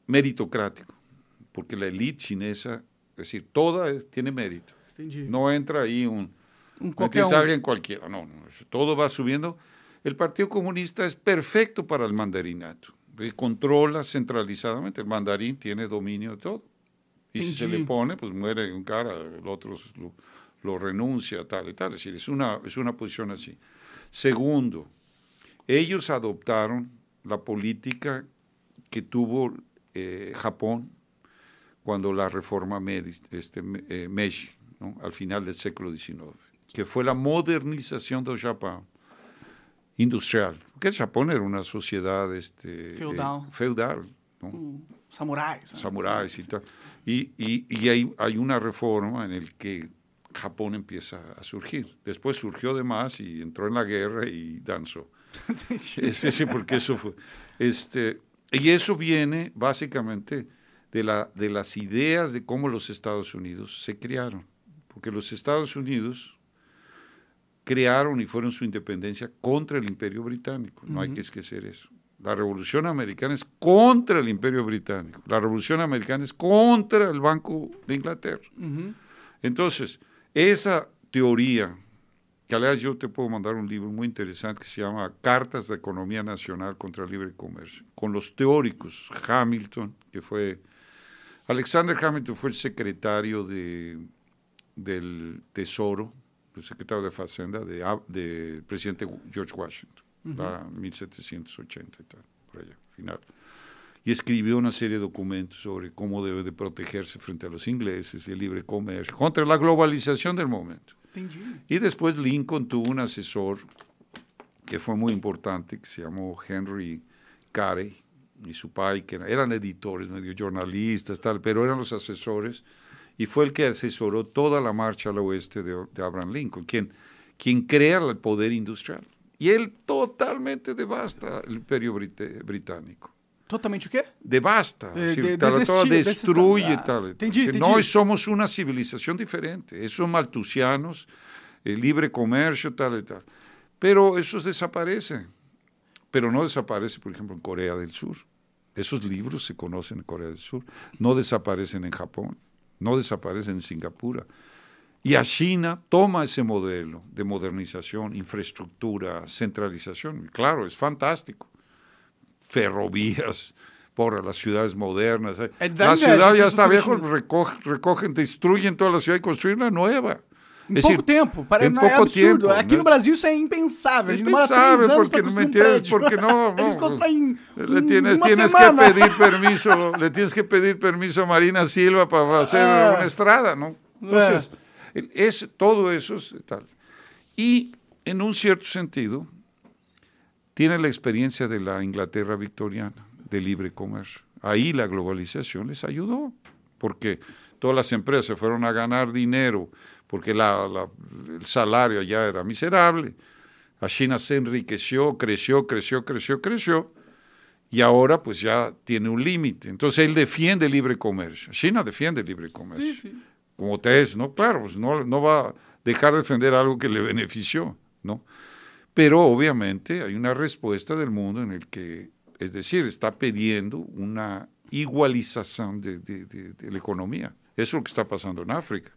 meritocrático, porque la élite chinesa, es decir, toda tiene mérito. Entendi. No entra ahí un, Um no qualquer um. alguien cualquiera, no, no, eso- todo va subiendo. El Partido Comunista es perfecto para el mandarinato, eh, controla centralizadamente, el mandarín tiene dominio de todo. Y si se le pone, pues muere un cara, el otro lo, lo renuncia, tal y tal. Es decir, es una, es una posición así. Segundo, ellos adoptaron la política que tuvo eh, Japón cuando la reforma este, eh, Meiji, ¿no? al final del siglo XIX, que fue la modernización del Japón industrial. Porque el Japón era una sociedad este, Feudal. eh, feudal ¿no? Samurais. né? samuráis y tal. Y, y, y hay, hay una reforma en el que Japón empieza a surgir. Después surgió de más y entró en la guerra y danzó. Sí, sí, porque eso fue. Este, y eso viene básicamente de, la, de las ideas de cómo los Estados Unidos se crearon. Porque los Estados Unidos crearon y fueron su independencia contra el Imperio Británico. No hay que esquecer eso. La Revolución Americana es contra el Imperio Británico. La Revolución Americana es contra el Banco de Inglaterra. Entonces, esa teoría, que aliás yo te puedo mandar un libro muy interesante que se llama Cartas de Economía Nacional contra el Libre Comercio, con los teóricos, Hamilton, que fue, Alexander Hamilton fue el secretario de, del Tesoro, el secretario de Facenda de- del presidente George Washington, la 1780 y tal, por allá, final y escribió una serie de documentos sobre cómo debe de protegerse frente a los ingleses el libre comercio, contra la globalización del momento. Entendi. Y después Lincoln tuvo un asesor que fue muy importante, que se llamó Henry Carey, y su pai, que era- eran editores, medio jornalistas, tal, pero eran los asesores, y fue el que asesoró toda la marcha al oeste de, de Abraham Lincoln, quien, quien crea el poder industrial. Y él totalmente devasta el imperio brit- británico Totalmente o quê? devasta, De- es decir, de- de destino- destruye destino- ah, tal. entendi. Nós somos una civilización diferente, esos maltusianos, el libre comercio, tal y tal. Pero esos desaparecen, pero no desaparece, por ejemplo, en Corea del Sur. Esos libros se conocen en Corea del Sur, no desaparecen en Japón, no desaparecen en Singapur. Y a China toma ese modelo de modernización, infraestructura, centralización. Claro, es fantástico. Ferrovías por las ciudades modernas. La ciudad ya está vieja, recogen, recogen, destruyen toda la ciudad y construyen una nueva. Em Es pouco tempo. Para, em não é absurdo. tempo, Aqui né? no Brasil isso é impensável. Demora Impensável, anos porque não um porque não- Eles não- constroem Le em tienes, tienes que pedir permiso, le tienes que pedir permiso a Marina Silva para hacer Ah. una estrada, ¿no? Entonces, el- es, todo eso es tal. Y en un cierto sentido, tiene la experiencia de la Inglaterra victoriana, de libre comercio. Ahí la globalización les ayudó, porque todas las empresas fueron a ganar dinero, porque la- la- el salario allá era miserable. A China se enriqueció, creció, creció, creció, creció, y ahora pues ya tiene un límite. Entonces él defiende el libre comercio. China defiende el libre comercio. Como te es, ¿no? Claro, pues no, no va a dejar de defender algo que le benefició, ¿no? Pero obviamente hay una respuesta del mundo en el que, es decir, está pidiendo una igualización de, de- de- de la economía. Eso es lo que está pasando en África.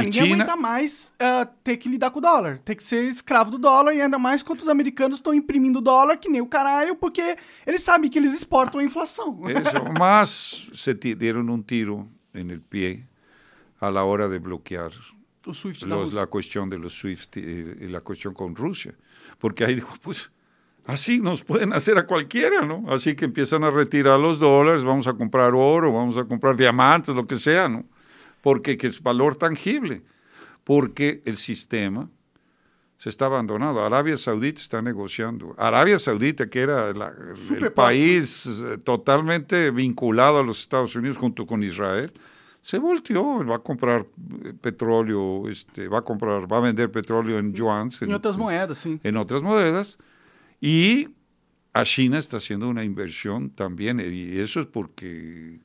É, ninguém China, aguenta mais ah, ter que lidar com o dólar. Ter que ser escravo do dólar e ainda mais quando os americanos estão imprimindo dólar que nem o caralho, porque eles sabem que eles exportam a inflação. eso, más se dieron un tiro el pie a la hora de bloquear O Swift los- la cuestión de los SWIFT y, y la cuestión con Rusia. Porque ahí dijo, pues así nos pueden hacer a cualquiera, ¿no? Así que empiezan a retirar los dólares, vamos a comprar oro, vamos a comprar diamantes, lo que sea, ¿no? Porque que es valor tangible. Porque el sistema se está abandonando. Arabia Saudita está negociando. Arabia Saudita, que era la- el país eh, totalmente vinculado a los Estados Unidos junto con Israel, se volteó, va a comprar eh, petróleo, este, va a comprar, va a vender petróleo en yuans, Em outras moedas, sim. en otras monedas, y a China está haciendo una inversión también, y eso es porque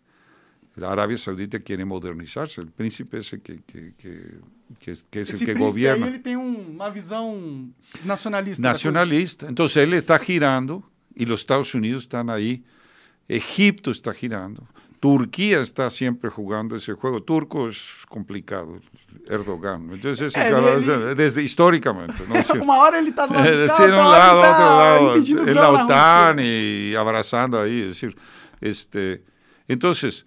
La Arabia Saudita quiere modernizarse. El príncipe ese que, que, que, que es, que es Esse el que gobierna. aí, ele tem um- uma visão nacionalista. Nacionalista. Entonces él está girando y los Estados Unidos están ahí. Egipto está girando. Turquía está siempre jugando ese juego. Turco es complicado. Erdogan. Entonces, ese Eh, cara, ele- desde históricamente. ¿no? Uma hora ele tá do lado Es dos decir, caras, un lado, ele otro lado, en la OTAN y abrazando ahí, es decir, este, entonces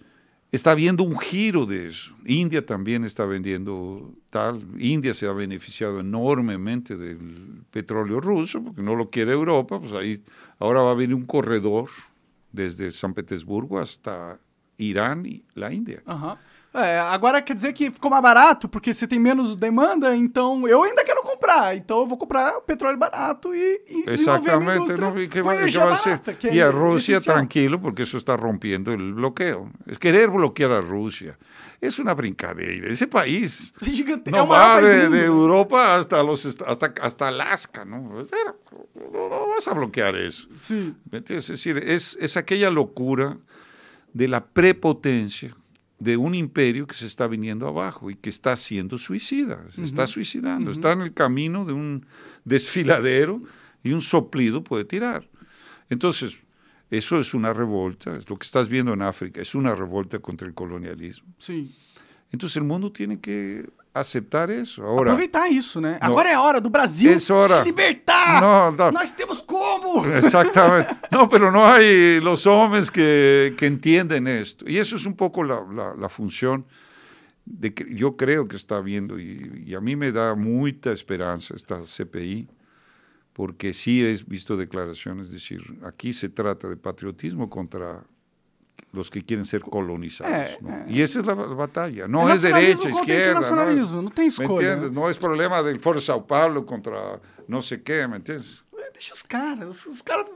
está habiendo un giro de eso. India también está vendiendo tal, India se ha beneficiado enormemente del petróleo ruso, porque no lo quiere Europa, pues ahí ahora va a haber un corredor desde San Petersburgo hasta Irán y la India. Aham. É, agora quer dizer que ficou mais barato porque você tem menos demanda, então eu ainda quero comprar. Então eu vou comprar petróleo barato e, e Exactamente, ¿no? ¿Y qué com va, a barata. Que Y a é Rusia essencial. tranquilo, porque eso está rompiendo el bloqueo. Es querer bloquear a Rusia. Es una brincadeira. Ese país Gigante... é no o maior va de, de? Europa hasta, los, hasta, hasta Alaska, ¿no? No, no vas a bloquear eso. Sim. ¿Me entiendes? Es decir, es, es aquella locura de la prepotencia de un imperio que se está viniendo abajo y que está siendo suicida, se está suicidando, está en el camino de un desfiladero y un soplido puede tirar. Entonces, eso es una revolta, es lo que estás viendo en África, es una revolta contra el colonialismo. Sim. Entonces el mundo tiene que aceptar eso. Ahora, Aproveitar isso, né? Não. Agora é a hora do Brasil hora. se libertar. No, no. Nós temos como. Exactamente. No, pero no hay los hombres que, que. Y eso es un poco la, la- la función de que yo creo que está viendo, y, y a mí me da mucha esperanza esta CPI, porque sí he visto declaraciones, es decir, aquí se trata de patriotismo contra los que quieren ser colonizados. Eh, ¿no? eh. Y esa es la batalla. No É es nacionalismo derecha, contra izquierda. No, es- internacionalismo, não tem ¿Me escolha. entiendes? No es problema del Foro Sao Paulo contra no sé qué, ¿me entiendes? Deixa os caras. Os caras.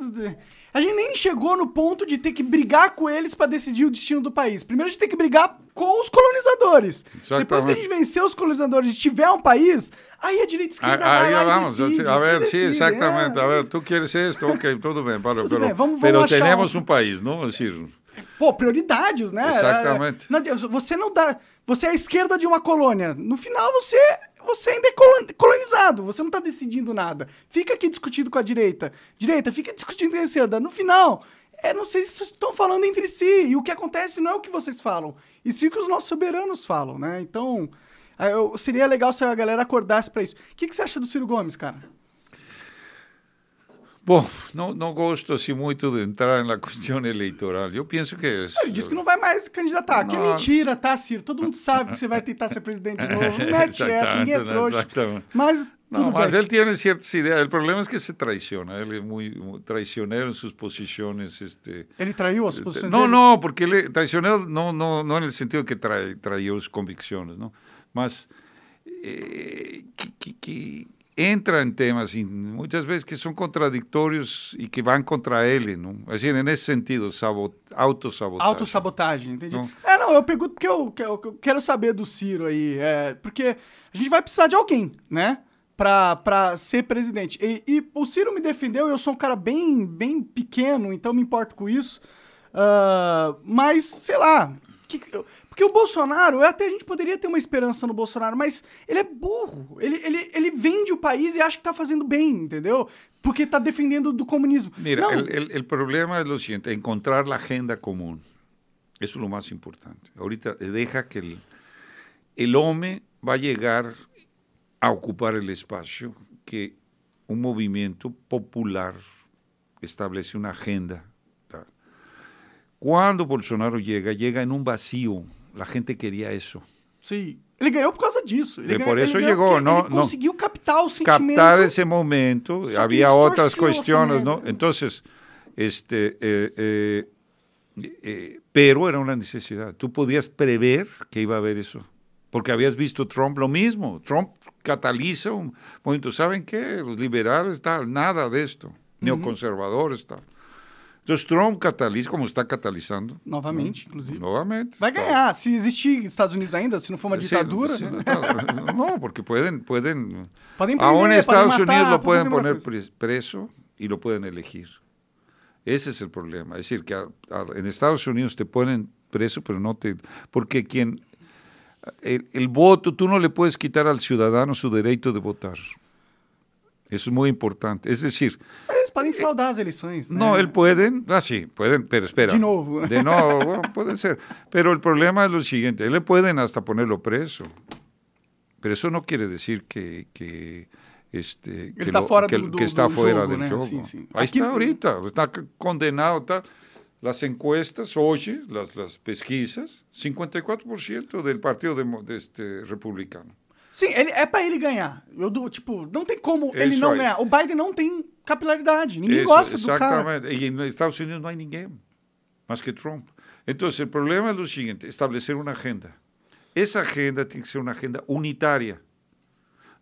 A gente nem chegou no ponto de ter que brigar com eles pra decidir o destino do país. Primeiro a gente tem que brigar com os colonizadores. Exatamente. Depois que a gente vencer os colonizadores e tiver um país, aí a direita e a esquerda vai e vamos, decide, a ver, sí, decide, exactamente. é. A ver, tú quieres esto, ok, todo bien, pero, Tudo pero, bem, vamos- pero vamos achar tenemos um- país. Es decir, Pô, prioridades, né? Exatamente. Não você não dá. Você é a esquerda de uma colônia. No final, você, você ainda é colon- colonizado. Você não tá decidindo nada. Fica aqui discutindo com a direita. Direita, fica discutindo com a esquerda. No final, é, não sei se vocês estão falando entre si. E o que acontece não é o que vocês falam. E sim o que os nossos soberanos falam, né? Então, eu- seria legal se a galera acordasse pra isso. O que, que você acha do Ciro Gomes, cara? Bom, no, no gosto así mucho de entrar en la cuestión electoral. Yo pienso que es... Ele disse que não vai mais candidatar. Que é Não. mentira, tá, Ciro? Todo mundo sabe que você vai tentar ser presidente de novo. Não mete essa, ninguém é trouxa. exactamente. Mas tudo más bem. él tiene ciertas ideas. El problema es que se traiciona. Él es muy, muy traicionero en sus posiciones. Este, Ele traiu as posições No, dele? no, porque él es traicionero no, no, no sentido que trae, traió sus convicciones, ¿no? Más eh, que, que- que entra en temas y muchas veces que son contradictorios y que van contra él, ¿no? Es decir, en esse sentido, sabot, autosabotaje. Autossabotagem, entendi. Não. É, não, eu pergunto porque eu, que eu- que eu quero saber do Ciro aí. É, porque a gente vai precisar de alguém, né? Pra, pra ser presidente. E, e o Ciro me defendeu, eu sou um cara bem, bem pequeno, então me importo com isso. Ah, mas, sei lá. que- porque o Bolsonaro, até a gente poderia ter uma esperança no Bolsonaro, mas ele é burro. Ele, ele, ele vende o país e acha que tá fazendo bem, entendeu? Porque tá defendendo do comunismo. Mira, el, el- el problema es lo siguiente, encontrar la agenda común. Eso es lo más importante. Ahorita eh, deja que el, el hombre va a llegar a ocupar el espacio que un movimiento popular establece una agenda. Cuando Bolsonaro llega, llega en un vacío. La gente quería eso. Sim. Ele ganhou por causa disso. Ele E ganhou, por isso ele chegou, não- ele não- conseguiu captar o sentimento. captar ese momento. Só que cuestiones, ¿no? momento. Entonces, este, eh, eh, eh, pero era una necesidad. Tú podías prever que iba a haber eso, porque habías visto Trump lo mismo. Trump cataliza un momento. ¿Saben qué? Los liberales, tal, nada de esto. Neoconservadores, tal. Entonces Trump cataliza, como está catalizando. Novamente, inclusive. Nuevamente. Vai ganhar. Se existir Estados Unidos ainda, se não for uma ditadura. sí, no, no, porque pueden, pueden, Podem prender, aún en podem Estados matar, Unidos lo podem pueden poner preso y lo pueden elegir. Ese es el problema. Es decir, que a- a- en Estados Unidos te pueden preso, pero no te... Porque quien... El, el voto, tú no le puedes quitar al ciudadano su derecho de votar. Eso es muy importante. Es decir, Eles podem fraudar as eleições, né? no, él pueden, ah, sí, pueden, pero espera. De nuevo. De nuevo, bueno, puede ser. Pero el problema es lo siguiente, él le pueden hasta ponerlo preso. Pero eso no quiere decir que, que este, que, está fuera que, do- que do- está do fuera jogo, del né? Ahí está ahorita, está condenado. Tal. Las encuestas, hoy, las, las pesquisas, 54% del partido de este, republicano. Sim, ele, é pra ele ganhar. Eu dou, tipo, não tem como É ele isso não aí. ganhar. O Biden não tem capilaridade. Ninguém Eso, gosta do cara. exactamente. Y en Estados Unidos no hay ninguém más que Trump. Entonces, el problema es lo siguiente, establecer una agenda. Esa agenda tiene que ser una agenda unitaria.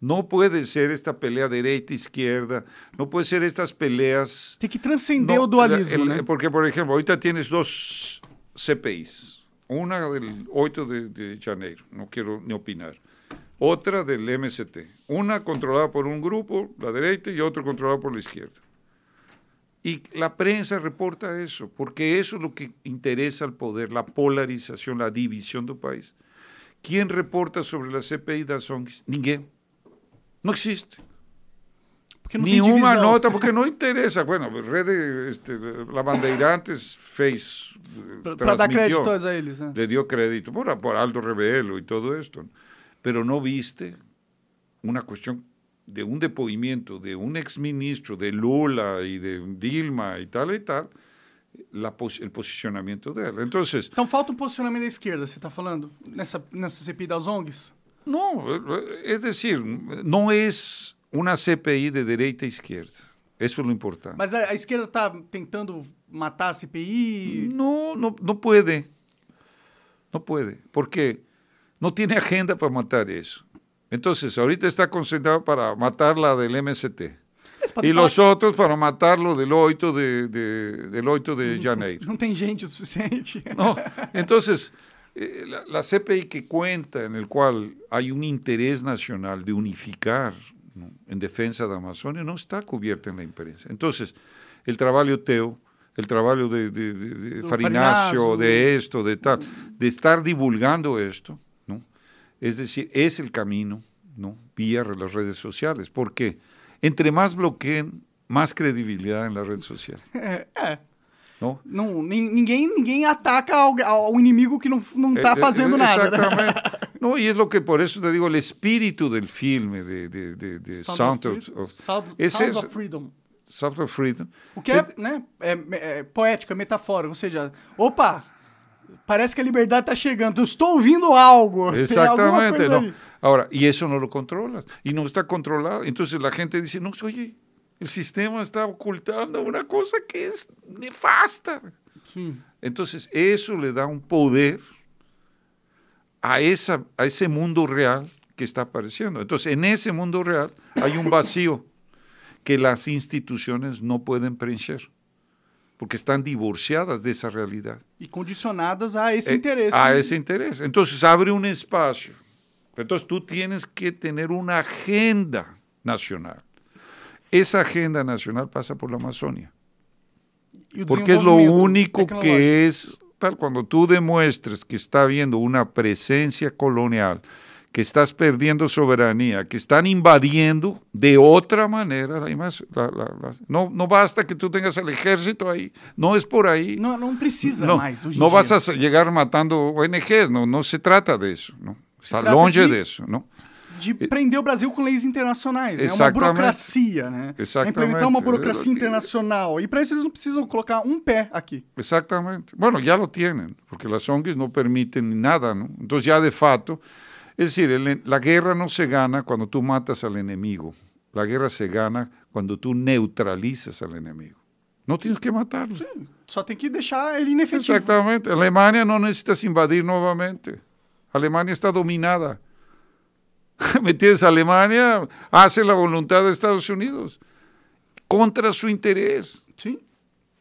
No puede ser esta pelea derecha-izquierda, no puede ser estas peleas... Tem que transcender No, o dualismo, el- né? Porque, por ejemplo, ahorita tienes dos CPIs. Una del 8 de, de enero, no quiero ni opinar. Otra del MST. Una controlada por un grupo, la derecha, y otro controlado por la izquierda. Y la prensa reporta eso, porque eso es lo que interesa al poder, la polarización, la división del país. ¿Quién reporta sobre la CPI de Assange? Ninguém. No existe. Porque tem Nenhuma divisão. nota, porque no interesa. Bueno, Rede, este, la Bandeirantes fez, eh, pra dar crédito a eles, né? le dio crédito por, por Aldo Rebelo y todo esto. Pero no viste una cuestión de un depoimiento de un exministro de Lula y de Dilma y tal y tal, la pos- el posicionamiento de él. Entonces, Então falta um posicionamento da esquerda, você tá falando? Nessa, nessa CPI das ONGs? no, eh, es decir, no es una CPI de derecha e izquierda. Eso es lo importante. Mas a, a esquerda tá tentando matar a CPI? No, no, no puede. No puede. Porque no tiene agenda para matar eso. Entonces, ahorita está concentrado para matar la del MST. Y los otros para matarlo del 8 de, de- del 8 de janeiro. Não tem gente o suficiente. No, entonces, eh, la, la CPI que cuenta, en el cual hay un interés nacional de unificar ¿no? en defensa de Amazonia, no está cubierta en la imprensa. Entonces, el trabajo Teo, el trabajo de, de- de- de de esto, de tal, de estar divulgando esto, ¿no? Es decir, es el camino ¿no? vía las redes sociales, porque entre más bloqueen, más credibilidad en la red social. É. Não, nin- ninguém, ninguém ataca ao, ao inimigo que não, não tá Eh, eh, fazendo nada. né? Exactamente. No, y es lo que por eso te digo, el espíritu del filme de, de, de, de Sound, of, of, Freedom. of- Sound, of Freedom. Sound of Freedom. O que é, né, é, é metafórico. Ou seja, opa, parece que a liberdade tá chegando. Eu estou ouvindo algo. Aí. Ahora, y eso no lo controlas. Y no está controlado. Entonces la gente dice, no, oye, el sistema está ocultando una cosa que es nefasta. Sim. Entonces eso le da un poder a, esa, a ese mundo real que está apareciendo. Entonces en ese mundo real hay un vacío que las instituciones no pueden preencher, porque están divorciadas de esa realidad. E condicionadas a esse Eh, interesse. A ese interés. Entonces abre un espacio. Entonces tú tienes que tener una agenda nacional. Esa agenda nacional pasa por la Amazonia. Porque es lo único que es, tal cuando tú demuestres que está habiendo una presencia colonial, que estás perdiendo soberanía, que están invadiendo de otra manera imas- la- la- la- no, no basta que tú tengas el ejército ahí, no es por ahí. Não, não precisa no, mais. Hoje em no vas a llegar matando ONGs, no, no se trata de eso, no. Está longe de- de eso, ¿no? de prender o Brasil com leis internacionais. né? É uma Exatamente. burocracia, né? É Exatamente. implementar uma burocracia É, internacional. E para isso eles não precisam colocar um pé aqui. Exactamente. Bueno, ya lo tienen, porque las ONGs no permiten nada, ¿no? Entonces ya de facto, es decir, el- la guerra no se gana cuando tú matas al enemigo, la guerra se gana cuando tú neutralizas al enemigo. No tienes que matarlo. Só tem que deixar ele inefetivo. Exactamente. Alemania no necesitas invadir nuevamente. Alemania está dominada. ¿Me entiendes? Alemania hace la voluntad de Estados Unidos contra su interés. Sim.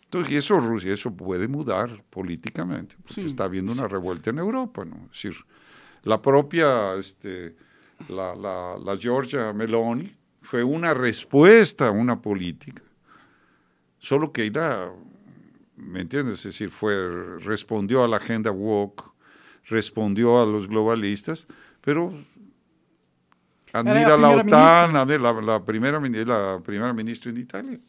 Entonces, y eso Rusia, eso puede mudar políticamente, porque Sí. está habiendo una revuelta en Europa, ¿no? Es decir, la propia, este, la, la, la Giorgia Meloni fue una respuesta a una política, solo que era ¿me entiendes? Es decir, fue, respondió a la agenda woke, respondió a los globalistas, pero admira la, OTAN, la, la, primera, la primera ministra en Italia.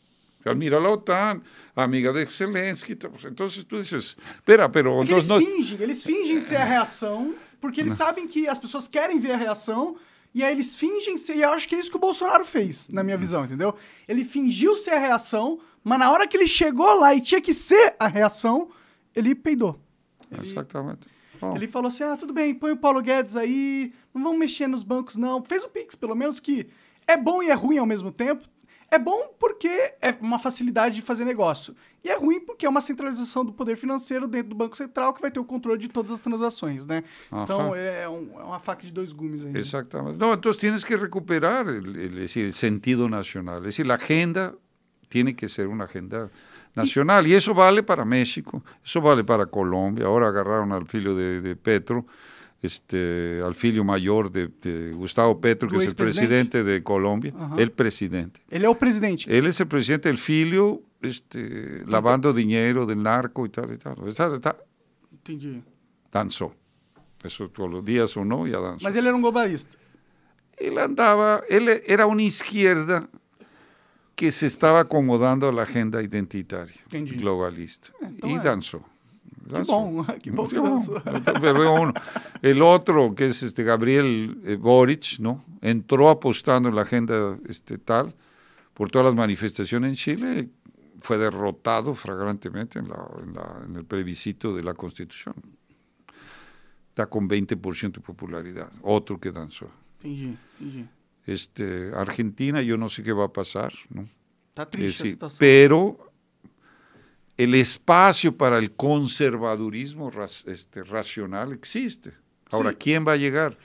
Admira la OTAN, amiga de Zelensky. Pues, entonces tú dices, espera, pero... Eles, fingem, eles fingem ser a reação, porque eles sabem que as pessoas querem ver a reação, e aí eles fingem ser, e eu acho que é isso que o Bolsonaro fez, na minha visão, entendeu? Ele fingiu ser a reação, mas na hora que ele chegou lá e tinha que ser a reação, ele peidou. Ele, Exatamente. Bom. Ele falou assim: ah, tudo bem, põe o Paulo Guedes aí, não vamos mexer nos bancos, não. Fez o Pix, pelo menos, que é bom e é ruim ao mesmo tempo. É bom porque é uma facilidade de fazer negócio. E é ruim porque é uma centralização do poder financeiro dentro do Banco Central que vai ter o controle de todas as transações, né? Ajá. Então é, um, é, uma faca de dois gumes aí. Exatamente. Não, então tienes que recuperar o sentido nacional. Decir, a agenda tem que ser uma agenda nacional. Y eso vale para México, eso vale para Colombia. Ahora agarraron al filho de, de Petro, este, al filho mayor de, de Gustavo Petro, que es el presidente de Colombia, uhum. el presidente. Él es el presidente. Él es el presidente, el filho este, lavando dinero del narco y tal y tal. Está, está, Entendi. Danzó. Eso todos los días o no, ya danzó. Mas él era un globalista. Él andaba, él era una izquierda que se estaba acomodando a la agenda identitaria Entendi. globalista. Então, y danzó. danzó. Que bom, que bom. El otro, que es este Gabriel eh, Boric, ¿no? entró apostando en la agenda este, tal por todas las manifestaciones en Chile, fue derrotado flagrantemente en, la, en, la, en el plebiscito de la Constitución. Está con 20% de popularidad. Otro que danzó. Entendi, entendi. Este, Argentina, yo no sé qué va a pasar, ¿no? Está triste decir, pero el espacio para el conservadurismo este, racional existe. Ahora, sí. ¿quién va a llegar?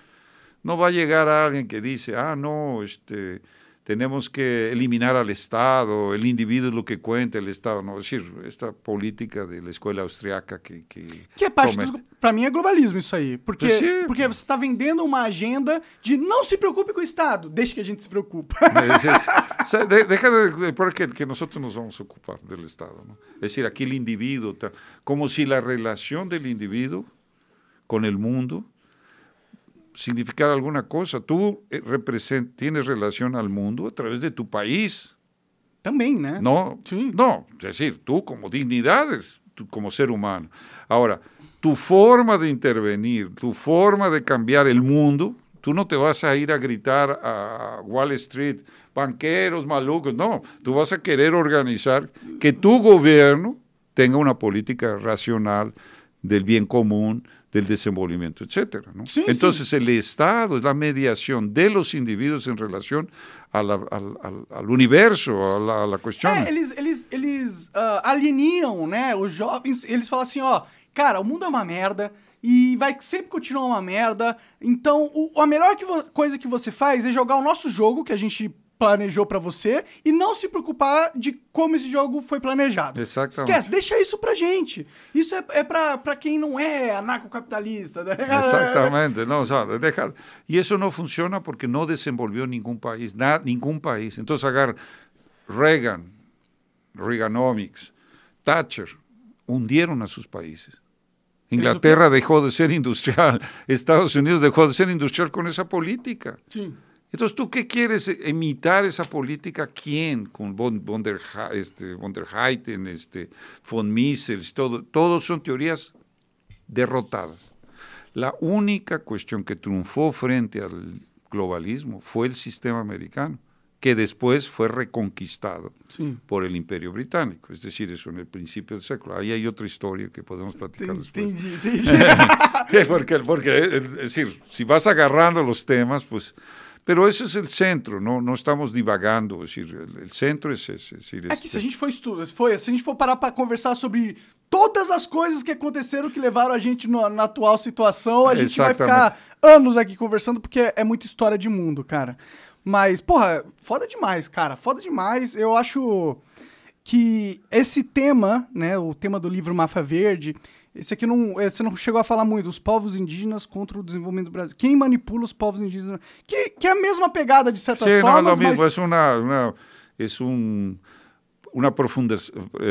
No va a llegar a alguien que dice, ah, no, este, tenemos que eliminar al Estado, el individuo es lo que cuenta, el Estado, no, es decir, esta política de la escola austriaca que... Que, que é parte para mim é globalismo isso aí, porque, porque você está vendendo uma agenda de não se preocupe com o Estado, deixe que a gente se preocupe. Es, deja de porque que nosotros nos vamos a ocupar del Estado, ¿no? Es decir, aquí el individuo, como si la relación del individuo con el mundo significar alguna cosa. Tú eh, tienes relación al mundo a través de tu país. También, ¿no? No, sí. no, es decir, tú como dignidades, tú como ser humano. Ahora, tu forma de intervenir, tu forma de cambiar el mundo, tú no te vas a ir a gritar a Wall Street, banqueros malucos, no, tú vas a querer organizar que tu gobierno tenga una política racional del bien común, del desenvolvimiento, etcétera. ¿no? Sí, Entonces sí. el Estado es la mediación de los indivíduos en relación a la, al, al, al, universo, a la, a la questão. É, eles, eles, eles uh, alienam, né, os jovens, eles falam assim, ó, cara, o mundo é uma merda e vai sempre continuar uma merda, então o, a melhor que coisa que você faz é jogar o nosso jogo, que a gente planejou para você e não se preocupar de como esse jogo foi planejado. Exatamente. Esquece, deixa isso pra gente. Isso é, é para quem não é anarcocapitalista. Né? Exatamente. Não, sabe, deja... E isso não funciona porque não desenvolveu nenhum país, nada, nenhum país. Então, agarra Reagan, Reaganomics, Thatcher, hundieron a sus países. Inglaterra dejó de ser industrial, Estados Unidos dejó de ser industrial con esa política. Sí. Entonces, ¿tú qué quieres imitar esa política? ¿Quién? Con von, von, der, este, von der Heiten, este, von Mises, todo, todos son teorías derrotadas. La única cuestión que triunfó frente al globalismo fue el sistema americano, que después fue reconquistado sí. por el imperio británico. Es decir, eso en el principio del século. Ahí hay otra historia que podemos platicar después. Porque, porque, es decir, si vas agarrando los temas, pues Pero esse é o centro, não, não estamos divagando. o centro é esse. É que se a gente for estudar, foi, se a gente for parar para conversar sobre todas as coisas que aconteceram que levaram a gente no, na atual situação, a gente vai ficar anos aqui conversando, porque é muita história de mundo, cara. Mas, porra, foda demais, cara. Foda demais. Eu acho que esse tema, né, o tema do livro Mafia Verde, esse aqui não, você não chegou a falar muito, os povos indígenas contra o desenvolvimento do Brasil. Quem manipula os povos indígenas? Que, que é a mesma pegada, de certas sí, formas, no, lo mas... es una, una, es un...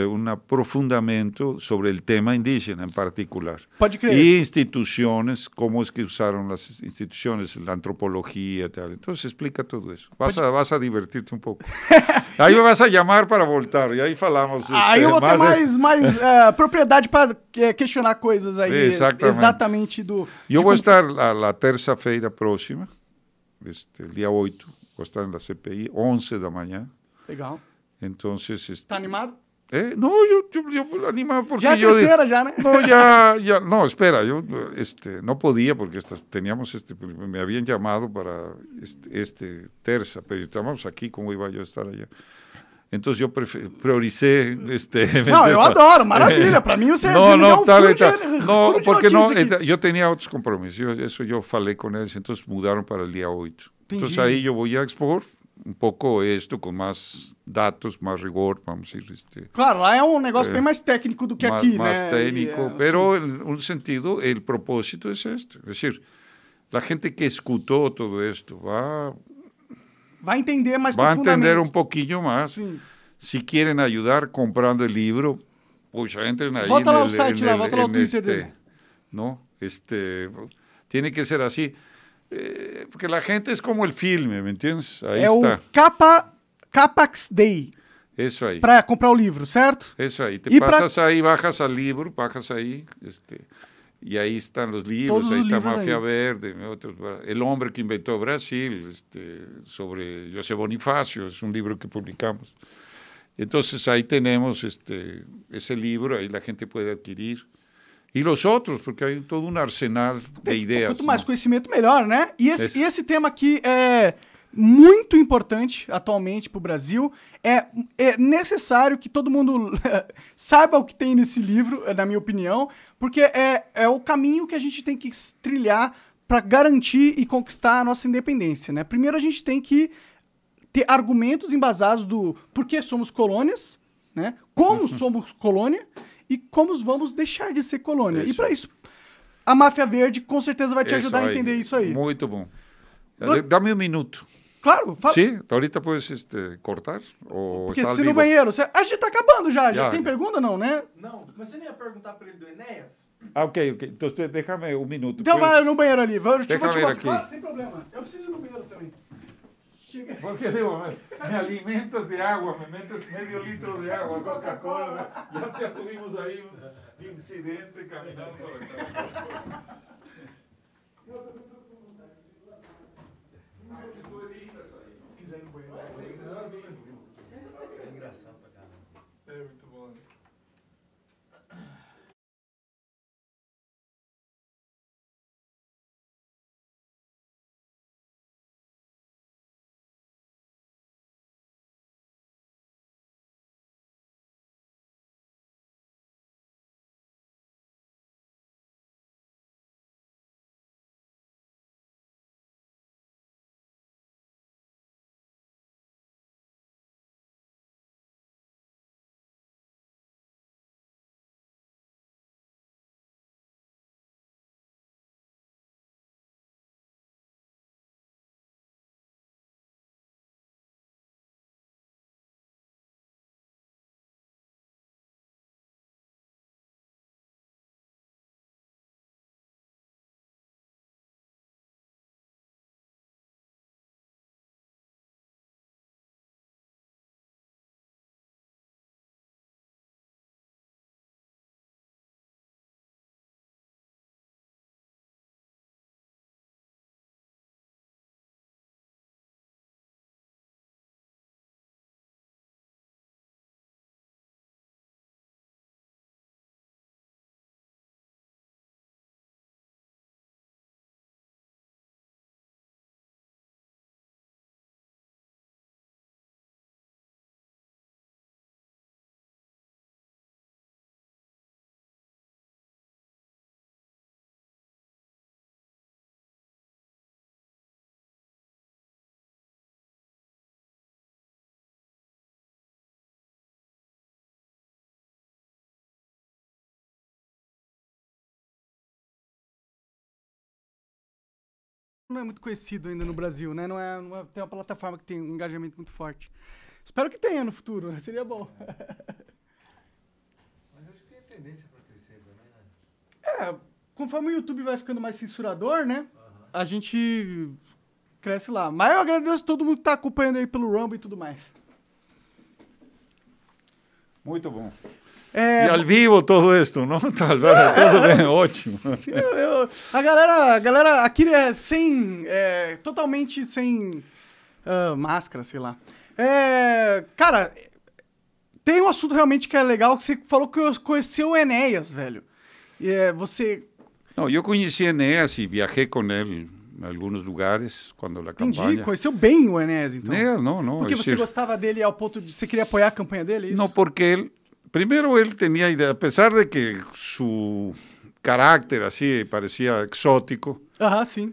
un aprofundamiento sobre el tema indígena en particular. Pode crer. Y instituciones, cómo es que usaron las instituciones, la antropología tal. Entonces explica todo eso. Vas, a, vas a divertirte un poco. aí vas a llamar para voltar y ahí falamos. Aí este, eu vou ter más mais, mais eh, propriedade para questionar coisas aí. Exatamente. Exatamente do. Yo de voy a como- estar la, la terça-feira próxima, este, el día 8, voy a estar en la CPI, 11 de la mañana. Legal. Entonces, este, Tá animado? eh, no, yo, yo, yo animado porque Já é a yo... já, né? No, ya, ya, no, espera, yo este, no podía porque estas- teníamos, este, me habían llamado para este, este terza, pero estamos aquí, ¿cómo iba yo a estar allá? Entonces yo prioricé, este... Não, eu esta- adoro, maravilha. Pra mim você, no, me deu no, um No, furo de porque no, eh, yo tenía otros compromisos, yo- eso yo falé con ellos, entonces mudaron para el día 8. Entonces Entendi. ahí yo voy a expor un poco esto con más datos, más rigor, vamos a ir, este, Claro, lá é um negócio É. bem mais técnico do que más, aqui, más né? técnico, E, é, pero en un sentido el propósito es esto, es decir, la gente que escuchó todo esto va, Vai entender mais va a profundamente. entender un poquillo más. Sim. Si quieren ayudar comprando el libro, pues entren ahí. Volta lá el- ao site lá, volta lá en Twitter este, dele. ¿no? Este, tiene que ser así. Eh, porque la gente es como el filme, ¿me entiendes? Ahí É o está. Capa, Capax Day, Eso ahí. pra comprar o livro, certo? Eso ahí. Te Y pra- pasas ahí, bajas al libro, bajas ahí, este, y ahí están los libros, Todos está Mafia. Verde, otros, El hombre que inventó Brasil, este, sobre José Bonifacio, es un libro que publicamos. Entonces ahí tenemos este, ese libro, ahí la gente puede adquirir. Y los otros, porque hay todo un arsenal de ideas. Quanto mais ¿no? conhecimento, melhor, né? E esse, Esse- e esse tema aqui é muito importante atualmente para o Brasil. É, é necessário que todo mundo saiba o que tem nesse livro, na minha opinião, porque é, é o caminho que a gente tem que trilhar para garantir e conquistar a nossa independência, né? Primeiro a gente tem que ter argumentos embasados do porquê somos colônias, né? Como somos colônia e como vamos deixar de ser colônia. E Isso. para isso, a máfia verde com certeza vai te Eso ajudar a ahí. entender isso aí. Muy bom. Dame un minuto. Claro, fala. ¿Sí? ¿Ahorita puedes este, cortar? ¿O Porque está se no banheiro, você- a gente tá acabando já. Já, Já, tem já. pergunta não, né? Não, mas você nem ia perguntar pra ele do Enéas? Ah, ok, ok. Entonces déjame un minuto. Então vai no banheiro ali. Vou, te- vou Deixa te eu ver mostrar. Claro, sem problema. Eu preciso ir no banheiro também. Porque digo, me, me alimentas de agua, me metes medio litro de agua, Coca-Cola. Ya, ya tuvimos ahí un incidente caminando. engraçado Não é muito conhecido ainda no Brasil, né? Não é, não é- tem uma plataforma que tem um engajamento muito forte. Espero que tenha no futuro, né? seria bom. Mas eu acho que tem tendência pra crescer também, né? É, conforme o YouTube vai ficando mais censurador, né? A gente cresce lá. Mas eu agradeço todo mundo que tá acompanhando aí pelo Rumble e tudo mais. Muito bom. É, E ao vivo todo isto, não? Talvez, tudo bem, ótimo. eu- eu- a galera, a galera aqui é sem, é, totalmente sem ah, máscara, sei lá. É, cara, tem um assunto realmente que é legal que você falou que conheceu o Enéas, velho. E, é, você No, yo conocí a Eneas y viajé con él en algunos lugares cuando la entendi, campaña. conheceu bem o Enéas, então. Eneas, no, no. Porque você gostava dele ao ponto de você queria apoiar a campanha dele, é isso? No, porque él, primero él tenía idea, a pesar de que su carácter así parecía exótico, Aham, sim.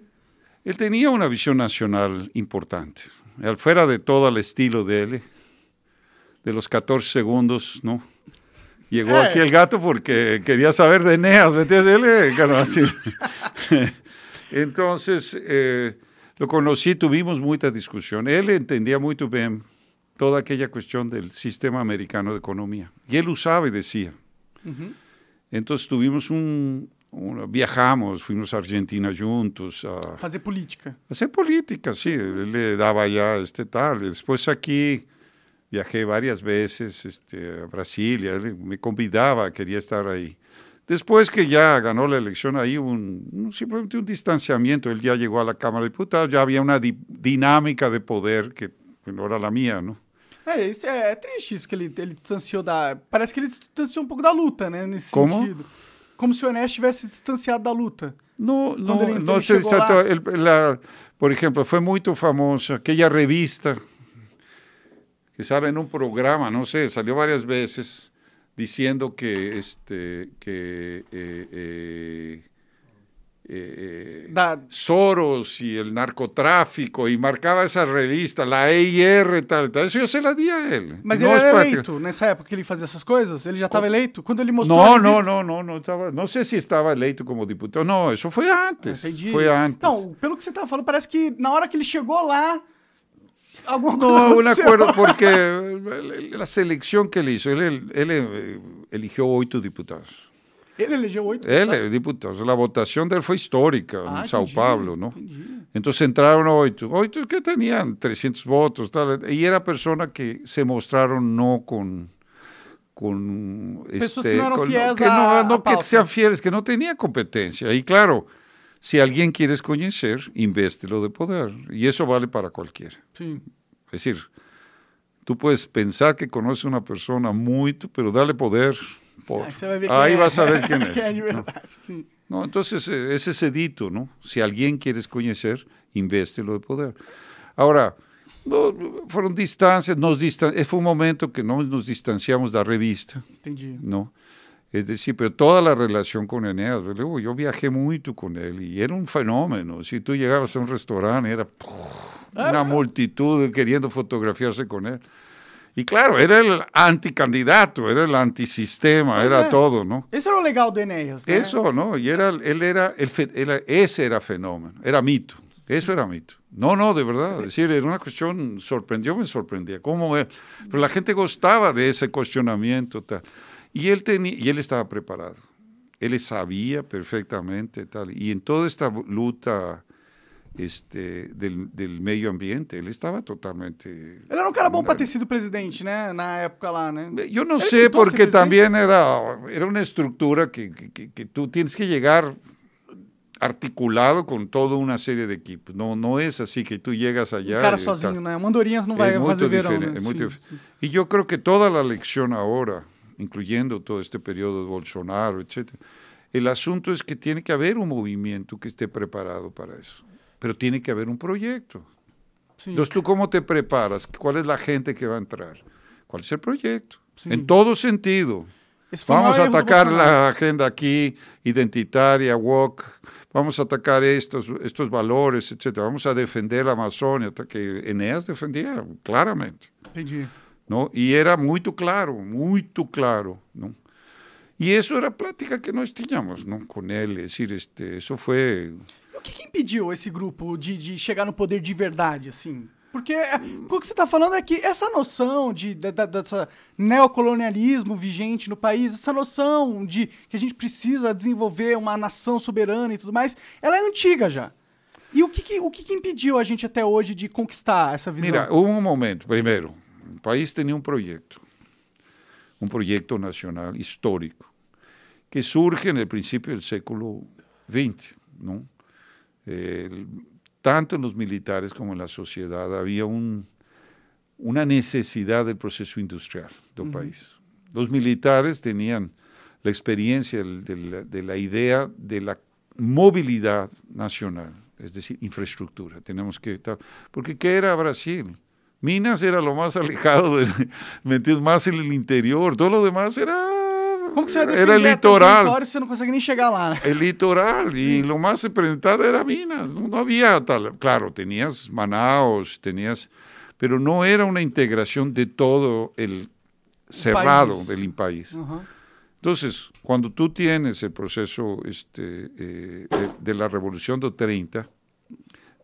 él tenía una visión nacional importante. Él fuera de todo el estilo de él, de los 14 segundos, ¿no? Llegó Eh. aquí el gato porque quería saber de Eneas, ¿me entiendes? Él, eh, claro, así. Entonces, eh, lo conocí, tuvimos mucha discusión. Él entendía muy bien toda aquella cuestión del sistema americano de economía. Y él usaba y decía. Entonces tuvimos un, un- viajamos, fuimos a Argentina juntos a, Fazer política. hacer política, sí, él le daba ya este tal. Después aquí viajé varias veces este, a Brasilia, él me convidaba, quería estar ahí. Después que ya ganó la elección, ahí un, simplemente un distanciamiento, él ya llegó a la Cámara de Diputados, ya había una di- dinámica de poder que no era la mía, ¿no? É, isso é, é triste isso que ele, ele distanciou da. Parece que ele distanciou um pouco da luta, né? Nesse Como? sentido. Como se o Enéas tivesse se distanciado da luta. No, no, Cuando el no Inter se la- por ejemplo, fue muy famosa aquella revista que sale en un programa, no sé, salió varias veces diciendo que este que eh, eh, eh, Soros y el narcotráfico y marcaba esa revista, la EIR, tal, tal. Eso yo se la di a él. mas No ele era eleito nessa época que ele fazia essas coisas? Ele já estava eleito? Quando ele mostrou. a No, revista- no, no, no, no estaba, no sé si estaba eleito como diputado. No, eso fue antes. Entendi. Fue antes. Então, pelo que você tava falando, parece que na hora que ele chegou lá, No, un acuerdo porque la selección que él hizo, él, él, él, eligió ocho diputados. Ele elegeu oito. Él, deputados? eh, diputados. La votación de él fue histórica Ah, en Sao entendi, Paulo, ¿no? entendi. Entonces entraron ocho. Ocho que tenían 300 votos, tal. Y era persona que se mostraron no con... con Pessoas que no eran con- fieles que a- no, a no que pauta. sean fieles, que no tenía competencia. Y claro, si alguien quieres conocer, invéstelo de poder. Y eso vale para cualquiera. Sim. Es decir, tú puedes pensar que conoces a una persona muy, pero dale poder. por- Ahí vas a ver quién es. ¿no? No, entonces eh, ese es el dito, ¿no? Si alguien quieres conocer, invéstelo de poder. Ahora, no, fueron distancias, nos distan eh, fue un momento que no nos distanciamos de la revista, Entendi. ¿no? Es decir, pero toda la relación con Eneas, luego yo viajé mucho con él y era un fenómeno. Si tú llegabas a un restaurante, era una multitud queriendo fotografiarse con él. Y claro, era el anticandidato, era el antisistema, Pues era é. todo, ¿no? Esse era o legal do Enéas, né? Eso, ¿no? Y era, él era, el, ese era fenómeno, era mito, eso era mito. No, no, de verdad, es decir, era una cuestión, sorprendió, me sorprendía, cómo él, pero la gente gustaba de ese cuestionamiento, tal. Y él, tenía, y él estaba preparado, él sabía perfectamente, tal, y en toda esta lucha este, del, del medio ambiente, él estaba totalmente... Ele era um cara bom pra ter sido presidente, né? Na época lá, né? Yo no Él sé, intentó ser porque también era, era una estructura que, que- que- que tú tienes que llegar articulado con toda una serie de equipos. No, no es así que tú llegas allá. Um cara sozinho, tal. né? O Mandorinhas não vai muy fazer verão, né? Sim, sim. Y yo creo que toda la lección ahora, incluyendo todo este periodo de Bolsonaro, etcétera, el asunto es que tiene que haber un movimiento que esté preparado para eso. Pero tiene que haber un proyecto. Sim. Entonces, ¿tú cómo te preparas? ¿Cuál es la gente que va a entrar? ¿Cuál es el proyecto? Sí. En todo sentido. Vamos a atacar la agenda aquí, identitaria, woke, vamos a atacar estos, estos valores, etcétera. Vamos a defender la Amazonia, que Eneas defendía claramente, Entendi. ¿No? Y era muy claro, muy claro, ¿no? Y eso era plática que nós teníamos, ¿no? Con él, es decir, este, eso fue... E o que, que impediu esse grupo de, de chegar no poder de verdade, assim? Porque é, o que você está falando é que essa noção de, de, de, dessa neocolonialismo vigente no país, essa noção de que a gente precisa desenvolver uma nação soberana e tudo mais, ela é antiga já. E o que, que o que, que, impediu a gente até hoje de conquistar essa visão? Mira, um momento. Primeiro, o país tinha um projeto, um projeto nacional histórico, que surge no princípio do século XX? Eh, tanto en los militares como en la sociedad, había un, una necesidad del proceso industrial del país. Los militares tenían la experiencia de la, de la, idea de la movilidad nacional, es decir, infraestructura. Tenemos que porque ¿qué era Brasil? Minas era lo más alejado, de, más en el interior, todo lo demás era Como que você vai era litoral. você não consegue nem chegar lá, né? El litoral, y lo más representado era Minas. No, no había tal. Claro, tenías Manaus, tenías. Pero no era una integración de todo el cerrado país. del país. Uhum. Entonces, cuando tú tienes el proceso este, eh, de, de, la Revolución de 30,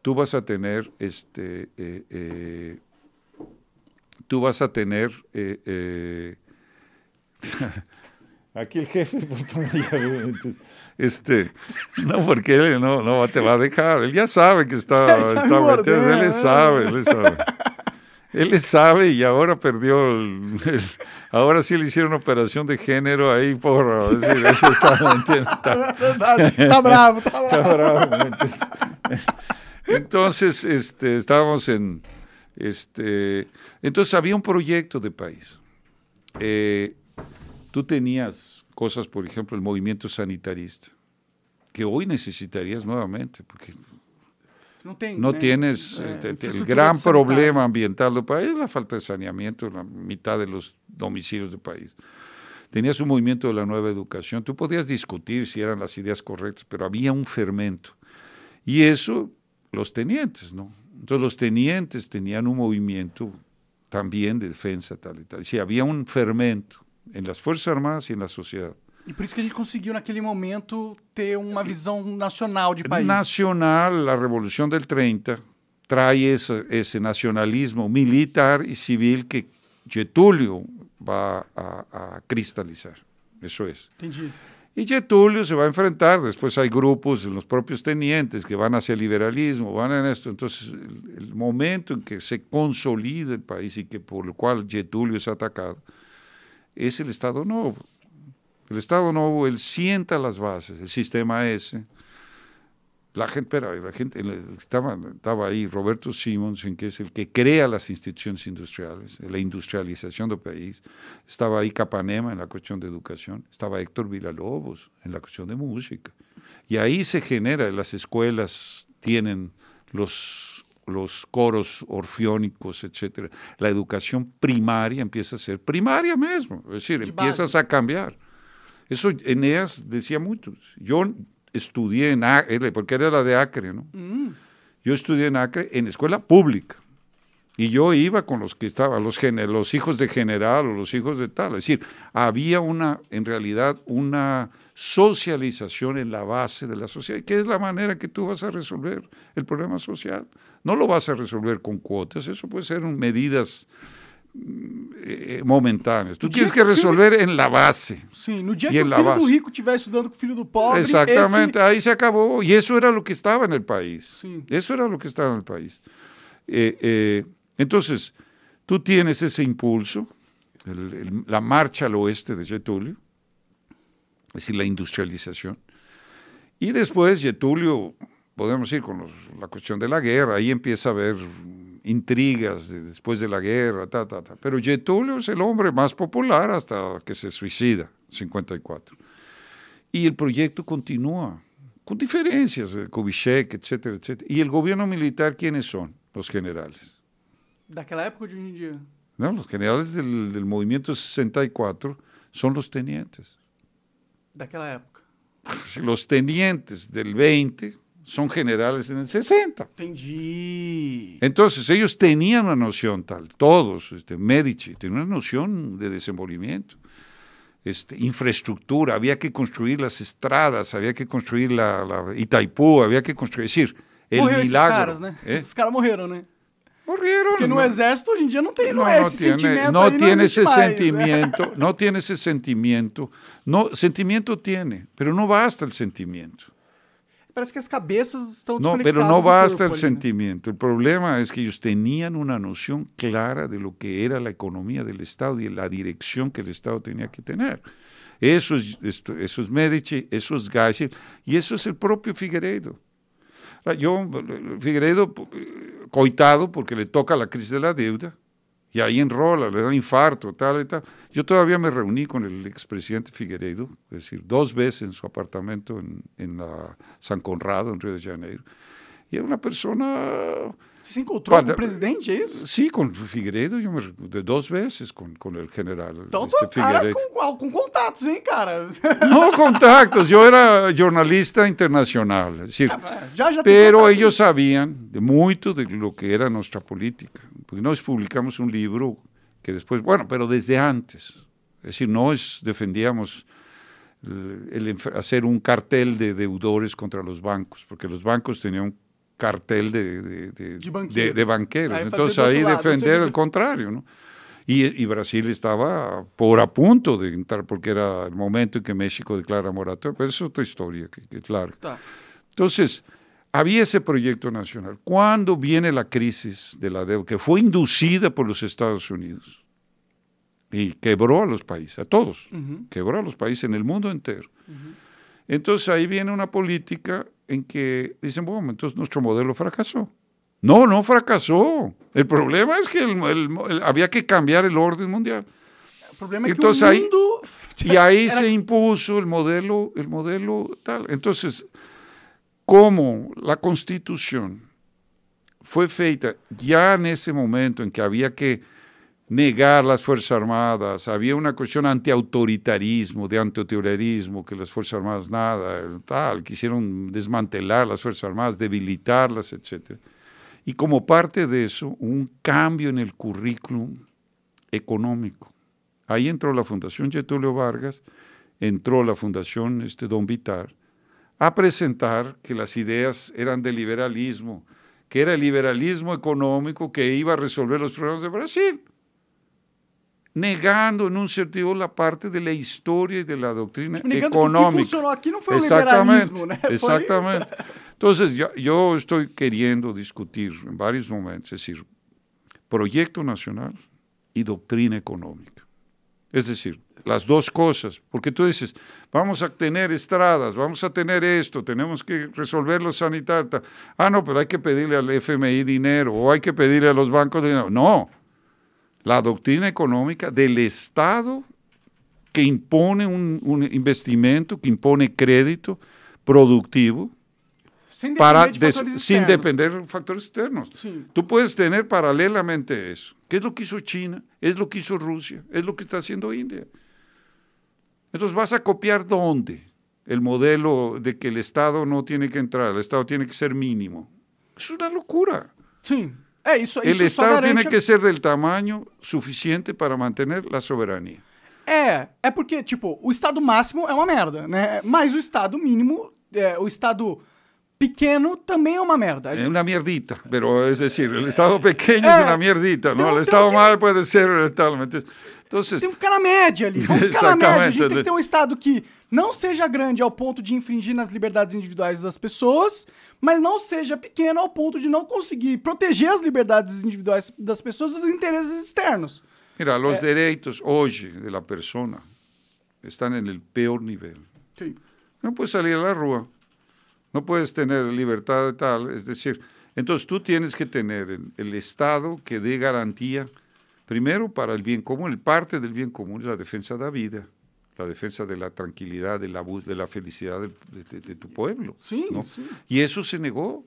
tú vas a tener, este, eh, eh, tú vas a tener eh, eh, Aquí el jefe, este, no, porque él no, no te va a dejar. Él ya sabe que está, está, metido, él le sabe, él le sabe. Él le sabe y ahora perdió, el, el, ahora sí le hicieron operación de género ahí por decir, eso está, está, está bravo. Está bravo entonces, este, estábamos en, este, entonces había un proyecto de país. Eh, tú tenías cosas, por ejemplo, el movimiento sanitarista, que hoy necesitarías nuevamente, porque no, ten, no eh, tienes eh, este, el gran problema ambiental del país, la falta de saneamiento en la mitad de los domicilios del país. Tenías un movimiento de la nueva educación, tú podías discutir si eran las ideas correctas, pero había un fermento. Y eso, los tenientes, ¿no? Entonces los tenientes tenían un movimiento también de defensa, tal y tal. Si había un fermento em las Forças Armadas e na sociedade. E por isso que a gente conseguiu, naquele momento, ter uma visão nacional de país. Nacional, a Revolução del 30 traz esse, esse nacionalismo militar e civil que Getúlio vai a, a cristalizar. Isso é. Entendi. Y Getúlio se va a enfrentar, después hay grupos, los propios tenientes que van hacia el liberalismo, van en esto. Entonces, el, el momento en que se consolida el país y que por el cual Getúlio es atacado, es el Estado Nuevo. El Estado Nuevo, él sienta las bases, el sistema S. La gente, pero la gente, estaba, estaba ahí Roberto Simonsen, que es el que crea las instituciones industriales, la industrialización del país. Estaba ahí Capanema en la cuestión de educación. Estaba Héctor Villalobos en la cuestión de música. Y ahí se genera, las escuelas tienen los los coros orfeónicos, etcétera. La educación primaria empieza a ser primaria mismo, es decir, de empiezas a cambiar. Eso Eneas decía mucho. Yo estudié en Acre, porque era la de Acre, ¿no? Mm. Yo estudié en Acre en escuela pública. Y yo iba con los que estaban, los, los hijos de general o los hijos de tal. Es decir, había una, en realidad, una socialización en la base de la sociedad, que es la manera que tú vas a resolver el problema social. No lo vas a resolver con cuotas, eso puede ser medidas eh, momentáneas. Tú tienes que resolver filho... en la base. Sí, no dia que o filho do rico estiver estudando com o filho do pobre. Exactamente, esse... ahí se acabó. Y eso era lo que estaba en el país. Sí. Eso era lo que estaba en el país. Eh, eh, entonces, tú tienes ese impulso, el, el, la marcha al oeste de Getúlio, es decir, la industrialización. Y después Getúlio, podemos ir con los, la cuestión de la guerra, ahí empieza a haber intrigas de, después de la guerra, ta, ta, ta. pero Getúlio es el hombre más popular hasta que se suicida, 54. Y el proyecto continúa, con diferencias, Kubitschek, etcétera, etcétera. ¿Y el gobierno militar quiénes son? Los generales. Daquela época de hoje em dia? No, los generales del, del movimiento 64 son los tenientes. Daquela época. Los tenientes del 20 son generales en el 60. Entendi. Entonces, ellos tenían una noción tal, todos, este, Medici, tenían una noción de desenvolvimiento. Este, infraestructura, había que construir las estradas, había que construir la, la Itaipú, había que construir, es decir, el Morreu milagro. Esses caras, né? ¿eh? Esses caras morreram, né? Murieron. Porque no, exército hoje em dia não tem, não, no, é no esse tiene, sentimento no aí, não tiene ese mais. sentimiento, no tiene ese sentimiento. No, sentimiento tiene, pero no basta el sentimiento. Parece que as cabeças estão No, pero no basta el sentimiento. El problema es que ellos tenían una noción clara de lo que era la economía del Estado y la dirección que el Estado tenía que tener. Eso es, esto- eso es Medici, eso es Geisel y eso es el propio Figueiredo. Ah, Yo, eh, Figueiredo, eh, coitado, porque le toca la crisis de la deuda, y ahí enrola, le da infarto, tal y tal. Yo todavía me reuní con el expresidente Figueiredo, es decir, dos veces en su apartamento en, en la San Conrado, en Río de Janeiro. Y era una persona, se encontrou com Pode- o presidente, é isso? sí, con Figueiredo, yo me, re- de dos veces con, con el general Então, este, tô cara Figueiredo. com, com contatos, hein, cara? No contactos, yo era jornalista internacional, es decir, já, já tem Pero contato. ellos sabían de mucho de lo que era nuestra política, porque nos publicamos un libro que después, bueno, pero desde antes, es decir, nos defendíamos el- el enf- hacer un cartel de deudores contra los bancos, porque los bancos tenían un cartel de, de- de- De banqueros. de- de banqueros. Ahí Entonces ahí defender el contrario, ¿no? Y, y Brasil estaba por a punto de entrar, porque era el momento en que México declara moratoria, pero eso es otra historia, que, que claro. Tá. Entonces, había ese proyecto nacional. ¿Cuándo viene la crisis de la deuda, que fue inducida por los Estados Unidos y quebró a los países, a todos, quebró a los países en el mundo entero? Entonces ahí viene una política en que dicen, bueno, entonces nuestro modelo fracasó. No, no fracasó. El problema es que el- el- el- había que cambiar el orden mundial. O problema é que Entonces mundo... Y ahí Era- se impuso el modelo, el modelo tal. Entonces, como la constitución fue feita ya en ese momento en que había que negar las Fuerzas Armadas, había una cuestión antiautoritarismo, de antiterrorismo, que las Fuerzas Armadas nada, tal, quisieron desmantelar las Fuerzas Armadas, debilitarlas, etc. Y como parte de eso, un cambio en el currículum económico. Ahí entró la Fundación Getulio Vargas, entró la Fundación este, Don Vitar, a presentar que las ideas eran de liberalismo, que era el liberalismo económico que iba a resolver los problemas de Brasil, negando en un sentido la parte de la historia y de la doctrina que económica. funcionou aqui não foi o Exactamente, liberalismo? Foi- exactamente. Entonces, yo, yo estoy queriendo discutir en varios momentos, es decir, proyecto nacional y doctrina económica. Es decir, las dos cosas, porque tú dices, vamos a tener estradas, vamos a tener esto, tenemos que resolver lo sanitario. Ah, no, pero hay que pedirle al FMI dinero o hay que pedirle a los bancos dinero. No, la doctrina económica del Estado que impone un, un investimento, que impone crédito productivo Sem para depender de sin depender factores externos. Sí. Tú puedes tener paralelamente eso. ¿Qué es lo que hizo China? Es lo que hizo Rusia, es lo que está haciendo India. Entonces, ¿vas a copiar dónde? El modelo de que el Estado no tiene que entrar, el Estado tiene que ser mínimo. Es una locura. Sim. É, isso, El isso só Estado tiene que ser del tamaño suficiente para mantener la soberanía. É, é porque, tipo, o estado máximo é uma merda, né? Mas o estado mínimo, é, o estado pequeno também é uma merda. Es una mierdita, pero es decir, el Estado pequeño Eh, es una mierdita, El tengo Estado que- mal puede ser tal. ¿Me entiendes? Entonces, Tem que ficar na média ali. Vamos ficar na média. A gente tem que ter um estado que não seja grande ao ponto de infringir nas liberdades individuais das pessoas, mas não seja pequeno ao ponto de não conseguir proteger as liberdades individuais das pessoas dos interesses externos. Mira, Eh. los derechos hoy de la persona están en el peor nivel. Sim. No puedes salir a la rúa, no puedes tener libertad tal, es decir, entonces tú tienes que tener el, el Estado que dé garantía, primero para el bien común, el parte del bien común es la defensa de la vida, la defensa de la tranquilidad, de la, de la felicidad de, de- de tu pueblo. Sí, ¿no? sí. Y eso se negó.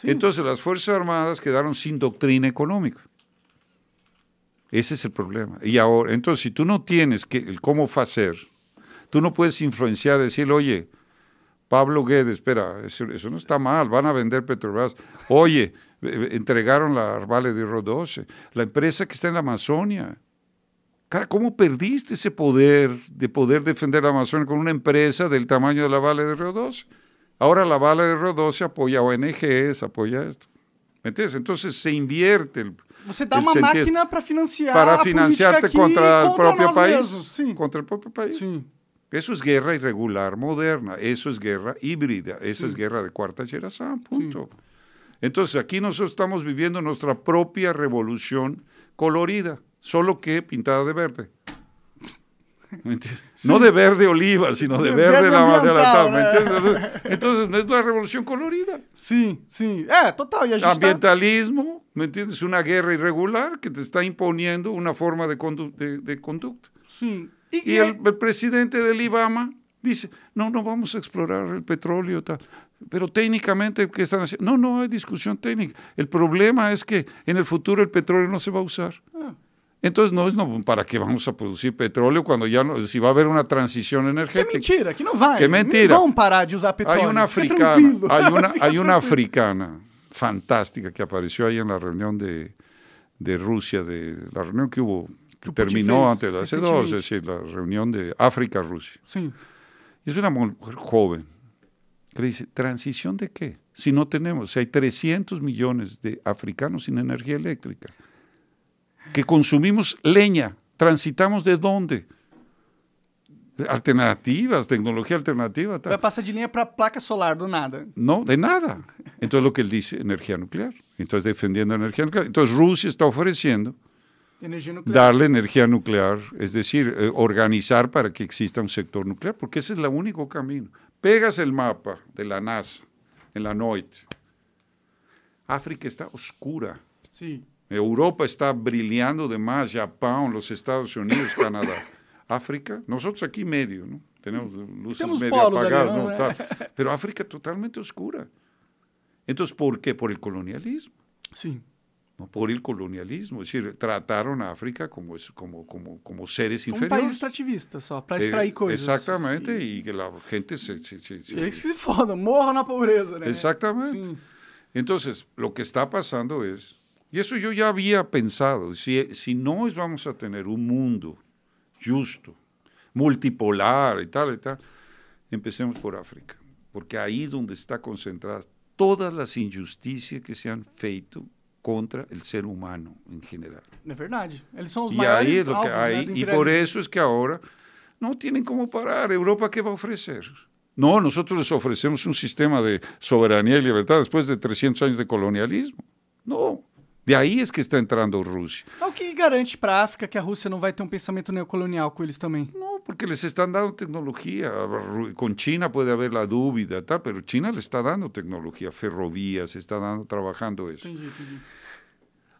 Sí. Entonces las Fuerzas Armadas quedaron sin doctrina económica. Ese es el problema. Y ahora, entonces, si tú no tienes que, el cómo hacer, tú no puedes influenciar, decir, oye, Pablo Guedes, espera, eso, eso no está mal, van a vender Petrobras. Oye, entregaron la Vale de 12, la empresa que está en la Amazonia. Cara, ¿cómo perdiste ese poder de poder defender la Amazonia con una empresa del tamaño de la Vale de 12? Ahora la Vale de 12 apoya ONGs, apoya esto. ¿Me entiendes? Entonces se invierte el, Você dá el uma máquina para financiar para a aqui contra propio nós país. Sim. Contra el propio país. Sim. Eso es guerra irregular moderna, eso es guerra híbrida, eso es guerra de cuarta generación, punto. Entonces aquí nosotros estamos viviendo nuestra propia revolución colorida, solo que pintada de verde. No de verde oliva, sino de Sí, verde, verde la de la tal, entiendes? Entonces no es una revolución colorida. Sim, sim. É, total. Ambientalismo, ¿me entiendes? Una guerra irregular que te está imponiendo una forma de, condu- de- de conducta. E, Y el, el presidente del IBAMA dice, no, no vamos a explorar el petróleo, tal. Pero técnicamente, ¿qué están haciendo? No, no hay discusión técnica. El problema es que en el futuro el petróleo no se va a usar. Ah. Entonces, no es no, para qué vamos a producir petróleo cuando ya no, si va a haber una transición Que energética. mentira, que não vai. Que mentira. Não vão parar de usar petróleo. Hay una africana, hay una, hay una africana fantástica que apareció ahí en la reunión de, de Rusia, de la reunión que hubo, que Que terminó antes de hace dos, es decir, la reunión de África-Rusia. Sim. Es una mujer joven que ¿transición de qué? Si no tenemos, si hay 300 millones de africanos sin energía eléctrica, que consumimos leña, transitamos de dónde? Alternativas, tecnología alternativa. tal. Vai passar de linha para placa solar do nada. No, de nada. Entonces lo que él dice, energía nuclear. Entonces defendiendo energía nuclear. Entonces Rusia está ofreciendo Energia darle energía nuclear, es decir, eh, organizar para que exista un sector nuclear, porque ese es el único camino. Pegas el mapa de la NASA en la NOIT. África está oscura. Sim. Europa está brillando de más, Japón, los Estados Unidos, Canadá. África, nosotros aquí medio, ¿no? Tenemos luces medio ali, apagadas, ¿no? pero África totalmente oscura. Entonces, ¿por qué? Por el colonialismo. Sim. ¿No? Por el colonialismo. Es decir, trataron a África como, como, como, como seres país inferiores. extrativista só, para Eh, extrair coisas. Exactamente, E, y que la gente se... se- se- se- eles se fodam, morram na pobreza, né? Exactamente. Sim. Entonces, lo que está pasando es, y eso yo ya había pensado, si, si no vamos a tener un mundo justo, multipolar y tal y tal, empecemos por África, porque ahí es donde está concentradas todas las injusticias que se han feito contra el ser humano en general. É verdade. Eles são os Y maiores ahí es lo que alvos, né, hay, do y por imperialismo. eso es que ahora no tienen cómo parar. Europa, ¿qué va a ofrecer? No, nosotros les ofrecemos un sistema de soberanía y libertad después de 300 años de colonialismo. No, de ahí es que está entrando Rusia. É o que garante para a África que a Rússia não vai ter um pensamento neocolonial com eles também. No, porque les están dando tecnología. Con China puede haber la duda, tal, pero China le está dando tecnología, ferrovías, está dando, trabajando eso.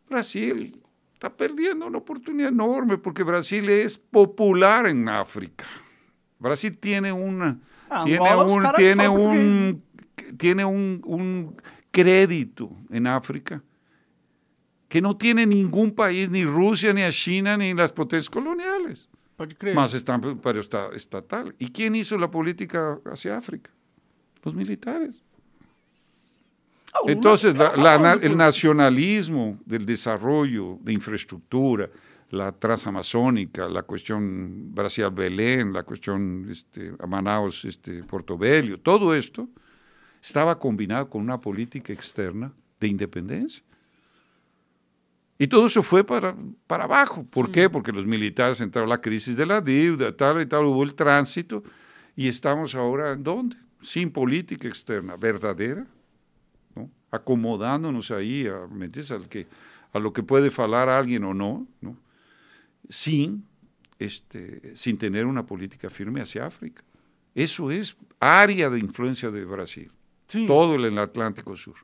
Brasil está perdiendo una oportunidad enorme porque Brasil es popular en África. Brasil tiene una Ah, tiene un tiene un tiene un, un crédito en África que no tiene ningún país, ni Rusia, ni a China, ni las potencias coloniales. Pode crer. Pero está estatal. ¿Y quién hizo la política hacia África? Los militares. Ah, Entonces, la- la el nacionalismo del desarrollo de infraestructura, la transamazónica, la cuestión Brasil-Belén, la cuestión este, Manaus, este, todo esto estaba combinado con una política externa de independencia. Y todo eso fue para, para abajo. ¿Por qué? Porque los militares entraron la crisis de la deuda, tal y tal, hubo el tránsito, y estamos ahora en dónde? Sin política externa verdadera, ¿no? acomodándonos ahí a, ¿me entiendes? Al que, a lo que puede falar alguien o no, ¿no? sin, este, sin tener una política firme hacia África. Eso es área de influencia de Brasil, Sim. todo el, el Atlántico Sur.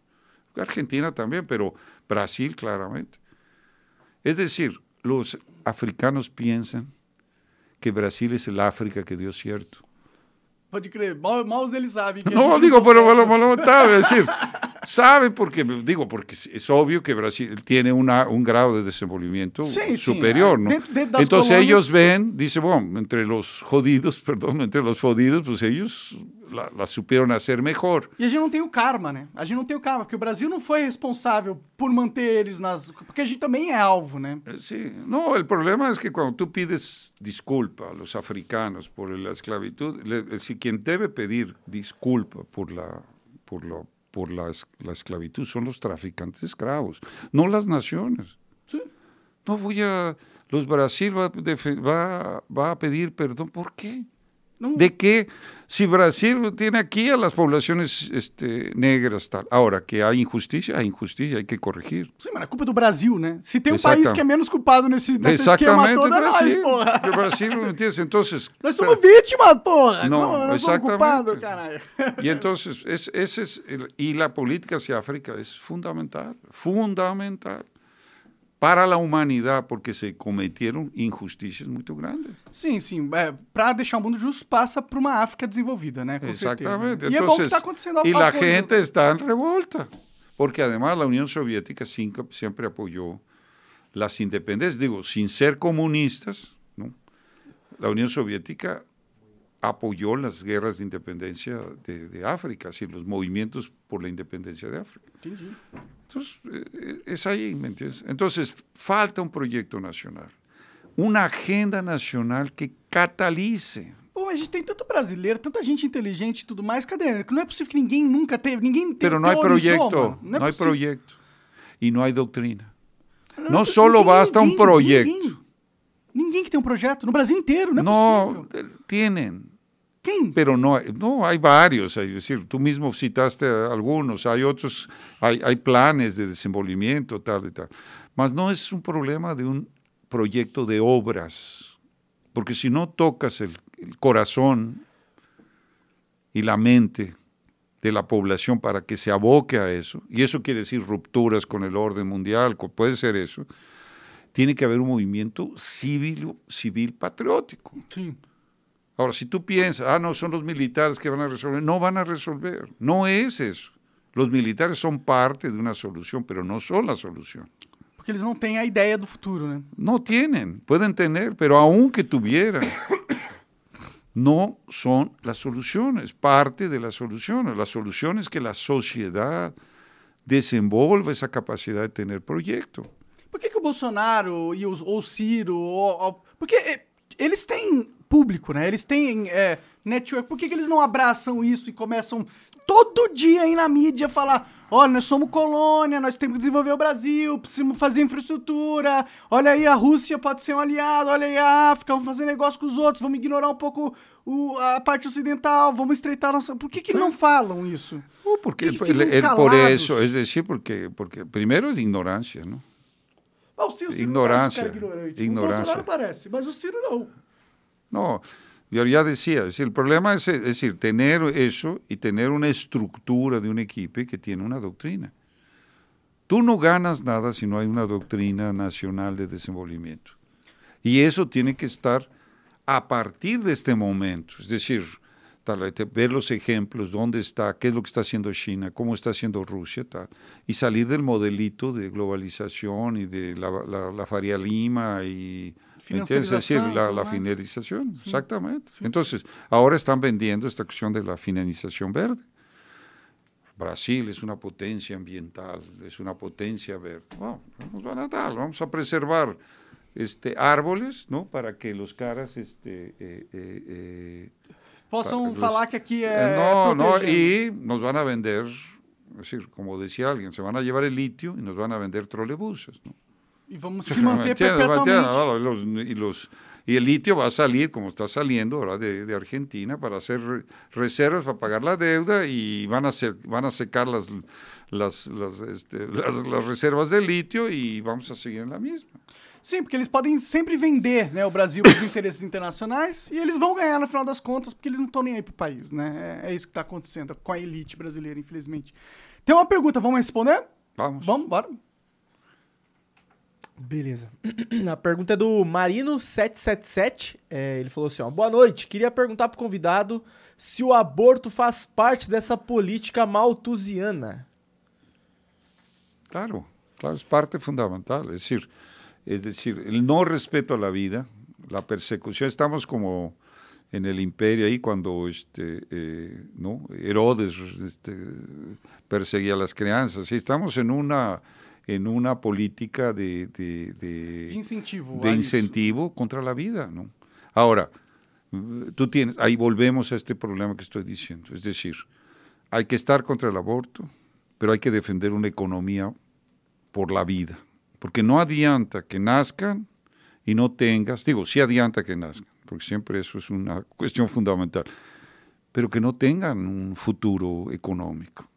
Argentina también, pero Brasil claramente. Es decir, los africanos piensan que Brasil es el África que dio cierto. Pode crer. Mal, mal eles sabem. que No, digo, pero bueno, bueno, tal, es decir, saben porque, digo, porque es- obvio que Brasil tiene una, un grado de desenvolvimiento Sí, superior, ¿no? dentro das Entonces colonias- ellos ven, dice, bueno, entre los jodidos, perdón, entre los jodidos, pues ellos la, la supieron hacer mejor. E a gente não tem o karma, né? A gente não tem o karma, porque o Brasil não foi responsável por manter eles nas. Porque a gente também é alvo, né? Eh, Sí, no, el problema es que cuando tú pides disculpa a los africanos por la esclavitud, le- si quien debe pedir disculpa por la, por la por la, es- la esclavitud son los traficantes esclavos, no las naciones. Sí. No voy a... Los Brasil va, a va, va a pedir perdón. ¿Por qué? No, ¿De qué? Si Brasil tiene aquí a las poblaciones este, negras, tal. Ahora, que hay injusticia, hay injusticia, hay que corregir. Sim, mas a culpa é do Brasil, né? Se tem um país que é menos culpado nesse, nesse esquema todo, é nós, Brasil. porra. El Brasil, ¿me entiendes? Entonces, Nós somos vítimas, porra. Não, Como nós somos culpados, caralho. Y entonces, es, ese es el- y la política hacia África es fundamental, fundamental para la humanidad, porque se cometieron injusticias muy grandes. Sim, sim. É, pra deixar o mundo justo, passa por uma África desenvolvida, né? Com Exactamente. certeza. E é bom que Entonces, tá acontecendo la coisas. gente está en revolta, porque además la Unión Soviética siempre apoyó las independencias, digo, sin ser comunistas, ¿no? la Unión Soviética apoyó las guerras de independencia de, de África, así, los movimientos por la independencia de África. Entendi. Entonces, eh, es ahí, ¿me entiendes? Entonces, falta un proyecto nacional, una agenda nacional que catalice. Mas a gente tem tanto brasileiro, tanta gente inteligente e tudo mais. Cadê? Não é possível que ninguém nunca teve, ninguém te- Pero no hay teorizou, proyecto, mano. no, é hay possível. proyecto y no hay doctrina. Não, No não solo tem basta un ninguém, proyecto. Ninguém, ninguém que tem um projeto no Brasil inteiro, não é No, possível. eh, tienen, Pero no, hay- no hay varios. Es decir, tú mismo citaste algunos, hay otros, hay, hay planes de desenvolvimiento, tal y tal. Mas no es un problema de un proyecto de obras, porque si no tocas el, el corazón y la mente de la población para que se aboque a eso, y eso quiere decir rupturas con el orden mundial, puede ser eso, tiene que haber un movimiento civil, civil patriótico. Sim. Ahora, si tú piensas, ah, no, son los militares que van a resolver, no van a resolver, no es eso. Los militares son parte de una solución, pero no son la solución. Porque eles não têm a ideia do futuro, né? No tienen, pueden tener, pero aunque tuvieran, no son las soluciones, parte de las soluciones. La solución es que la sociedad desenvolva esa capacidad de tener proyecto. Por que, que o Bolsonaro e os, ou o Ciro. Ou, ou- porque é, eles têm público, né? Eles têm é, network. Por que, que eles não abraçam isso e começam todo dia aí na mídia falar: olha, nós somos colônia, nós temos que desenvolver o Brasil, precisamos fazer infraestrutura. Olha aí, a Rússia pode ser um aliado, olha aí a África, vamos fazer negócio com os outros, vamos ignorar um pouco o- a parte ocidental, vamos estreitar nossa. Por que, que não falam isso? Oh, porque Y el- ficam el- por eso, es decir, porque, porque primero es ignorancia, ¿no? Ah, o Ciro, o Ciro Ignorância. não parece um cara ignorante. Ignorância. O Bolsonaro parece, mas o Ciro não. No, yo ya decía, es decir, el problema es, decir, tener eso y tener una estructura de un equipo que tiene una doctrina. Tú no ganas nada si no hay una doctrina nacional de desenvolvimiento. Y eso tiene que estar a partir de este momento, es decir, tal, ver los ejemplos, dónde está, qué es lo que está haciendo China, cómo está haciendo Rusia, tal, y salir del modelito de globalización y de la, la, la Faria Lima y ¿me entiendes? Es decir, la, la finalización, exactamente. Entonces, ahora están vendiendo esta cuestión de la finalización verde. Brasil es una potencia ambiental, es una potencia verde. Wow, van a dar, vamos a preservar este, árboles, ¿no? Para que los caras, este, eh, eh, eh, Possam Los- falar que aqui eh, é. no, no, y nos van a vender, es decir, como decía alguien, se van a llevar el litio y nos van a vender trolebuses, ¿no? E vamos se manter ¿Me entiendes? ¿Me perpetuamente. Ah, los- y, los, y el litio va a salir, como está saliendo ahora de, de Argentina, para hacer re- reservas, para pagar la deuda y van a, ser, van a secar las, las, las, este, las, las reservas de litio y vamos a seguir en la misma. Sim, porque eles podem sempre vender né, o Brasil para os interesses internacionais e eles vão ganhar no final das contas, porque eles não estão nem aí pro país, né? É, é isso que tá acontecendo com a elite brasileira, infelizmente. Tem uma pergunta, vamos responder? Vamos. Vamos, bora. Beleza. A pergunta é do Marino777. É, ele falou assim: ó, Boa noite. Queria perguntar pro convidado se o aborto faz parte dessa política malthusiana. Claro, claro, es parte fundamental. Es decir, es decir, el no respeto a la vida, la persecución, estamos como en el imperio ahí cuando este, eh, ¿no? Herodes este, perseguía a las crianzas. Estamos en una, en una política de, de- de- incentivo. de incentivo contra la vida, ¿no? Ahora, tú tienes, ahí volvemos a este problema que estoy diciendo, es decir, hay que estar contra el aborto, pero hay que defender una economía por la vida. Porque no adianta que nazcan y no tengas, digo, sí adianta que nazcan, porque siempre eso es una cuestión fundamental, pero que não tenham um futuro econômico.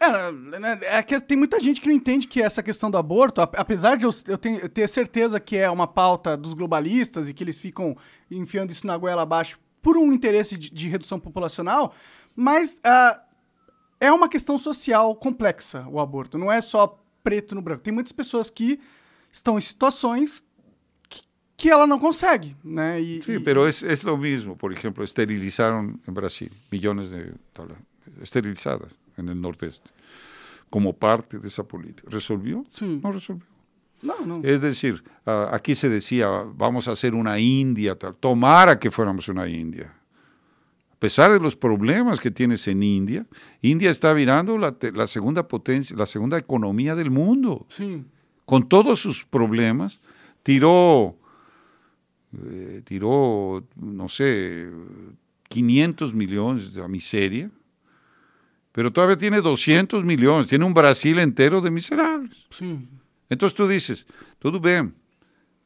É, é, que tem muita gente que não entende que essa questão do aborto, apesar de eu, eu, ter, eu, ter certeza que é uma pauta dos globalistas e que eles ficam enfiando isso na goela abaixo por um interesse de, de redução populacional, mas uh, é uma questão social complexa o aborto. Não é só preto no branco. Tem muitas pessoas que estão em situações que ela não consegue, né? E, sí, e... pero es, es lo mismo. Por ejemplo, esterilizaron en Brasil millones de esterilizadas en el nordeste como parte de esa política. ¿Resolvió? Sí. No resolvió. No, no. Es decir, aquí se decía, vamos a hacer una India, tal. tomara que fuéramos una India. A pesar de los problemas que tienes en India, India está virando la, la segunda potencia, la segunda economía del mundo. Sí. Con todos sus problemas, tiró eh, tiró, no sé, 500 millones de miseria, pero todavía tiene 200 millones, tiene un Brasil entero de miserables. Entonces tú dices, todo bien,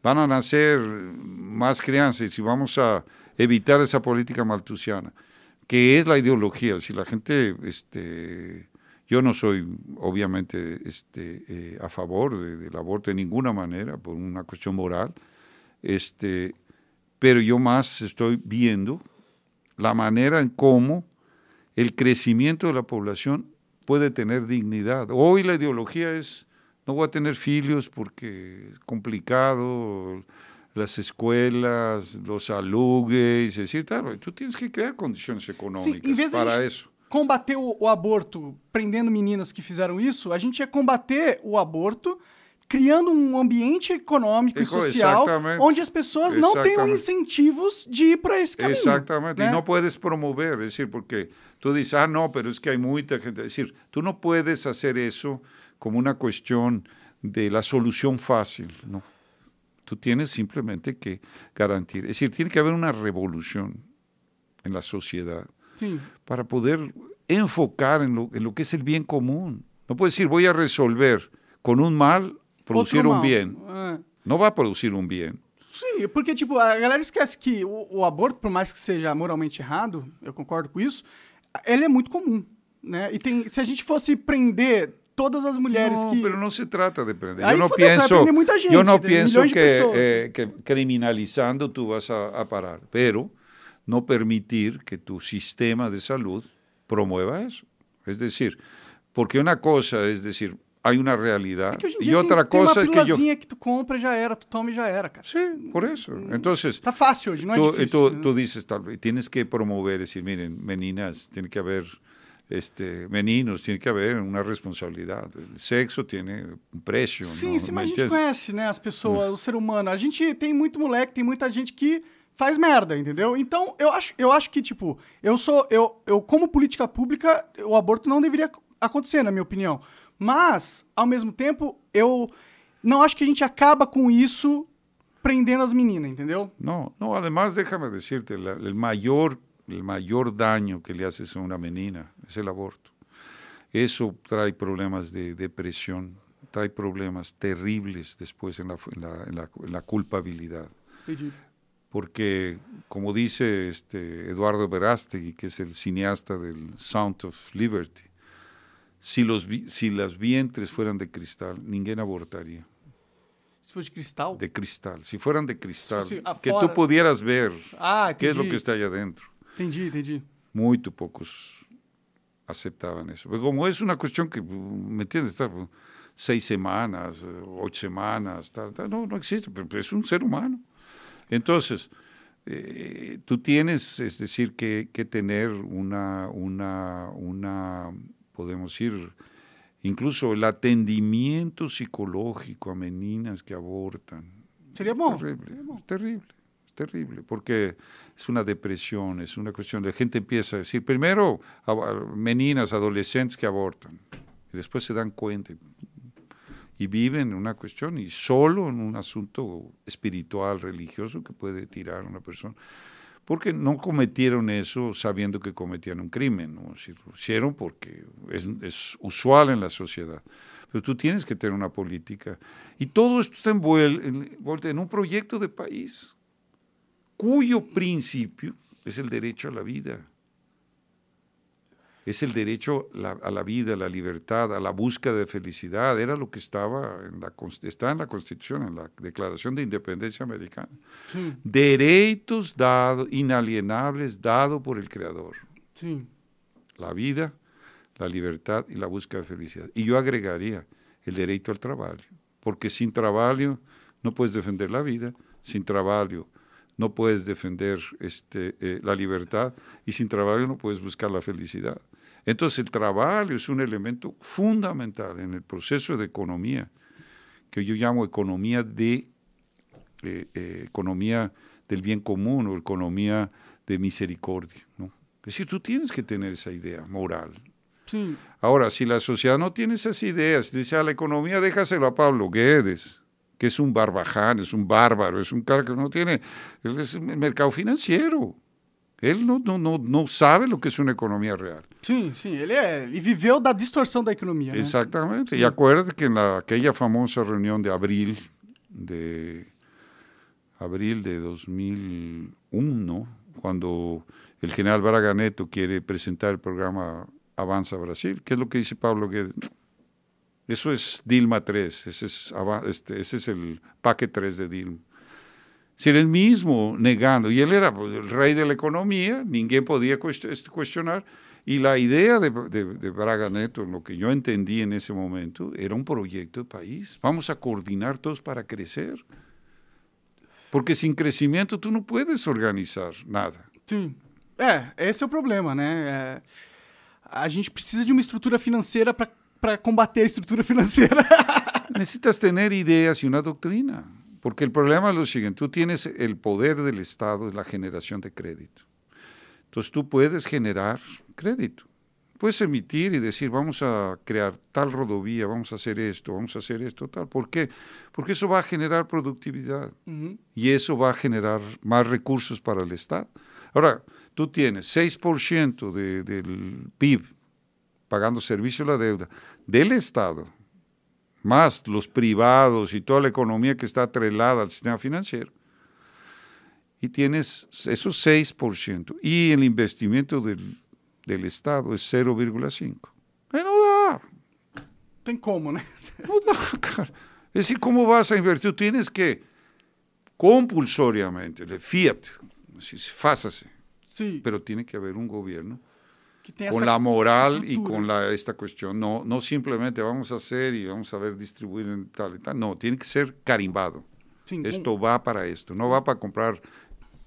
van a nacer más crianzas y vamos a evitar esa política maltusiana, que es la ideología. Si la gente, este, yo no soy obviamente este, eh, a favor del aborto de ninguna manera, por una cuestión moral, este, pero yo más estoy viendo la manera en cómo el crecimiento de la población puede tener dignidad. Hoy la ideología es, no voy a tener filios porque es complicado, las escuelas, los alugues, es decir, claro, tú tienes que crear condiciones económicas para eso. combater o, o, aborto prendendo meninas que fizeram isso, a gente ia combater o aborto criando um ambiente econômico e social onde as pessoas não tenham incentivos de ir para esse caminho. Exatamente, né? e não puedes promover, é decir, porque tu dices, ah, não, pero es que hay muita gente, es decir, tú no puedes hacer eso como una cuestión de la solución fácil, no. Tú tienes simplemente que garantir, es decir, tiene que haber una revolución en la sociedad sí. para poder enfocar en lo, en lo que es el bien común. No puedes decir, voy a resolver con un mal produzir um bem. É. Não vai produzir um bem. Sim, porque, tipo, a galera esquece que o, o, aborto, por mais que seja moralmente errado, eu concordo com isso, ele é muito comum, né? E tem, se a gente fosse prender todas as mulheres não, que... Não, não se trata de prender. Aí, eu não penso, gente, eu não penso que, eh, que criminalizando tu vas a, a parar, pero não permitir que tu sistema de saúde promueva isso. É decir, porque uma coisa é decir, hay una realidad. Es que y otra tem, cosa tem es que yo... que tu compra ya era, tu toma y ya era, cara. Sí, por eso. Mm, Entonces... Está fácil hoy, no tú, es difícil. Tú, tú dices, tal vez, tienes que promover, decir, miren, meninas, tiene que haber, este, meninos, tiene que haber una responsabilidad. El sexo tiene um preço. Sim, sim, mas a gente conhece, né, as pessoas, o ser humano. A gente tem muito moleque, tem muita gente que faz merda, entendeu? Então, eu acho, eu acho que, tipo, eu sou, eu, eu como política pública, o aborto não deveria acontecer, na minha opinião. Mas, ao mesmo tempo, eu não acho que a gente acaba com isso prendendo as meninas, entendeu? No, no, además déjame decirte, la, el mayor, el mayor daño que le haces a una menina es el aborto. Eso trae problemas de depresión, trae problemas terribles después en la, en la, en la, en la culpabilidad. Porque, como dice este Eduardo Verástegui, que es el cineasta del Sound of Liberty, si, los, si las vientres fueran de cristal, ninguém abortaría. Si fuera de cristal? De cristal. Si fueran de cristal, que tú pudieras ver ah, qué es lo que está allá adentro. Entendi, entendi. Muy pocos aceptaban eso. Pero como es una cuestión que, ¿me entiendes? Está seis semanas, ocho semanas, tal, tal, no, no existe, pero es un ser humano. Entonces, eh, tú tienes, es decir, que, que tener una, una, una podemos ir, incluso el atendimiento psicológico a meninas que abortan. Sería. Terrible, es terrible, es terrible, porque es una depresión, es una cuestión, la gente empieza a decir, primero, meninas, adolescentes que abortan, y después se dan cuenta y viven en una cuestión y solo en un asunto espiritual, religioso que puede tirar a una persona. Porque no cometieron eso sabiendo que cometían un crimen, ¿no? Si lo hicieron porque es, es usual en la sociedad. Pero tú tienes que tener una política. Y todo esto está envuel- envuelto en un proyecto de país cuyo principio es el derecho a la vida. Es el derecho la- a la vida, a la libertad, a la búsqueda de felicidad. Era lo que estaba en la, está en la Constitución, en la Declaración de Independencia Americana. Sim, Derechos dados, inalienables, dados por el Creador. sim. La vida, la libertad y la búsqueda de felicidad. Y yo agregaría el derecho al trabajo, porque sin trabajo no puedes defender la vida, sin trabajo no puedes defender este, eh, la libertad y sin trabajo no puedes buscar la felicidad. Entonces el trabajo es un elemento fundamental en el proceso de economía, que yo llamo economía de eh, eh, economía del bien común o economía de misericordia. ¿no? Es decir, tú tienes que tener esa idea moral. Sim. Ahora, si la sociedad no tiene esas ideas, dice a la economía, déjaselo a Pablo Guedes, que es un barbaján, es un bárbaro, es un cara que no tiene, él es el mercado financiero. Él no, no, no, no sabe lo que es una economía real. Sim, sim. Ele, é, ele viveu da distorção da economia, né? Exactamente. Y acuérdate que en la, aquella famosa reunión de abril de abril de 2001, cuando el general Braga Neto quiere presentar el programa Avanza Brasil, ¿qué es lo que dice Pablo Guedes? Eso es Dilma 3, ese es, este, ese es el paquete 3 de Dilma. Si era el mismo negando, y él era pues, el rey de la economía, ninguém podía este, cuestionar, y la idea de, de, de Braga Neto, lo que yo entendí en ese momento, era un proyecto de país. Vamos a coordinar todos para crecer. Porque sin crecimiento tú no puedes organizar nada. Sim. É, esse é o problema, né? É, a gente precisa de uma estrutura financeira para combater a estrutura financeira. Necesitas tener ideas y una doctrina. Porque el problema es lo siguiente, tú tienes el poder del Estado, es la generación de crédito. Entonces tú puedes generar crédito. Puedes emitir y decir, vamos a crear tal rodovía, vamos a hacer esto, vamos a hacer esto, tal. ¿Por qué? Porque eso va a generar productividad Uhum. y eso va a generar más recursos para el Estado. Ahora, tú tienes 6% de, del PIB pagando servicio a la deuda del Estado, más los privados y toda la economía que está atrelada al sistema financiero. Y tienes esos 6%. Y el investimiento del, del Estado es 0,5%. Eh, no da. Tem como, né? No da, cara. Es decir, ¿cómo vas a invertir? Tienes que compulsoriamente, le fiat, si fácase, Sim. pero tiene que haber un gobierno con la moral y con la, esta cuestión. No, no simplemente vamos a hacer y vamos a ver distribuir en tal y tal. No, tiene que ser carimbado. Esto va para esto, no va para comprar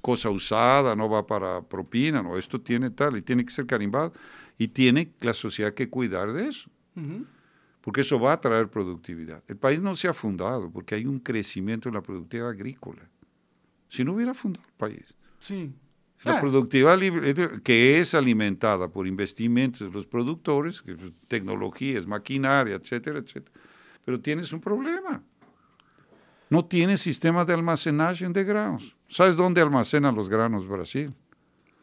cosa usada, no va para propina, no, esto tiene tal y tiene que ser carimbado y tiene la sociedad que cuidar de eso, porque eso va a traer productividad. El país no se ha fundado porque hay un crecimiento en la productividad agrícola. Si no hubiera fundado el país. Sim. La É, productividad libre- que es alimentada por investimentos de los productores, que es tecnologías, maquinaria, etcétera, etcétera. Pero tienes un problema. No tienes sistema de almacenaje de granos. ¿Sabes dónde almacenan los granos Brasil?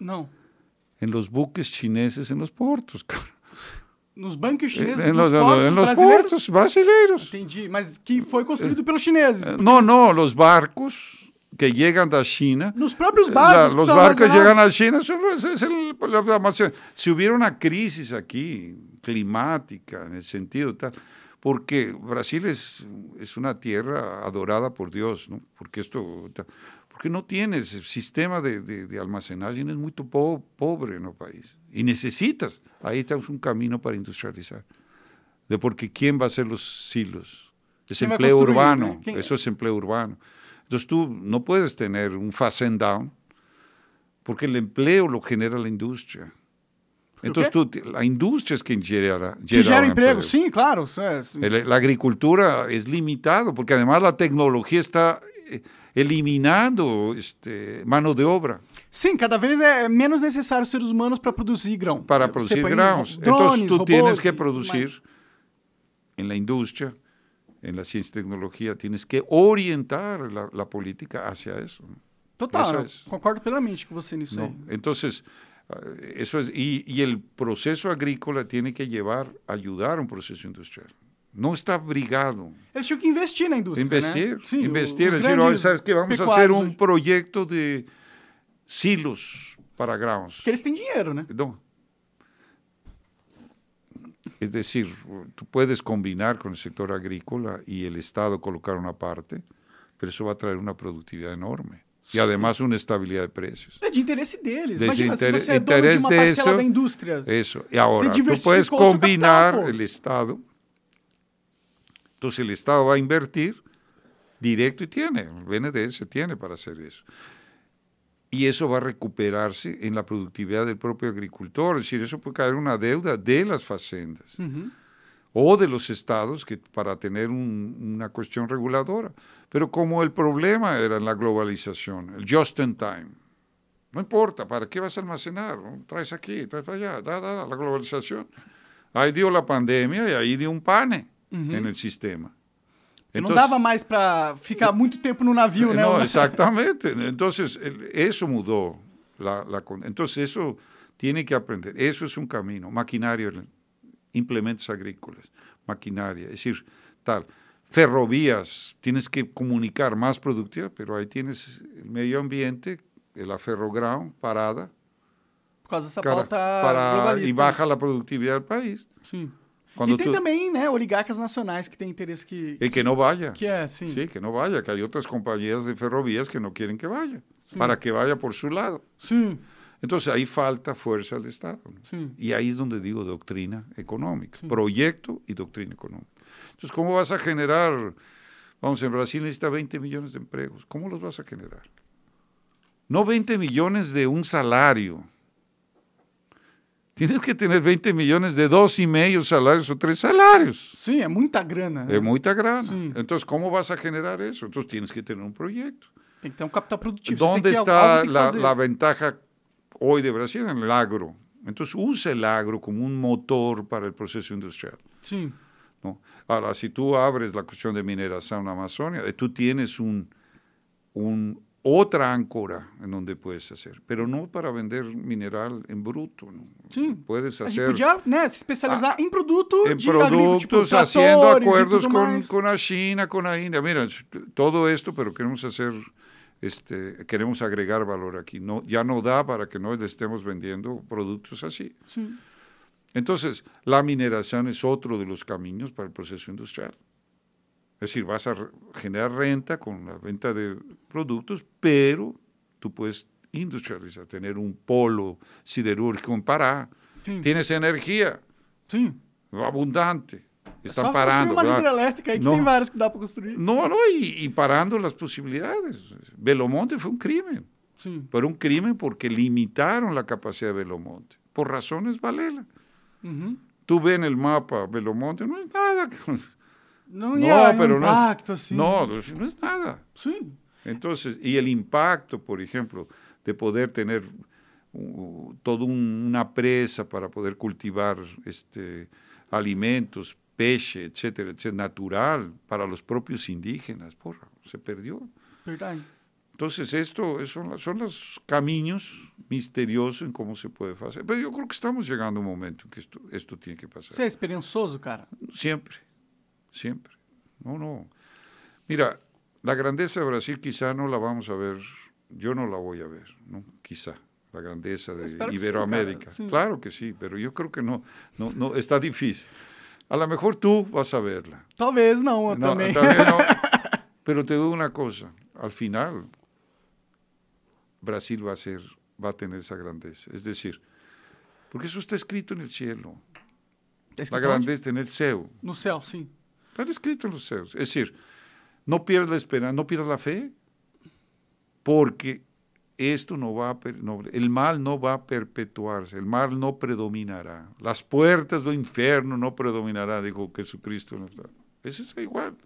Não. En los buques chineses en los puertos. cara. Nos bancos En, chineses, en nos los, portos en los brasileiros? Entendi, mas que foi construído pelos chineses. No, eles- no, los barcos que llegan de China Nos próprios La- barcos. que los barcos llegan a China, los- es el- la. Si hubiera una crisis aquí, climática, en el sentido tal, porque Brasil es, es una tierra adorada por Dios, ¿no? Porque esto, porque no tienes sistema de, de, de almacenaje, es muy po- pobre en el país. Y necesitas, ahí estamos un camino para industrializar. De porque quién va a hacer los silos. Es ¿Quién va a empleo urbano, no? ¿Quién- eso es empleo urbano. Entonces tú no puedes tener un fast and down porque el empleo lo genera la industria. Entonces qué? tú, la industria es quien genera, Que gera emprego. empleo. Sim, claro. é- la agricultura es limitado porque además la tecnología está eh, eliminando este, mano de obra Sim, cada vez é menos necessário seres humanos para produzir grão. para producir drones, Entonces tú robôs tienes que producir mais. en la industria, en la ciencia y tecnología, tienes que orientar la, la política hacia eso. Total, es. concordo plenamente com você nisso ¿no? Entonces, eh, eso es, y, y el proceso agrícola tiene que llevar, ayudar a un proceso industrial. No está brigado. Eles tinham que investir na indústria, Investir, né? Sim, investir, os decir, "Oye, ¿sabes qué? Vamos a hacer un hoje. proyecto de silos para grãos. Porque eles têm dinheiro, né? No. Es decir, tú puedes combinar con el sector agrícola y el Estado colocar una parte, pero eso va a traer una productividad enorme. Y además una estabilidad de precios. É de interesse deles. De Imagina, inter- se você é dono de interesse uma de parcela eso- da indústria. Y ahora, tú diversificó puedes capital, combinar el Estado. Entonces el Estado va a invertir directo y tiene, el BNDES tiene para hacer eso. Y eso va a recuperarse en la productividad del propio agricultor. Es decir, eso puede caer en una deuda de las facendas o de los estados que para tener un- una cuestión reguladora. Pero como el problema era la globalización, el just in time, no importa, ¿para qué vas a almacenar? Traes aquí, traes allá, da, da, da, la globalización. Ahí dio la pandemia y ahí dio un pane en el sistema. Não dava mais para ficar muito tempo no navio, né? Exactamente. Entonces, el- eso mudó. La, la entonces, eso tiene que aprender. Eso es un camino. Maquinaria, implementos agrícolas, maquinaria. Es decir, tal. Ferrovías, tienes que comunicar más productiva, pero ahí tienes el medio ambiente, la ferroground parada, Por causa dessa pauta para, globalista. baja la productividad del país. Sim. Cuando e tem também, né, oligarcas nacionais que têm interesse que, Y que no vaya. que é, sim. Sí, que no vaya, que hay otras compañías de ferrovías que no quieren que vaya, para que vaya por su lado. Sim, Entonces ahí falta fuerza al Estado. sim. Y ahí es donde digo doctrina económica, proyecto y doctrina económica. Entonces, ¿cómo vas a generar? Vamos, en Brasil necesita 20 millones de empleos. ¿Cómo los vas a generar? No 20 millones de un salario. Tienes que tener 20 millones de dos y medio salarios o tres salarios. Sim, é muita grana. Né? Es muy grana. Sí. Entonces, ¿cómo vas a generar eso? Entonces, tienes que tener un proyecto. Tem que ter um capital produtivo. você ¿Dónde tem que, algo está la, ventaja hoy de Brasil? En el agro. Entonces usa el agro como un motor para el proceso industrial. Sim, ¿no? Ahora, si tú abres la cuestión de mineración en la Amazonia, eh, tú tienes un, un, otra áncora en donde puedes hacer, pero no para vender mineral en bruto. ¿no? sim. Puedes A gente hacer podia né, se especializar em produto en de agrícola, tipo, productos, haciendo tratores acuerdos tudo con, mais. con la China, con la India. Mira, todo esto, pero queremos hacer, este, queremos agregar valor aquí. No, ya no da para que no le estemos vendiendo productos así. Sim. Entonces, la mineración es otro de los caminos para el proceso industrial. Es decir, vas a generar renta con la venta de productos, pero tú puedes industrializar, tener un polo siderúrgico en Pará. Sim. Tienes energía Sim. abundante. Están Só parando. ¿verdad? hidrelétricas aí que No. tem várias que dá para construir. No, no, y, y parando las posibilidades. Belomonte fue un crimen, Sim. pero un crimen porque limitaron la capacidad de Belomonte, por razones valela. Uhum. Tú ves en el mapa Belomonte, no es nada. No, ia pero um no es, impacto assim. no, no es nada. Sim. Entonces, y el impacto, por ejemplo, de poder tener uh, toda un- una presa para poder cultivar este, alimentos, peixe, etcétera, etcétera, natural para los propios indígenas, porra, se perdió. Entonces, esto son, son los caminos misteriosos en cómo se puede hacer. Pero yo creo que estamos llegando a un momento en que esto, esto tiene que pasar. Você é esperançoso, cara? Siempre, siempre. No, no. Mira, la grandeza de Brasil quizá no la vamos a ver, yo no la voy a ver, ¿no? Quizá, la grandeza de Espero que sí, Iberoamérica. sí. Claro que sí, pero yo creo que no, no, no, está difícil. A lo mejor tú vas a verla. Talvez não, eu No, también no. Pero te digo una cosa, al final Brasil va a ser, va a tener esa grandeza. Es decir, porque eso está escrito en el cielo. La grandeza en el céu. No céu, sim. Está escrito en los cielos. Es decir, no pierdas la esperanza, no pierdas la fe, porque esto no va a, no- el mal no va a perpetuarse, el mal no predominará. Las puertas del infierno no predominará, dijo Jesucristo. Eso es igual,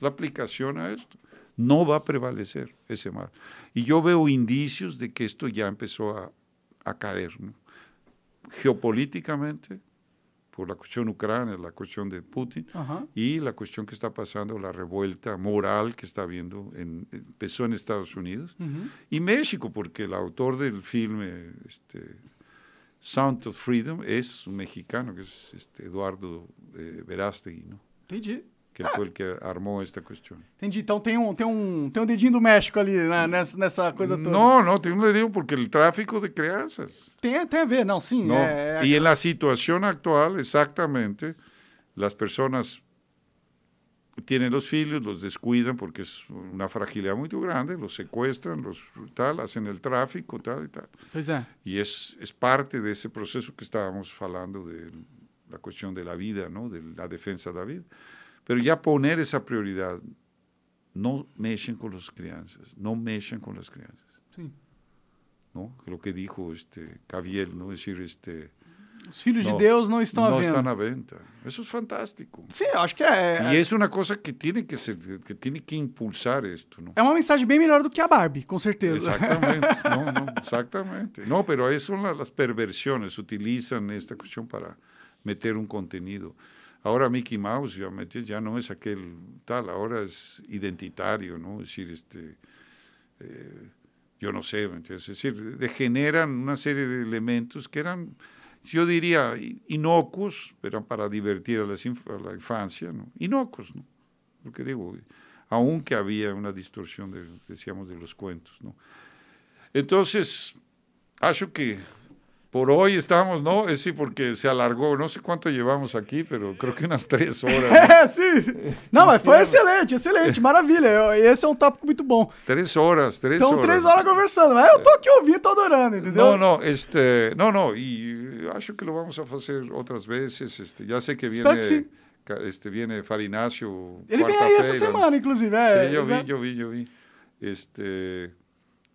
la aplicación a esto. No va a prevalecer ese mal. Y yo veo indicios de que esto ya empezó a, caer, geopolíticamente, por la cuestión ucrania, la cuestión de Putin Ajá. y la cuestión que está pasando, la revuelta moral que está habiendo, en, empezó en Estados Unidos y México, porque el autor del filme este, Sound of Freedom es un mexicano, que es este, Eduardo eh, Verástegui, ¿no? Que fue el que armó esta cuestión. Entendi. Então tem um, tem um, tem um dedinho do México ali né, nessa, nessa coisa toda. No, no, te lo digo porque el tráfico de crianças. Tem, tem a ver, não, sim. No. É, é- Y en la situación actual, exactamente, las personas tienen los hijos, los descuidan porque es una fragilidad muy grande, los secuestran, los tal, hacen el tráfico, tal y tal. Pois é. Y es, es parte de ese proceso que estábamos hablando de la cuestión de la vida, ¿no? de la defensa de la vida. Pero ya poner esa prioridad, no mexen con las crianzas, no mexen con las crianzas. Sim. ¿no? Lo que dijo este Caviel, ¿no? Es decir, este, Os filhos No, de Deus não estão à no venda. están a venta. Eso es fantástico. Sim, acho que é. Y es una cosa que tiene que ser, que tiene que impulsar esto, ¿no? É uma mensagem bem melhor do que a Barbie, com certeza. Exactamente, no, no, exactamente. No, pero ahí son la- las perversiones, utilizan esta cuestión para meter un contenido. Ahora Mickey Mouse, ya, no es aquel tal, ahora es identitario, ¿no? Es decir, este, eh, yo no sé, ¿me entiendes? Es decir, degeneran una serie de elementos que eran, yo diría, inocuos, pero para divertir a, la infancia, ¿no? Inocuos, ¿no? Porque digo, aunque había una distorsión, de, decíamos, de los cuentos, ¿no? Entonces, acho que por hoy estamos, ¿no? Es sí, porque se alargó, no sé cuánto llevamos aquí, pero creo que unas tres horas. ¿no? Sim. Não, mas foi excelente, excelente, maravilha. Eu- Esse é um tópico muito bom. Tres horas, tres Então, horas. três horas conversando, mas eu tô aqui ouvindo, tô adorando, entendeu? No, no, este, no, no, y acho que lo vamos a hacer otras veces. Este, ya sé que Espero viene, que sí. este, viene Farinácio. Ele vem aí essa semana, inclusive. É, Sí, yo vi, yo vi, yo vi. Este,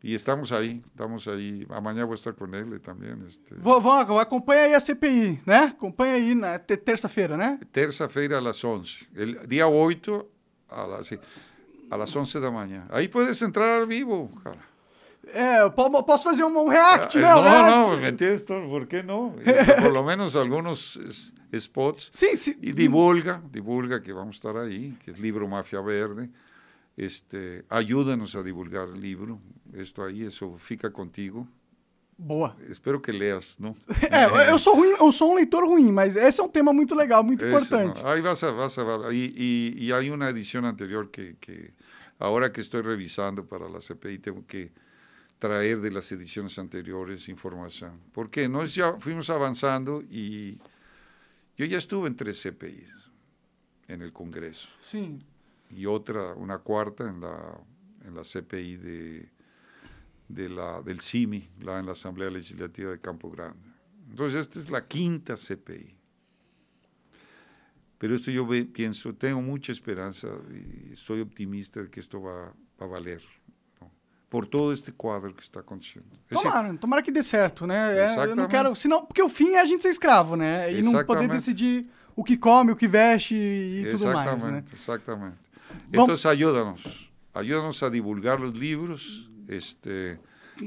y estamos ahí, estamos ahí. Mañana voy a estar con él también. Este, Vou, vou, acompanha aí a CPI, né? Acompanha aí na te- terça-feira, né? terça-feira a las 11. El día 8 a las, sí, a las 11 de la mañana. Ahí puedes entrar al vivo, cara. É, eu po- posso fazer um, um react, Eh, né? Um no, react. no, ¿me entiendes? ¿Por qué no? Y Por lo menos algunos es- spots. Sim, sim. Y divulga, divulga que vamos a estar ahí, que es libro Mafia Verde. Este, ayúdanos a divulgar el libro. Esto ahí, eso fica contigo. Boa. Espero que leas, ¿no? É, eu sou ruim, eu sou um leitor ruim, mas esse é um tema muito legal, muito Ese, importante. ¿no? Ahí vas a, vas a ver. Y, y- y hay una edición anterior que, que ahora que estoy revisando para la CPI tengo que traer de las ediciones anteriores información. Porque nos ya fuimos avanzando y yo ya estuve en tres CPIs en el Congreso Sim. Y otra, una cuarta en la, en la CPI de, de la, del CIMI, la, en la Asamblea Legislativa de Campo Grande. Entonces, esta es la quinta CPI. Pero esto yo pienso, tengo mucha esperanza y estoy optimista de que esto va, va a valer, por todo este cuadro que está aconteciendo. Es decir, Tomara, tomara que dê certo, né? É, eu não Exatamente. quero. Senão, porque o fim é a gente ser escravo, né? E não poder Exatamente. decidir o que come, o que veste e tudo mais, né? Exactamente. Entonces ayúdanos, ayúdanos a divulgar los libros. Este,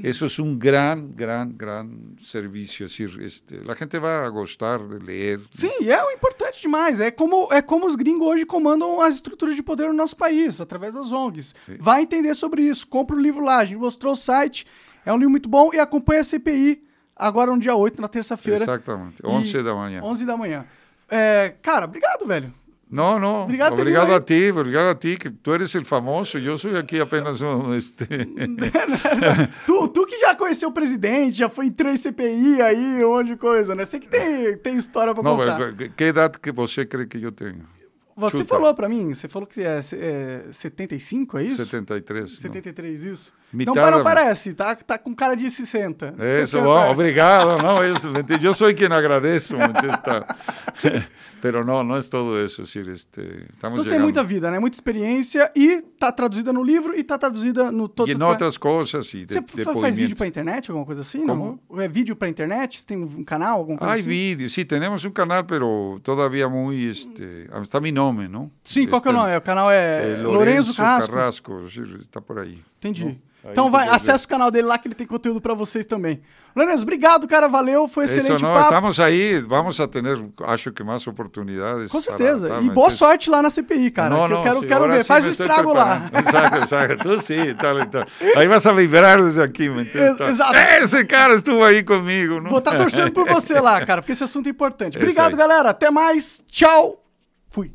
eso es un gran, gran, gran decir, este, la gente va a gustar de leer. Sim, é o importante demais. É como, é como os gringos hoje comandam as estruturas de poder no nosso país, através das ONGs. Vai entender sobre isso. Compra o livro lá. A gente mostrou o site. É um livro muito bom. E acompanha a CPI agora no dia 8, na terça-feira. Exactamente, E 11 de la mañana. 11 da manhã. É, cara, obrigado, velho. No, no, Obrigado, obrigado, a ti, obrigado a ti, que tú eres el famoso, yo soy aquí apenas un, este, tu, tu que já conheceu o presidente, já foi em CPI aí, um monte de coisa, né? Sei que tem, tem história pra no, contar. pero, ¿qué edad que você cree que yo tengo? Você chuta. falou pra mim, você falou que é, é 75, é isso? 73. ¿no? 73, isso? Mitad não, não da- parece, tá, tá com cara de 60. Eso, 60 bueno, é. obrigado, no, eso, ¿me entiendes? yo soy quien agradece, ¿me entiendes? Está- pero no, no es todo eso, es decir, este, estamos Então tem llegando. muita vida, né? Muita experiência e tá traduzida no livro e tá traduzida no todos y en otras cosas y de, Você de fa- faz vídeo depoimientos. pra internet, alguma coisa assim? Como? Não? É vídeo pra internet? Você tem um canal, alguma coisa Hay assim? vídeos, sí, tenemos un canal, pero todavía muy, este, está mi nombre, ¿no? Sim, qual que é o Este, nome? O canal é eh, Lorenzo Lorenzo Carrasco. Carrasco, sí, está por ahí. Entendi. Então vai, acessa o canal dele lá que ele tem conteúdo pra vocês também. Lourenço, obrigado, cara, valeu, foi excelente Eso no, papo. estamos ahí, vamos a tener, acho que más oportunidades. Com para certeza. estar, e ¿me boa sorte lá na CPI, cara. que eu quero, quero ver. Faz o estrago lá. Exacto, exacto. Tú sí, tal tal. Ahí vas a liberar desde aquí, ¿me entiendes? Ex- exato. Ese cara estuvo ahí conmigo, ¿no? Vou estar torcendo por você lá, cara, porque esse assunto é importante. É isso Obrigado, aí. galera. Até mais. Tchau. Fui.